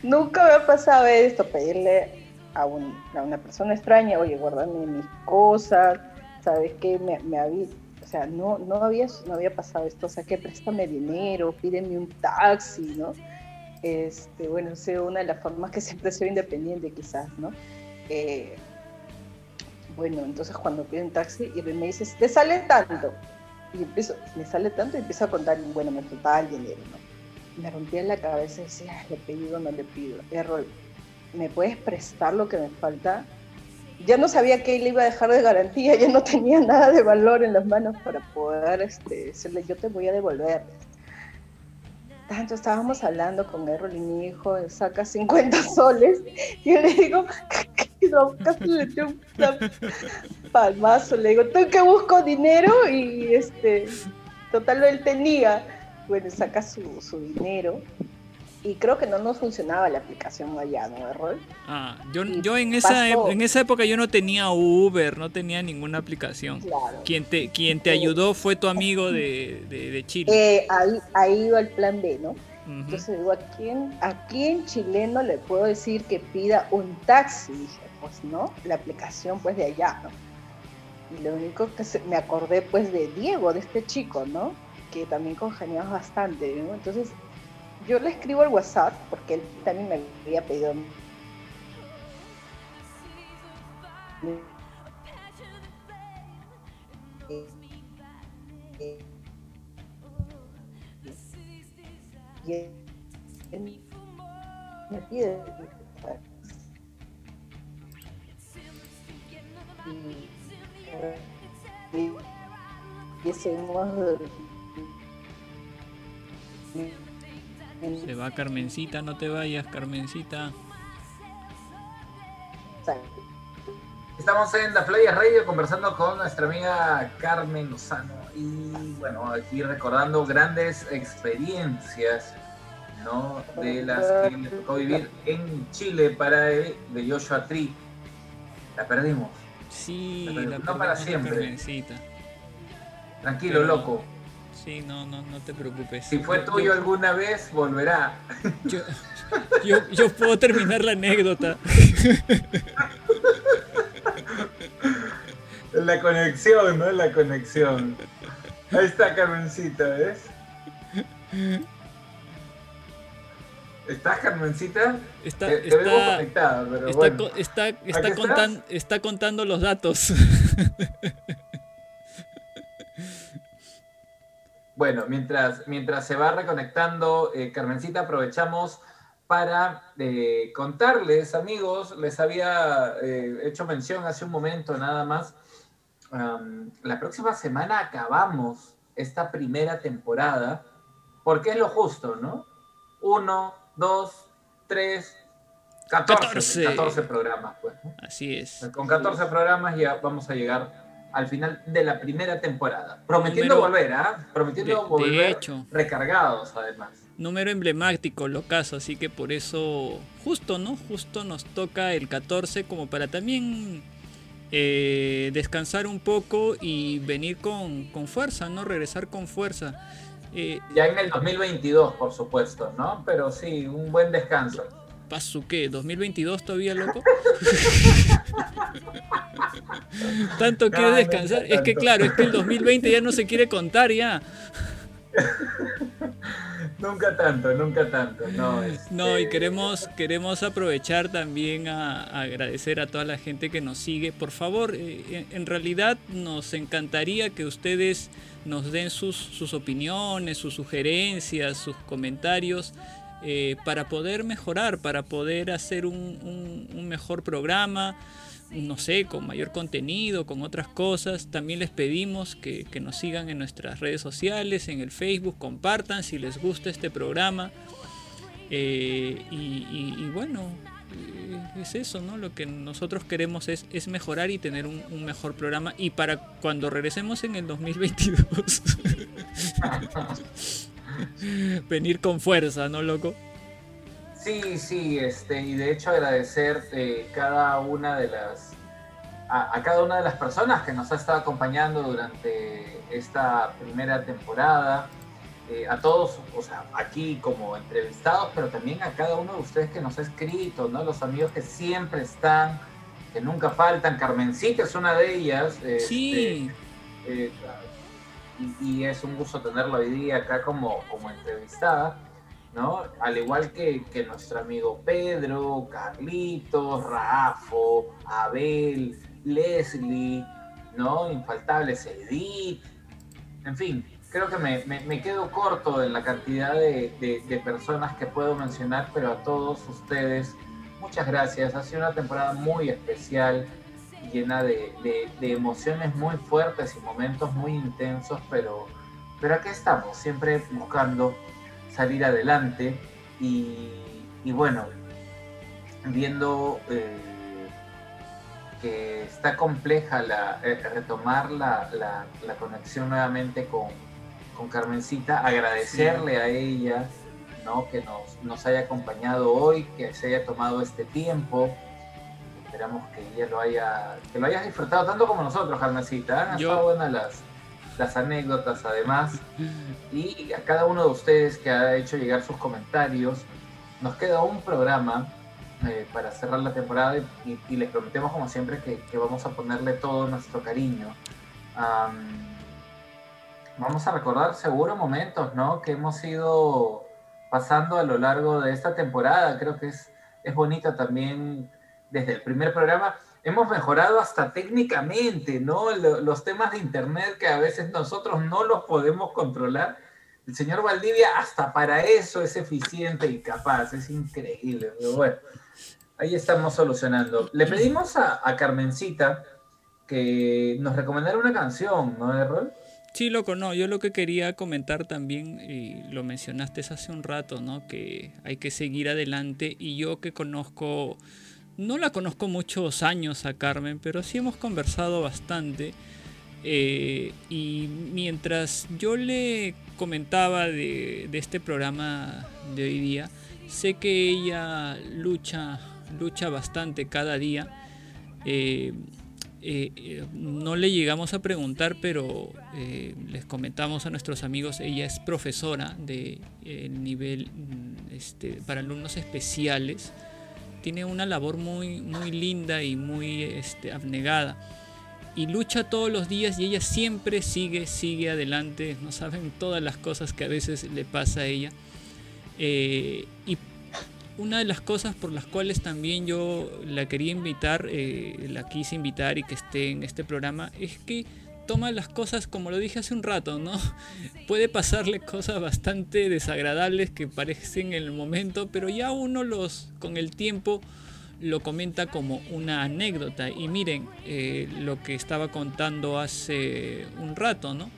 nunca me ha pasado esto, pedirle a, un- a una persona extraña, oye, guárdame mis cosas, ¿sabes qué? Me, me o sea, no, no, había, no había pasado esto, o sea, que préstame dinero, pídeme un taxi, ¿no? Este, bueno, es una de las formas que siempre soy independiente quizás, ¿no? Eh, bueno, entonces cuando pido un taxi y me dices, te sale tanto, y empiezo, me sale tanto y empiezo a contar, bueno, me faltaba el dinero, ¿no? Me rompía la cabeza y decía, "Ay, le pido, no le pido, error, ¿me puedes prestar lo que me falta? Ya no sabía que le iba a dejar de garantía, ya no tenía nada de valor en las manos para poder este, decirle, yo te voy a devolver. Tanto estábamos hablando con Errol y mi hijo, saca 50 soles, y yo le digo, casi le eché un palmazo, le digo, tú que busco dinero, y este, total él tenía, bueno, saca su, su dinero, y creo que no nos funcionaba la aplicación allá, ¿no, Errol? Ah, yo, yo en esa, pasó. en esa época yo no tenía Uber, no tenía ninguna aplicación. Claro. Quien te, quien te ayudó fue tu amigo de, de, de Chile. Eh, ahí, ahí iba el plan B, ¿no? Entonces digo, ¿a quién, ¿a quién chileno le puedo decir que pida un taxi? Dije, pues no, la aplicación pues de allá, ¿no? Y lo único que se- me acordé pues de Diego, de este chico, ¿no? Que también congeniamos bastante, ¿no? Entonces yo le escribo al WhatsApp, porque él también me había pedido... Eh, eh, y Se va Carmencita, no te vayas, Carmencita. Estamos en The Players Radio conversando con nuestra amiga Carmen Lozano y bueno, aquí recordando grandes experiencias ¿no? de las que le tocó vivir en Chile para el de Joshua Tree. La perdimos. Sí, Pero la no para perdimos siempre. Carmencita. Tranquilo, Pero- loco. Sí, no, no, no te preocupes. Si fue Yo- tuyo yo- alguna vez, volverá. Yo, yo, yo puedo terminar la anécdota. La conexión, ¿no? La conexión. Ahí está Carmencita, ¿ves? ¿Estás Carmencita? Está, te, te vemos está, conectada, pero está, bueno. está, está, ¿Aquí contan- está contando los datos. Bueno, mientras, mientras se va reconectando eh, Carmencita, aprovechamos para eh, contarles, amigos, les había eh, hecho mención hace un momento nada más. la próxima semana acabamos esta primera temporada, porque es lo justo, ¿no? Uno, dos, tres, 14, 14. 14 programas, pues. ¿no? Así es. Con 14 programas ya vamos a llegar al final de la primera temporada. Prometiendo Número- volver, ¿ah? Prometiendo De- de volver hecho. recargados, además. Número emblemático, lo caso, así que por eso, justo, ¿no? Justo nos toca el 14 como para también eh, descansar un poco y venir con, con fuerza, ¿no? Regresar con fuerza. Eh, Ya en el 2022, por supuesto, ¿no? Pero sí, un buen descanso. ¿Paso qué? ¿2022 todavía, loco? ¿Tanto No, no descansar? Es que claro, es que el 2020 ya no se quiere contar ya. Nunca tanto, nunca tanto. No, este, No, y queremos, queremos aprovechar también a, a agradecer a toda la gente que nos sigue. Por favor, eh, en, en realidad nos encantaría que ustedes nos den sus, sus opiniones, sus sugerencias, sus comentarios eh, para poder mejorar, para poder hacer un, un- un mejor programa, no sé, con mayor contenido, con otras cosas. También les pedimos que, que nos sigan en nuestras redes sociales, en el Facebook, compartan si les gusta este programa. Eh, y, y- y bueno, eh, es eso, ¿no? Lo que nosotros queremos es, es mejorar y tener un, un mejor programa. Y para cuando regresemos en el 2022, venir con fuerza, ¿no, loco? Sí, sí, este, y de hecho agradecer eh, cada una de las a, a cada una de las personas que nos ha estado acompañando durante esta primera temporada, eh, a todos, o sea, aquí como entrevistados, pero también a cada uno de ustedes que nos ha escrito, ¿no? Los amigos que siempre están, que nunca faltan. Carmencita es una de ellas. este, Sí, eh, y- es un gusto tenerla hoy día acá como, como entrevistada, ¿no? Al igual que, que nuestro amigo Pedro, Carlitos, Rafo, Abel, Leslie, ¿no? Infaltables Edith, en fin, creo que me, me- quedo corto en la cantidad de- de personas que puedo mencionar, pero a todos ustedes, muchas gracias. Ha sido una temporada muy especial, llena de, de- de emociones muy fuertes y momentos muy intensos, pero, pero aquí estamos, siempre buscando salir adelante y, y bueno, viendo eh, que está compleja la, eh, retomar la, la- la conexión nuevamente con, con Carmencita, agradecerle a ella ¿no? que nos, nos haya acompañado hoy, que se haya tomado este tiempo. Esperamos que ella lo haya, que lo hayas disfrutado tanto como nosotros, Carmencita. Han Yo- estado buenas las, las anécdotas además. Y a cada uno de ustedes que ha hecho llegar sus comentarios, nos queda un programa eh, para cerrar la temporada y, y les prometemos como siempre que, que vamos a ponerle todo nuestro cariño. Am, vamos a recordar seguro momentos ¿no? que hemos ido pasando a lo largo de esta temporada. Creo que es, es bonito también desde el primer programa. Hemos mejorado hasta técnicamente, ¿no? Lo- los temas de internet que a veces nosotros no los podemos controlar. El señor Valdivia hasta para eso es eficiente y capaz, es increíble. Pero bueno, ahí estamos solucionando. Le pedimos a, a Carmencita que nos recomendara una canción, ¿no, Errol? Sí, loco, no, yo lo que quería comentar también, y lo mencionaste hace un rato, ¿no? Que hay que seguir adelante y yo que conozco, no la conozco muchos años a Carmen, pero sí hemos conversado bastante. eh, y mientras yo le comentaba de, este programa de hoy día, sé que ella lucha, lucha bastante cada día. eh, eh, no le llegamos a preguntar, pero eh, les comentamos a nuestros amigos, ella es profesora de nivel mm, este, para alumnos especiales. Tiene una labor muy, muy linda y muy este, abnegada. Y lucha todos los días y ella siempre sigue, sigue adelante. No saben todas las cosas que a veces le pasa a ella. Eh, y una de las cosas por las cuales también yo la quería invitar, eh, la quise invitar y que esté en este programa, es que toma las cosas como lo dije hace un rato, ¿no? Puede pasarle cosas bastante desagradables que parecen en el momento, pero ya uno los, con el tiempo, lo comenta como una anécdota. Y miren eh, lo que estaba contando hace un rato, ¿no?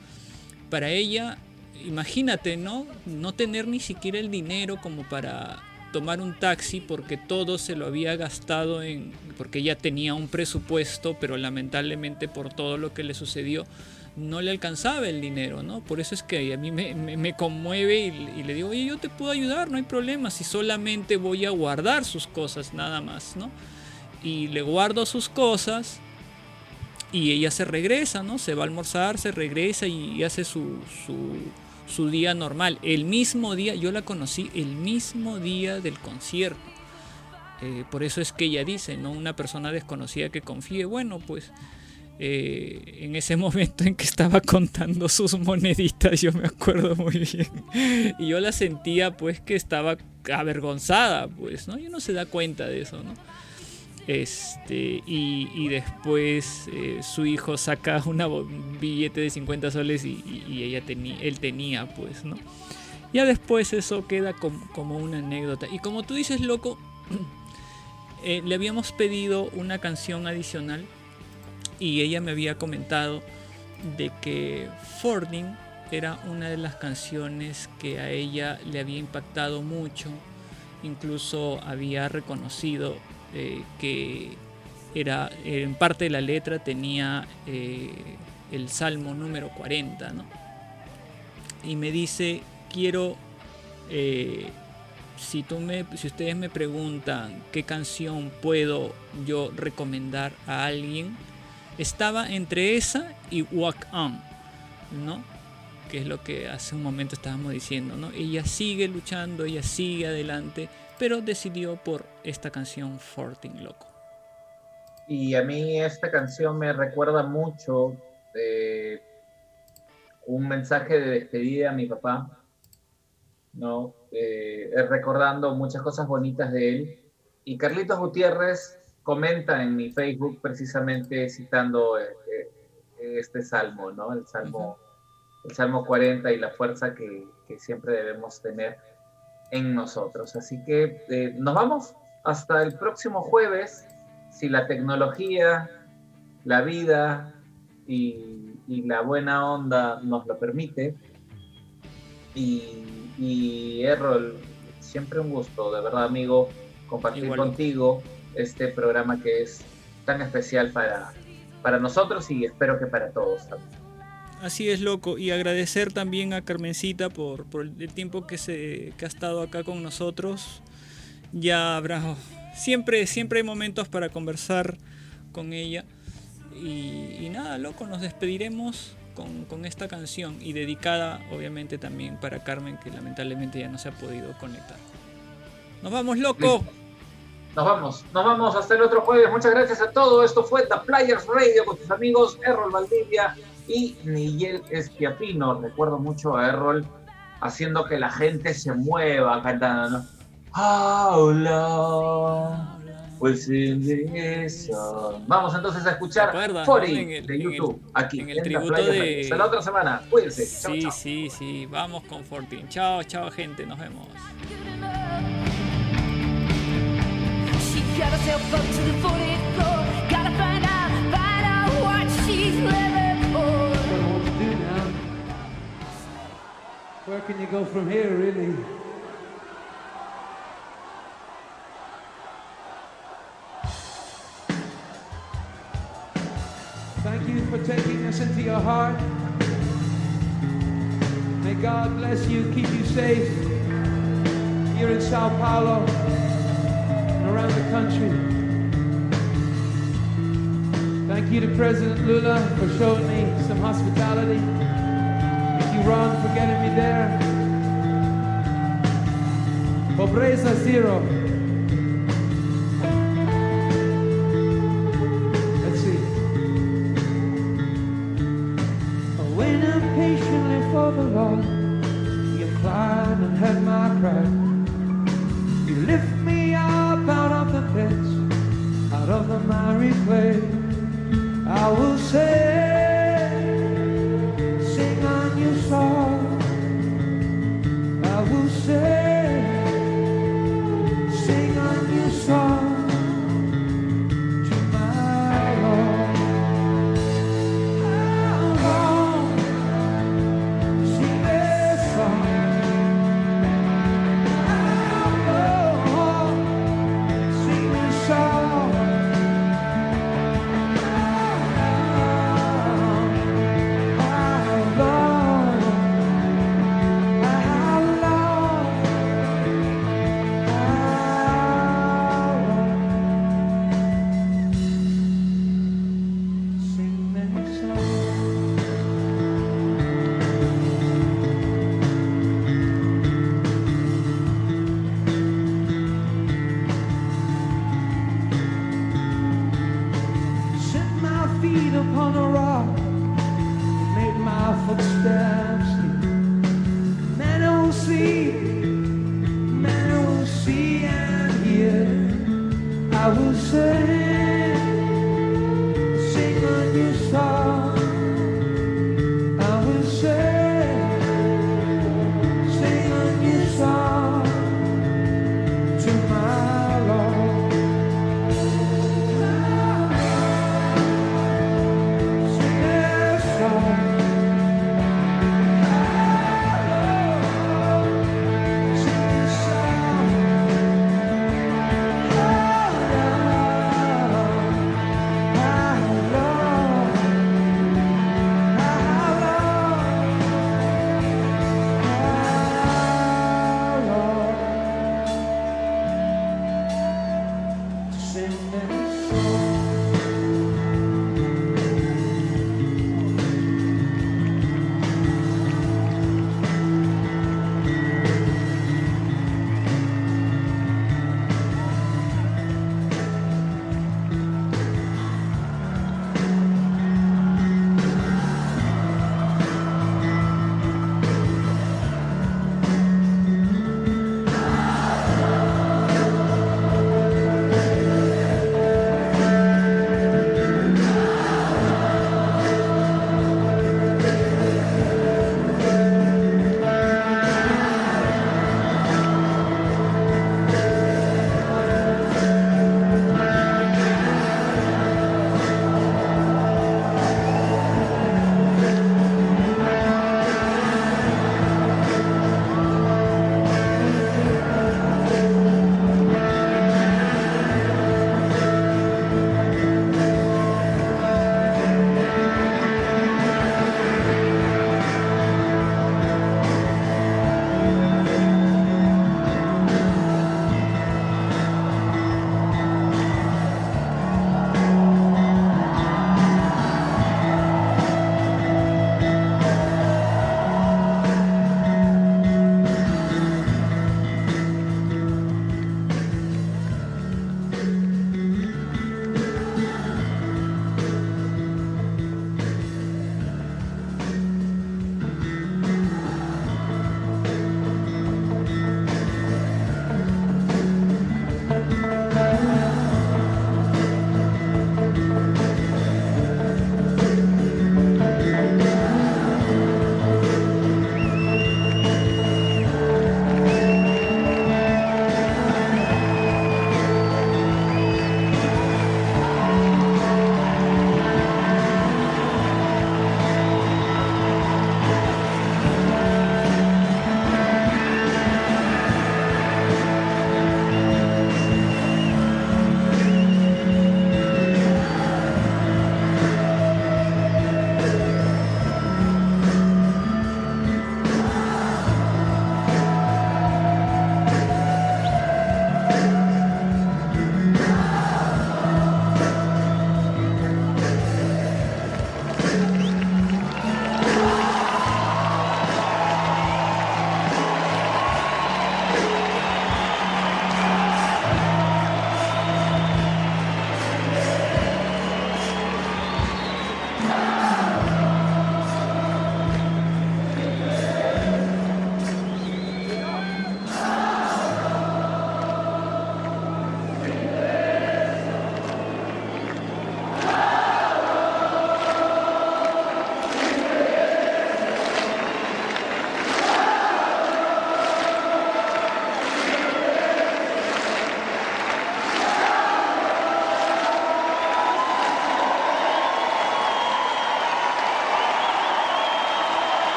Para ella, imagínate, ¿no? No tener ni siquiera el dinero como para tomar un taxi porque todo se lo había gastado en porque ella tenía un presupuesto pero lamentablemente por todo lo que le sucedió no le alcanzaba el dinero no por eso es que a mí me, conmueve y, le digo oye yo te puedo ayudar no hay problema si solamente voy a guardar sus cosas nada más no y le guardo sus cosas y ella se regresa, ¿no? Se va a almorzar, se regresa y hace su, su día normal. El mismo día, yo la conocí el mismo día del concierto. Eh, por eso es que ella dice, ¿no? Una persona desconocida que confíe, bueno, pues eh, en ese momento en que estaba contando sus moneditas, yo me acuerdo muy bien. Y yo la sentía pues que estaba avergonzada, pues, ¿no? Y uno se da cuenta de eso, ¿no? Este, y, después eh, su hijo saca un billete de 50 soles y, ella él tenía, pues, ¿no? Ya después eso queda com- como una anécdota. Y como tú dices, loco, eh, le habíamos pedido una canción adicional y ella me había comentado de que Fording era una de las canciones que a ella le había impactado mucho. Incluso había reconocido eh, que era en parte de la letra tenía eh, el Salmo número 40, ¿no? Y me dice, quiero, eh, si, tú me, si ustedes me preguntan qué canción puedo yo recomendar a alguien, estaba entre esa y Walk On, ¿no? Que es lo que hace un momento estábamos diciendo, ¿no? Ella sigue luchando, ella sigue adelante, pero decidió por esta canción Forting Loco. Y a mí esta canción me recuerda mucho eh, un mensaje de despedida a mi papá, ¿no? Eh, recordando muchas cosas bonitas de él. Y Carlitos Gutiérrez comenta en mi Facebook precisamente citando eh, este salmo, ¿no? El salmo, el salmo 40 y la fuerza que, que siempre debemos tener en nosotros. Así que eh, nos vamos hasta el próximo jueves, si la tecnología, la vida y, y la buena onda nos lo permite. Y, y Errol, siempre un gusto, de verdad, amigo, compartir Igual. contigo este programa que es tan especial para, para nosotros y espero que para todos también. Así es, loco. Y agradecer también a Carmencita por, por el tiempo que, se, que ha estado acá con nosotros. Ya habrá. Siempre, siempre hay momentos para conversar con ella. Y, y nada, loco, nos despediremos con, con esta canción. Y dedicada, obviamente, también para Carmen, que lamentablemente ya no se ha podido conectar. ¡Nos vamos, loco! Nos vamos, nos vamos hasta el otro jueves. Muchas gracias a todos. Esto fue The Players Radio con tus amigos Errol Valdivia y Miguel Esquiapino. Recuerdo mucho a Errol haciendo que la gente se mueva cantando, ¿no? How long will this? Vamos entonces a escuchar ¿Te acuerdas, 40 no? En el- de el- YouTube aquí en el tributo de-. Hasta la otra semana. Cuídense. Chao, Sí, chao. sí, sí. Vamos con 14. Chao, chao, gente. Nos vemos. Got herself up to the 40th floor. Where can you go from here, really? Thank you for taking us into your heart. May God bless you, keep you safe here in Sao Paulo and around the country. Thank you to President Lula for showing me some hospitality. For getting me there. Pobreza zero. Let's see. I waited patiently for the Lord. He inclined and heard my cry. You lift me up out of the pits, out of the miry clay.